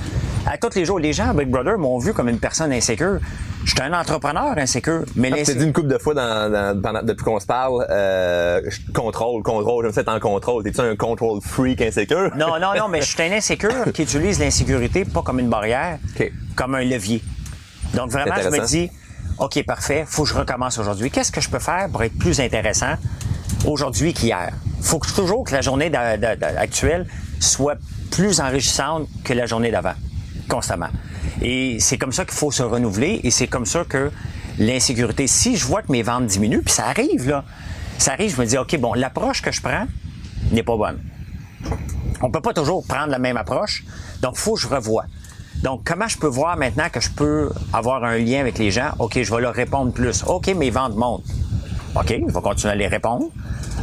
À tous les jours, les gens à Big Brother m'ont vu comme une personne insécure. Je suis un entrepreneur insécure, mais Tu l'insé- dit une couple de fois dans, dans- pendant- depuis qu'on se parle, euh, je- contrôle, contrôle, j'aime ça être en contrôle. T'es-tu un control freak insécure? Non, non, non, mais je suis un insécure qui utilise l'insécurité pas comme une barrière, comme un levier. Donc vraiment, je me dis, OK, parfait, faut que je recommence aujourd'hui. Qu'est-ce que je peux faire pour être plus intéressant aujourd'hui qu'hier? Faut toujours que la journée actuelle soit plus enrichissante que la journée d'avant, constamment. Et c'est comme ça qu'il faut se renouveler et c'est comme ça que l'insécurité, si je vois que mes ventes diminuent, puis ça arrive, là, ça arrive, je me dis, OK, bon, l'approche que je prends n'est pas bonne on peut pas toujours prendre la même approche. Donc, faut que je revoie. Donc, comment je peux voir maintenant que je peux avoir un lien avec les gens? OK, je vais leur répondre plus. OK, mes ventes montent. OK, je vais continuer à les répondre.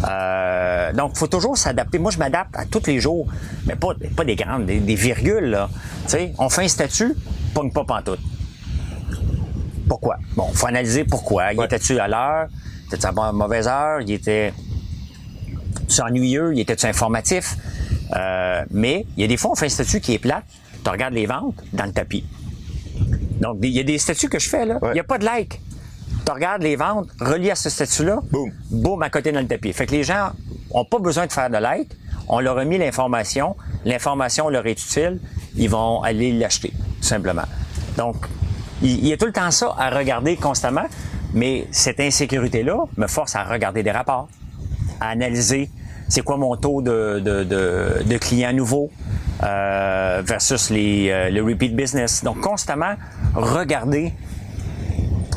Euh, donc, faut toujours s'adapter. Moi, je m'adapte à tous les jours, mais pas, pas des grandes, des, des virgules, là. Tu sais, on fait un statut, pogne pas pantoute. Pourquoi? Bon, faut analyser pourquoi. Il Ouais. était-tu à l'heure? Était-tu à ma- mauvaise heure? Il était ennuyeux, il était informatif? Euh, mais il y a des fois, on fait un statut qui est plat. Tu regardes les ventes dans le tapis. Donc, il y a des statuts que je fais, là. Il Ouais. n'y a pas de like. Tu regardes les ventes, relié à ce statut-là. Boum. Boum, à côté dans le tapis. Fait que les gens ont pas besoin de faire de like. On leur a mis l'information. L'information leur est utile. Ils vont aller l'acheter, tout simplement. Donc, il il y a tout le temps ça à regarder constamment. Mais cette insécurité-là me force à regarder des rapports, à analyser c'est quoi mon taux de, de, de, de clients nouveaux euh, versus les, euh, le repeat business. Donc, constamment, regarder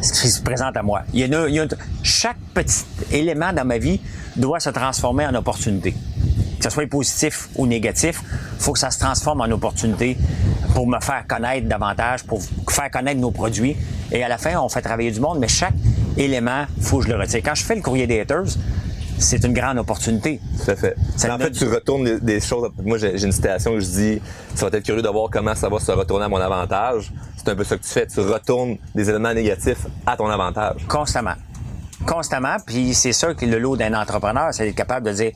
ce qui se présente à moi. Il y a, a- chaque petit élément dans ma vie doit se transformer en opportunité. Que ce soit positif ou négatif, faut que ça se transforme en opportunité pour me faire connaître davantage, pour faire connaître nos produits. Et à la fin, on fait travailler du monde, mais chaque élément, faut que je le retire. Quand je fais le courrier des haters, c'est une grande opportunité. Tout à fait. Ça en fait, tu retournes des, choses. Moi, j'ai une citation où je dis Tu vas être curieux de voir comment ça va se retourner à mon avantage. C'est un peu ça que tu fais. Tu retournes des éléments négatifs à ton avantage. Constamment. Constamment. Puis c'est ça que le lot d'un entrepreneur, c'est d'être capable de dire,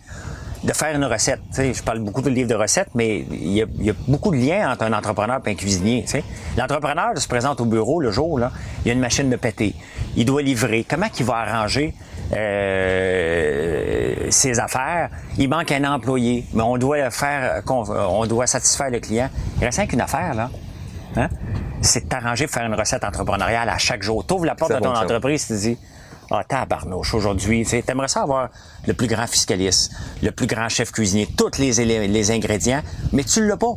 de faire une recette. Je parle beaucoup de livres de recettes, mais il y, a, il y a beaucoup de liens entre un entrepreneur et un cuisinier. L'entrepreneur se présente au bureau le jour, là, il y a une machine de péter. Il doit livrer. Comment il va arranger euh, ses affaires? Il manque un employé, mais on doit faire, on doit satisfaire le client. Il reste rien qu'une affaire, là. Hein? C'est de t'arranger pour faire une recette entrepreneuriale à chaque jour. T'ouvres la porte de ton entreprise, tu te dis, ah, tabarnouche, aujourd'hui, tu sais, t'aimerais ça avoir le plus grand fiscaliste, le plus grand chef cuisinier, tous les, les ingrédients, mais tu l'as pas.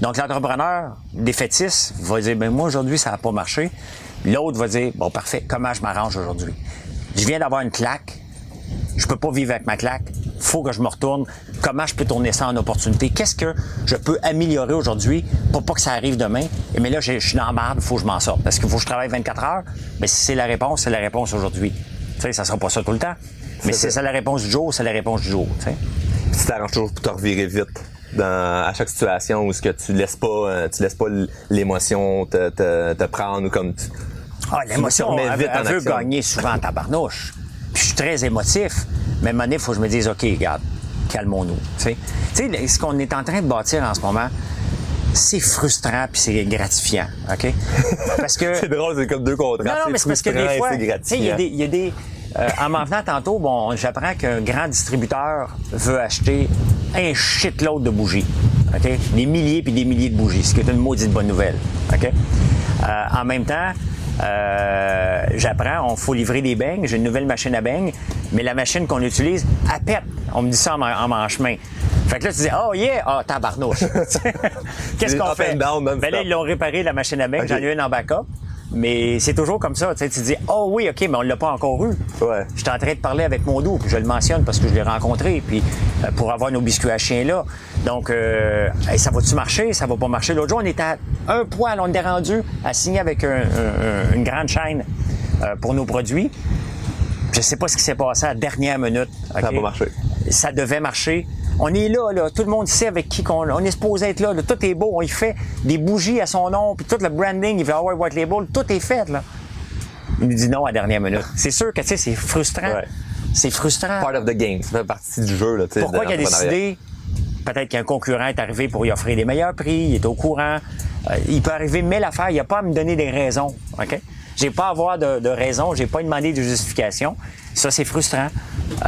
Donc, l'entrepreneur défaitiste va dire, ben moi, aujourd'hui, ça n'a pas marché. L'autre va dire, bon, parfait, comment je m'arrange aujourd'hui? Je viens d'avoir une claque, je peux pas vivre avec ma claque. Faut que je me retourne. Comment je peux tourner ça en opportunité? Qu'est-ce que je peux améliorer aujourd'hui pour pas que ça arrive demain? Et mais là, je je suis dans la merde, faut que je m'en sorte. Parce qu'il faut que je travaille 24 heures. Mais si c'est la réponse, c'est la réponse aujourd'hui. Tu sais, ça sera pas ça tout le temps. Mais si C'est la réponse du jour, c'est la réponse du jour. tu sais. Tu t'arranges toujours pour te revirer vite dans, à chaque situation où ce que tu laisses pas, euh, tu laisses pas l'émotion te, te, te prendre ou comme tu, Ah, l'émotion, elle, vite elle veut gagner souvent en tabarnouche. Puis je suis très émotif. Mais à un moment donné, il faut que je me dise, OK, regarde, calmons-nous. Tu sais, ce qu'on est en train de bâtir en ce moment, c'est frustrant puis c'est gratifiant, OK? Parce que... C'est drôle, c'est comme deux contrats. Non, non, mais c'est parce que des fois, c'est tu sais, il y a des, y a des euh, en m'en venant tantôt, bon, j'apprends qu'un grand distributeur veut acheter un shitload de bougies, ok, des milliers puis des milliers de bougies, ce qui est une maudite bonne nouvelle, ok? Euh, en même temps, euh, j'apprends, on faut livrer des beignes. J'ai une nouvelle machine à beignes, mais la machine qu'on utilise, elle pète. On me dit ça en, en, en chemin. Fait que là, tu dis, oh yeah, oh tabarnouche. Qu'est-ce qu'on fait? down. Ben là, ils l'ont réparé, la machine à beignes. J'en ai une en backup. Mais c'est toujours comme ça. Tu dis, oh oui, OK, mais on l'a pas encore eu. Ouais. J'étais en train de parler avec mon dos, puis je le mentionne parce que je l'ai rencontré, puis euh, pour avoir nos biscuits à chien là. Donc, euh, hey, ça va-tu marcher? Ça va pas marcher. L'autre jour, on était à un poil, on était rendu à signer avec un- un- un- une grande chaîne euh, pour nos produits. Je sais pas ce qui s'est passé à la dernière minute. Ça a OK? pas marché. Ça devait marcher. On est là, là. Tout le monde sait avec qui qu'on on est supposé être là, là. Tout est beau. On y fait des bougies à son nom, puis tout le branding, il fait ouais, White Label, tout est fait, là. Il nous dit non à la dernière minute. C'est sûr que, tu sais, c'est frustrant. Ouais. C'est frustrant. Part of the game. Ça fait partie du jeu, là, tu sais. Pourquoi il a décidé, peut-être qu'un concurrent est arrivé pour y offrir des meilleurs prix, il est au courant. Euh, il peut arriver mille affaires. Il n'y a pas à me donner des raisons. OK? J'ai pas à avoir de, de raison. J'ai pas à demander de justification. Ça, c'est frustrant.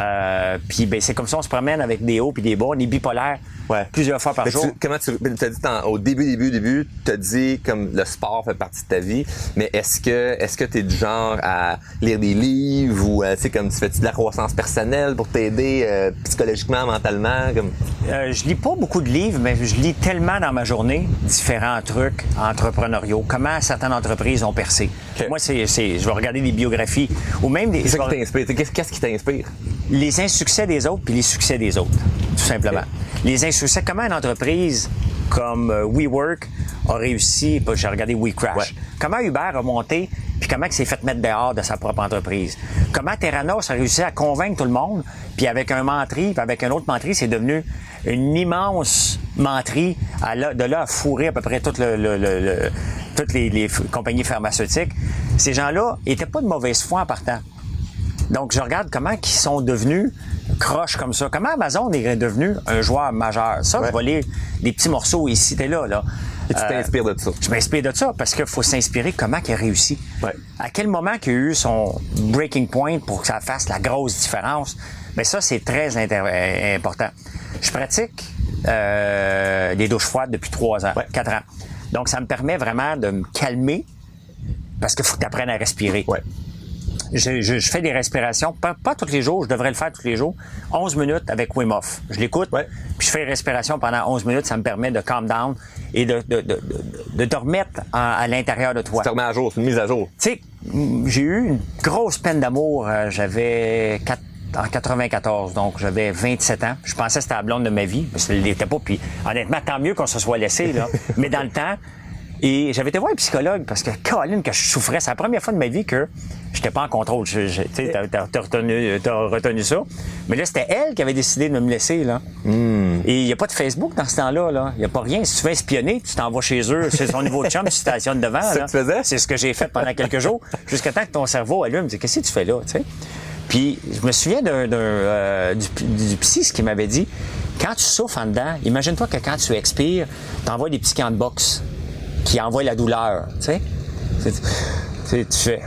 Euh, puis ben, c'est comme ça, on se promène avec des hauts puis des bas. On est bipolaire Ouais. plusieurs fois par Mais jour. tu- comment tu as dit au début début début tu as dit comme le sport fait partie de ta vie mais est-ce que est-ce que tu es du genre à lire des livres ou euh, tu sais comme tu fais de la croissance personnelle pour t'aider euh, psychologiquement mentalement comme? Euh, je lis pas beaucoup de livres, mais je lis tellement dans ma journée différents trucs entrepreneuriaux. Comment certaines entreprises ont percé. Moi, c'est, je vais regarder des biographies ou même des, qui t'inspire qu'est-ce qui t'inspire? Les insuccès des autres puis les succès des autres, tout simplement. Les insuccès, comment une entreprise comme euh, WeWork a réussi, pas, j'ai regardé WeCrash, Ouais. comment Uber a monté puis comment il s'est fait mettre dehors de sa propre entreprise. Comment Terranos a réussi à convaincre tout le monde, puis avec un menterie, puis avec un autre menterie, c'est devenu une immense menterie à là- de là à fourrer à peu près tout le- le- le- le- toutes les, compagnies pharmaceutiques. Ces gens-là étaient pas de mauvaise foi en partant. Donc, je regarde comment ils sont devenus croches comme ça. Comment Amazon est devenu un joueur majeur? Ça, je vais lire des petits morceaux ici et là. là. et tu Euh, t'inspires de ça je m'inspire de ça parce qu'il faut s'inspirer comment il a réussi. Ouais. À quel moment qu'il a eu son breaking point pour que ça fasse la grosse différence? Mais ça, c'est très euh, important. Je pratique euh, des douches froides depuis trois ans, Ouais. quatre ans. Donc, ça me permet vraiment de me calmer parce qu'il faut que tu apprennes à respirer. ouais Je, je- je fais des respirations, pas, pas tous les jours, je devrais le faire tous les jours. 11 minutes avec Wim Hof. Je l'écoute, Ouais. puis je fais une respiration pendant 11 minutes. Ça me permet de calm down et de, de, de, de, de te remettre en- à l'intérieur de toi. tu te remets à jour c'est une mise à jour Tu sais, mm, j'ai eu une grosse peine d'amour. euh, J'avais quatre- en 94, donc j'avais 27 ans. Je pensais que c'était la blonde de ma vie, mais ça ne l'était pas. Puis honnêtement, tant mieux qu'on se soit laissé, là. mais dans le temps, et j'avais été voir un psychologue parce que, Colin, que je souffrais. C'est la première fois de ma vie que j'étais pas en contrôle. Tu t'as retenu, retenu ça. Mais là, c'était elle qui avait décidé de me laisser, là. Et il n'y a pas de Facebook dans ce temps-là, là. Il n'y a pas rien. Si tu veux espionner, tu t'en vas chez eux. C'est son nouveau chum, tu stationnes devant, C'est ce que j'ai fait pendant quelques jours, jusqu'à temps que ton cerveau allume. Qu'est-ce que tu fais là? Puis, je me souviens d'un, euh, du, du psy, qui m'avait dit, quand tu souffres en dedans, imagine-toi que quand tu expires, t'envoies des petits camps de boxe qui envoient la douleur, tu sais? Tu tu fais...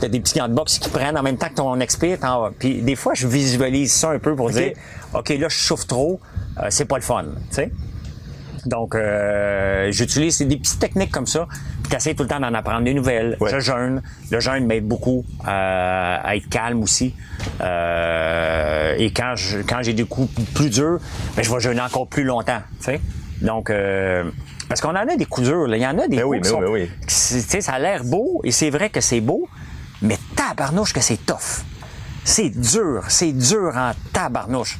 T'as des petits gants de boxe qui prennent en même temps que ton expire. t'en- Puis des fois, je visualise ça un peu pour dire, OK, là, je souffre trop, euh, c'est pas le fun, tu sais? Donc, euh, j'utilise des petites techniques comme ça. Puis t'essaies tout le temps d'en apprendre des nouvelles. Ouais. Je jeûne. Le jeûne m'aide beaucoup euh, à être calme aussi. Et quand je, quand j'ai des coups plus durs, ben, je vais jeûner encore plus longtemps. Sais? Donc, euh, parce qu'on en a des coups durs. là. Il y en a des Ben coups oui, qui ben sont- oui, ben oui. qui- c'est- tu sais, ça a l'air beau et c'est vrai que c'est beau, mais tabarnouche que c'est tough. C'est dur, c'est dur en tabarnouche.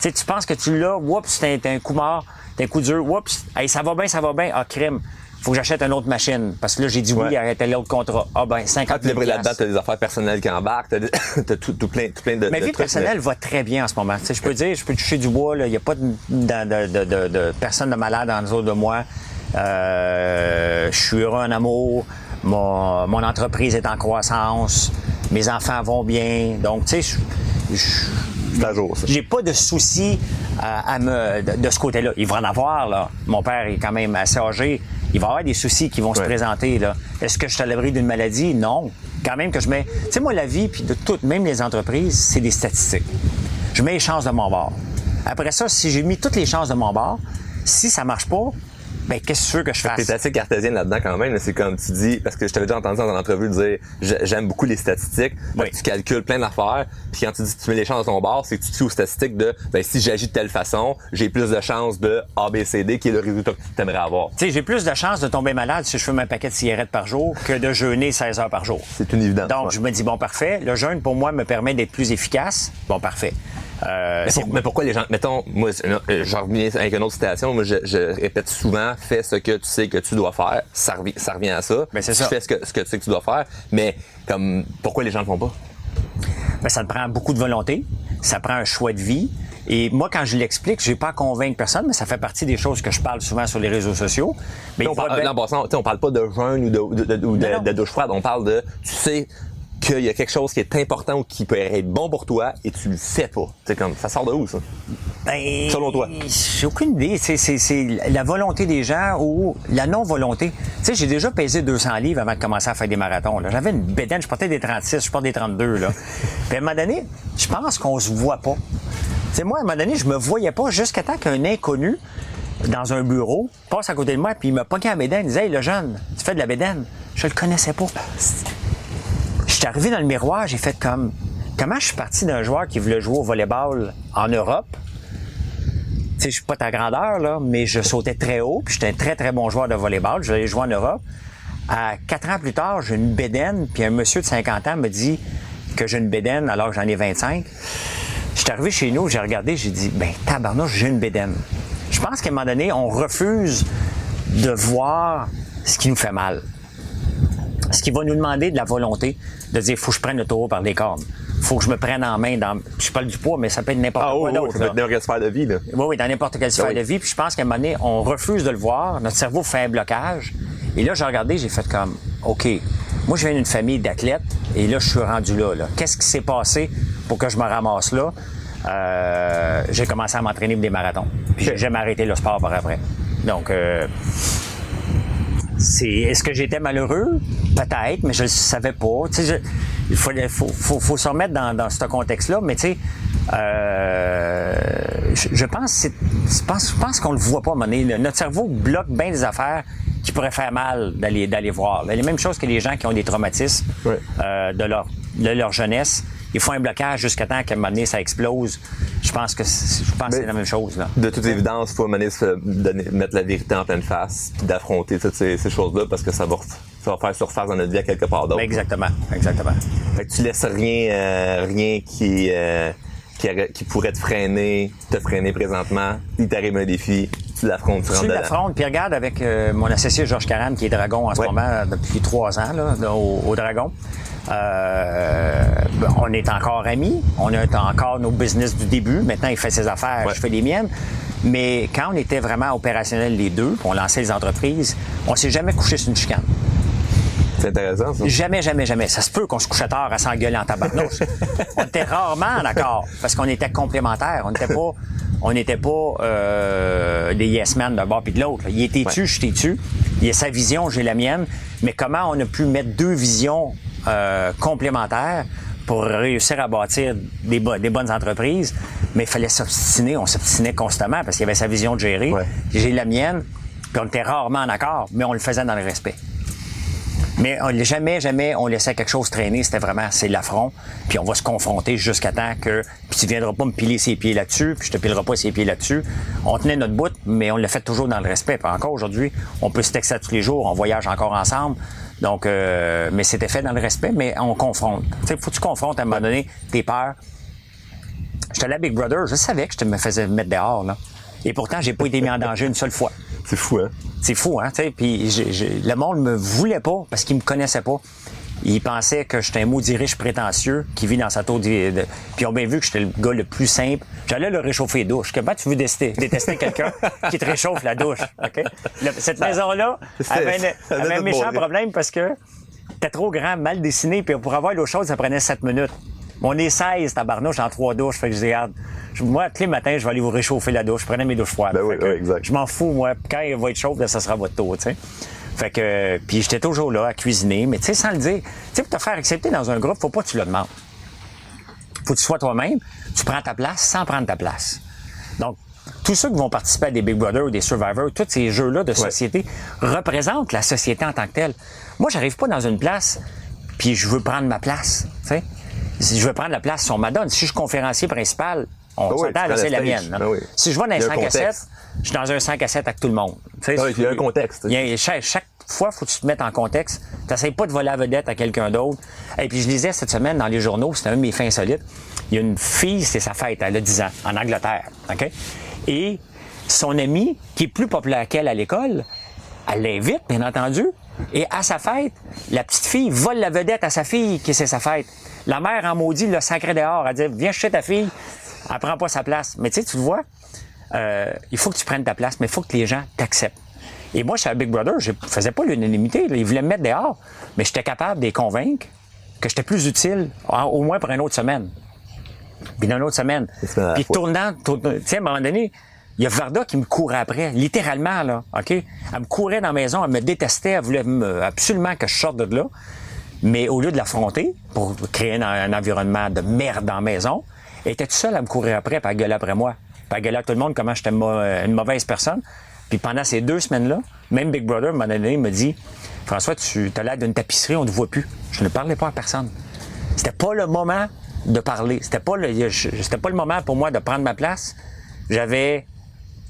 Tu sais, tu penses que tu l'as, oups, t'as un coup mort, t'as un coup dur, oups, hey, ça va bien, ça va bien, ah, crime. Faut que j'achète une autre machine. Parce que là, j'ai dit oui, Ouais. arrêtez l'autre contrat. Ah, ben, 50 ah puis 000 après là-dedans t'as des affaires personnelles qui embarquent t'as, des- t'as tout, tout plein tout plein de Ma vie personnelle va très bien en ce moment. Tu sais, je peux dire, je peux toucher du bois. Il n'y a pas de, de, de, de, de personne de malade en dessous de moi. Euh, je suis heureux en amour. Mon, mon entreprise est en croissance. Mes enfants vont bien. Donc, tu sais, je- à jour j'ai pas de soucis à, à me, de, de ce côté-là. Il va en avoir, là. Mon père est quand même assez âgé. Il va y avoir des soucis qui vont se présenter, là. Est-ce que je suis à l'abri d'une maladie? Non. Quand même que je mets... Tu sais, moi, la vie, puis de toutes, même les entreprises, c'est des statistiques. Je mets les chances de mon bord. Après ça, si j'ai mis toutes les chances de mon bord, si ça marche pas, ben, qu'est-ce que tu veux que je fasse? T'es assez cartésien là-dedans quand même. C'est comme tu dis, parce que je t'avais déjà entendu dans une entrevue dire j'ai- j'aime beaucoup les statistiques. Oui. Tu calcules plein d'affaires. Puis quand tu dis que tu mets les chances de ton bord, c'est que tu te aux statistiques de ben, si j'agis de telle façon, j'ai plus de chances de A, B, C, D qui est le résultat que tu aimerais avoir. Tu sais, j'ai plus de chances de tomber malade si je fume un paquet de cigarettes par jour que de jeûner 16 heures par jour. C'est une évidence. Donc, ouais. je me dis, bon, parfait. Le jeûne, pour moi, me permet d'être plus efficace. Bon, parfait. Euh, Mais, pour- mais pourquoi les gens, mettons, moi, euh, j'en reviens avec une autre citation, moi, je, je répète souvent, fais ce que tu sais que tu dois faire, ça revient, ça revient à ça. Ben, c'est Tu ça. fais ce que, ce que tu sais que tu dois faire, mais comme, pourquoi les gens le font pas? ben, ça te prend beaucoup de volonté, ça prend un choix de vie. Et moi, quand je l'explique, je n'ai pas à convaincre personne, mais ça fait partie des choses que je parle souvent sur les réseaux sociaux. Mais on parle, bien- là, en passant, tu sais, on parle pas de jeûne ou de, de, de- ou de- Non, non. de douche froide, on parle de, tu sais, qu'il y a quelque chose qui est important ou qui peut être bon pour toi et tu le fais pas. C'est comme, ça sort de où, ça? Ben, Selon toi? J'ai aucune idée. C'est, c'est, c'est la volonté des gens ou la non-volonté. Tu sais, j'ai déjà pesé 200 livres avant de commencer à faire des marathons. là. J'avais une bédaine, je portais des 36, je porte des 32. Là. Puis à un moment donné, je pense qu'on se voit pas. Tu sais, moi, à un moment donné, je me voyais pas jusqu'à temps qu'un inconnu dans un bureau passe à côté de moi puis il m'a pogné à la bédaine. Il disait, hey, le jeune, tu fais de la bédaine. Je le connaissais pas. Je suis arrivé dans le miroir, j'ai fait comme comment je suis parti d'un joueur qui voulait jouer au volleyball en Europe? Tu sais, je suis pas ta grandeur là, mais je sautais très haut, puis j'étais un très très bon joueur de volleyball. Je l'ai jouer en Europe. À quatre ans plus tard, j'ai une bédaine, puis un monsieur de 50 ans me dit que j'ai une bédaine alors que j'en ai 25. Je suis arrivé chez nous, j'ai regardé, j'ai dit ben tabarnouche, j'ai une bédaine. Je pense qu'à un moment donné, on refuse de voir ce qui nous fait mal ce qui va nous demander de la volonté de dire faut que je prenne le taureau par les cornes. Faut que je me prenne en main dans. Je parle du poids, mais ça peut être n'importe Ah quoi oui, d'autre. ça peut là. être n'importe quelle sphère de vie, là. Oui, oui, dans n'importe quelle sphère oui. de vie. Puis je pense qu'à un moment donné, on refuse de le voir. Notre cerveau fait un blocage. Et là, j'ai regardé, j'ai fait comme, OK, moi, je viens d'une famille d'athlètes et là, je suis rendu là. là. Qu'est-ce qui s'est passé pour que je me ramasse là? Euh, j'ai commencé à m'entraîner pour des marathons. J'ai jamais arrêté le sport par après. Donc, euh, c'est est-ce que j'étais malheureux? Peut-être mais je le savais pas. Tu sais je- il faut, faut, faut, faut se remettre dans, dans ce contexte là mais tu sais euh, je, je pense je pense, je pense qu'on le voit pas donné. Notre cerveau bloque bien des affaires qui pourraient faire mal d'aller d'aller voir. Les mêmes choses que les gens qui ont des traumatismes euh, de leur de leur jeunesse il faut un blocage jusqu'à temps qu'à un moment donné ça explose je pense que c'est- je pense que c'est la même chose là De toute évidence, il faut se donner- mettre la vérité en pleine face, puis d'affronter toutes ces, ces choses-là, parce que ça va, ça va faire surface dans notre vie à quelque part d'autre. Ben, exactement exactement Fait que tu laisses rien, euh, rien qui, euh, qui, pourrait te freiner, te freiner présentement. Il t'arrive un défi, tu l'affrontes, tu Tu l'affrontes, puis regarde avec euh, mon associé Georges Caram, qui est Dragon en ce Ouais. moment depuis trois ans là, là, au, au Dragon. Euh, ben, on est encore amis, on a encore nos business du début. Maintenant, il fait ses affaires, Ouais. je fais les miennes. Mais quand on était vraiment opérationnels les deux, on lançait les entreprises, on s'est jamais couché sur une chicane. C'est intéressant, ça. Jamais, jamais, jamais. Ça se peut qu'on se couchait tard à s'engueuler en tabarnouche. on était rarement d'accord parce qu'on était complémentaires. On n'était pas, on n'était pas euh, des yes men d'un bord puis de l'autre. Il était tu, Ouais. je t'ai tu. Il a sa vision, j'ai la mienne. Mais comment on a pu mettre deux visions euh, complémentaires pour réussir à bâtir des, bo- des bonnes entreprises? Mais il fallait s'obstiner. On s'obstinait constamment parce qu'il y avait sa vision de gérer. Ouais. J'ai la mienne. Puis on était rarement en accord, mais on le faisait dans le respect. Mais on, jamais, jamais on laissait quelque chose traîner. C'était vraiment, c'est l'affront. Puis on va se confronter jusqu'à temps que, puis tu viendras pas me piler ses pieds là-dessus, puis je te pilerai pas ses pieds là-dessus. On tenait notre bout, mais on l'a fait toujours dans le respect. Puis encore aujourd'hui, on peut se texter à tous les jours, on voyage encore ensemble. Donc, euh, mais c'était fait dans le respect, mais on confronte. Tu sais, faut que tu confrontes à un moment donné tes peurs. J'étais allé à Big Brother, je savais que je te me faisais mettre dehors, là. Et pourtant, j'ai pas été mis en danger une seule fois. C'est fou, hein? C'est fou, hein. Puis le monde me voulait pas parce qu'il me connaissait pas. Ils pensaient que j'étais un maudit riche prétentieux qui vit dans sa tour de... Puis ils ont bien vu que j'étais le gars le plus simple. J'allais le réchauffer les douches. Comment tu veux détester, détester quelqu'un qui te réchauffe la douche, OK? Le- cette maison-là avait, un- avait méchant problème parce que t'es trop grand, mal dessiné, puis pour avoir l'eau chaude, ça prenait 7 minutes. On est 16, tabarnouche, en trois douches. Fait que je dis, regarde, moi, tous les matins, je vais aller vous réchauffer la douche. Je prenais mes douches froides. Ben oui, exact. Je m'en fous, moi. Quand il va être chaud, là, ça sera votre tour, tu sais. Fait que, puis j'étais toujours là à cuisiner, mais tu sais, sans le dire. Tu sais, pour te faire accepter dans un groupe, faut pas que tu le demandes. Faut que tu sois toi-même. Tu prends ta place sans prendre ta place. Donc, tous ceux qui vont participer à des Big Brother ou des Survivor, tous ces jeux-là de société représentent la société en tant que telle. Moi, j'arrive pas dans une place puis je veux prendre ma place, tu sais. Si je veux prendre la place, on m'adonne. Si je suis conférencier principal, on Ah oui, s'entend, le la mienne. Ah oui. Si je vais dans un Il y a un 5 à 7, contexte. je suis dans un 5 à 7 avec tout le monde. Tu sais, Ah oui, il y a un contexte. Il y a- chaque, chaque fois, il faut que tu te mettes en contexte. Tu n'essayes pas de voler la vedette à quelqu'un d'autre. Et puis, je lisais cette semaine dans les journaux, c'était un de mes fins insolites. Il y a une fille, c'est sa fête, elle a 10 ans, en Angleterre. Et son amie, qui est plus populaire qu'elle à l'école, elle l'invite, bien entendu. Et à sa fête, la petite fille vole la vedette à sa fille, qui c'est sa fête. La mère en maudit le sacré dehors. Elle dit Viens chercher ta fille. Elle prend pas sa place. Mais tu sais, tu vois, euh, il faut que tu prennes ta place, mais il faut que les gens t'acceptent. Et moi, chez Big Brother, je faisais pas l'unanimité. Ils voulaient me mettre dehors, mais j'étais capable de les convaincre que j'étais plus utile, en- au moins pour une autre semaine. Puis dans une autre semaine. Puis tournant, tournant- tu sais, à un moment donné, il y a Varda qui me courait après, littéralement, là, OK? Elle me courait dans la maison, elle me détestait, elle voulait me- absolument que je sorte de là. Mais au lieu de l'affronter, pour créer un, un environnement de merde dans la maison, elle était toute seule à me courir après, puis à gueuler après moi. Puis à gueuler à tout le monde comment j'étais une mauvaise personne. Puis pendant ces deux semaines-là, même Big Brother, à un moment donné, me dit François, tu as l'air d'une tapisserie, on ne te voit plus. Je ne parlais pas à personne. C'était pas le moment de parler. C'était pas le, c'était pas le moment pour moi de prendre ma place. J'avais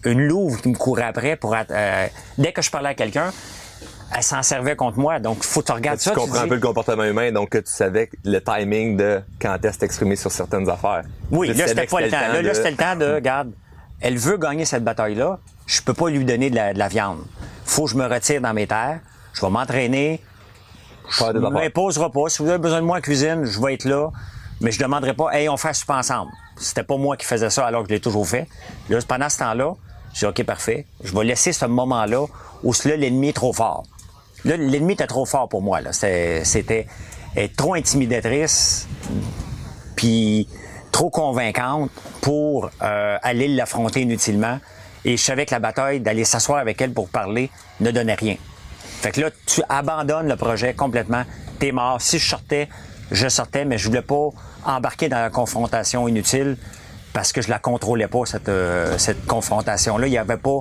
une louve qui me courait après pour att- euh, dès que je parlais à quelqu'un, elle s'en servait contre moi. Donc, faut que tu regardes Tu ça. tu comprends un peu le comportement humain, donc que tu savais le timing de quand est-ce t'exprimer sur certaines affaires. Oui, là, c'était pas le temps. Là, là, de- c'était le temps de, regarde, elle veut gagner cette bataille-là. Je peux pas lui donner de la, de la viande. Faut que je me retire dans mes terres. Je vais m'entraîner. Je affaires. m'imposerai pas. Si vous avez besoin de moi en cuisine, je vais être là. Mais je demanderai pas, hey, on fait super ensemble. C'était pas moi qui faisais ça alors que je l'ai toujours fait. Là, pendant ce temps-là, j'ai dit, OK, parfait. Je vais laisser ce moment-là où l'ennemi est trop fort. Là, l'ennemi était trop fort pour moi. Là. C'était, c'était trop intimidatrice, puis trop convaincante pour euh, aller l'affronter inutilement. Et je savais que la bataille d'aller s'asseoir avec elle pour parler ne donnait rien. Fait que là, tu abandonnes le projet complètement. T'es mort. Si je sortais, je sortais, mais je voulais pas embarquer dans la confrontation inutile parce que je la contrôlais pas, cette, euh, cette confrontation-là. Il n'y avait pas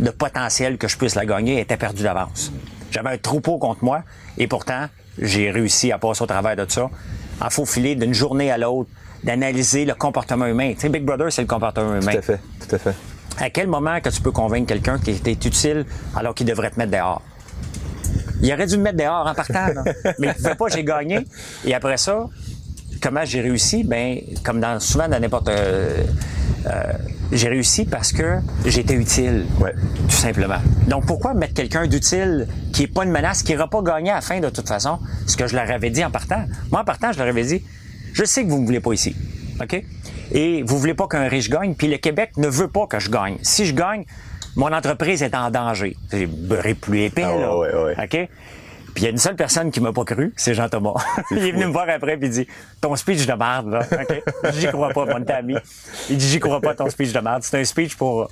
de potentiel que je puisse la gagner. Elle était perdue d'avance. J'avais un troupeau contre moi et pourtant, j'ai réussi à passer au travers de ça, en faufiler d'une journée à l'autre, d'analyser le comportement humain. Tu sais, Big Brother, c'est le comportement humain. Tout à fait, tout à fait. À quel moment que tu peux convaincre quelqu'un qui était utile alors qu'il devrait te mettre dehors? Il aurait dû me mettre dehors en partant, là. mais il pouvait pas, j'ai gagné. Et après ça, comment j'ai réussi? Ben, comme dans, souvent dans n'importe... euh, euh, j'ai réussi parce que j'étais utile, Ouais. tout simplement. Donc, pourquoi mettre quelqu'un d'utile qui est pas une menace, qui n'ira pas gagner à la fin de toute façon? Ce que je leur avais dit en partant. Moi, en partant, je leur avais dit, je sais que vous ne me voulez pas ici, OK? Et vous voulez pas qu'un riche gagne, puis le Québec ne veut pas que je gagne. Si je gagne, mon entreprise est en danger. J'ai beurré plus épais, Ah ouais, là. ouais, ouais. OK? Puis il y a une seule personne qui m'a pas cru, c'est Jean Thomas. il est venu me voir après puis il dit ton speech de merde là, OK J'y crois pas, mon ami. Il dit j'y crois pas ton speech de merde, c'est un speech pour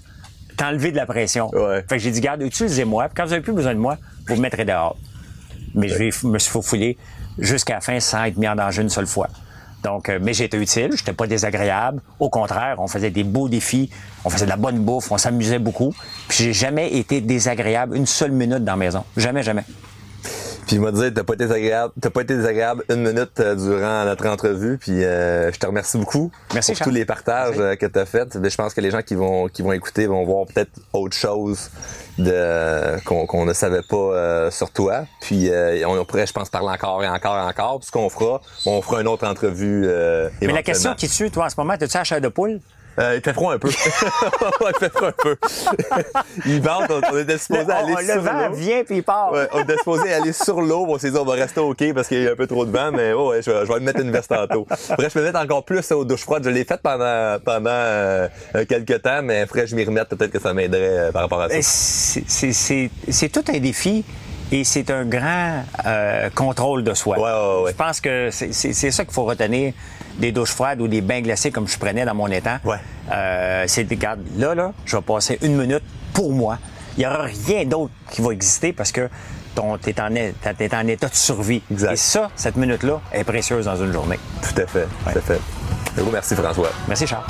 t'enlever de la pression. Ouais. Fait que j'ai dit garde, utilisez-moi, puis quand vous avez plus besoin de moi, vous me mettrez dehors. Mais je vais- me suis faufouillé jusqu'à la fin sans être mis en danger une seule fois. Donc, euh, mais j'étais utile, j'étais pas désagréable. Au contraire, on faisait des beaux défis, on faisait de la bonne bouffe, on s'amusait beaucoup. Puis j'ai jamais été désagréable une seule minute dans la maison. Jamais, jamais. Puis il m'a dit, t'as pas été désagréable, t'as pas été désagréable une minute euh, durant notre entrevue. Puis euh, je te remercie beaucoup Merci, pour Charles. tous les partages Merci. que t'as faits. Mais Je pense que les gens qui vont qui vont écouter vont voir peut-être autre chose de qu'on ne savait pas euh, sur toi. Puis euh, on, on pourrait, je pense, parler encore et encore et encore. Puis ce qu'on fera, on fera une autre entrevue. Euh, Mais la question qui tue, toi, en ce moment, t'as-tu la chair de poule? Euh, il fait froid un peu. Il fait froid un peu. il vente, on, on était supposé aller Oh, le sur vent l'eau. vient puis il part. Ouais, on était supposé aller sur l'eau. On s'est dit, on va rester quai parce qu'il y a un peu trop de vent, mais ouais, je, vais- je vais me mettre une veste tantôt. Bref, je me mettre encore plus aux douches froides. Je l'ai fait pendant, pendant euh, quelques temps, mais après, je m'y remette. Peut-être que ça m'aiderait euh, par rapport à ça. C'est- c'est tout un défi et c'est un grand euh, contrôle de soi. Ouais, ouais, ouais. Je pense que c'est- ça qu'il faut retenir des douches froides ou des bains glacés comme je prenais dans mon étang. Euh, c'est regarde, là, là, je vais passer une minute pour moi. Il n'y aura rien d'autre qui va exister parce que t'es en, en état de survie. Exact. Et ça, cette minute-là, est précieuse dans une journée. Tout à fait. Tout à fait. Merci, François. Merci, Charles.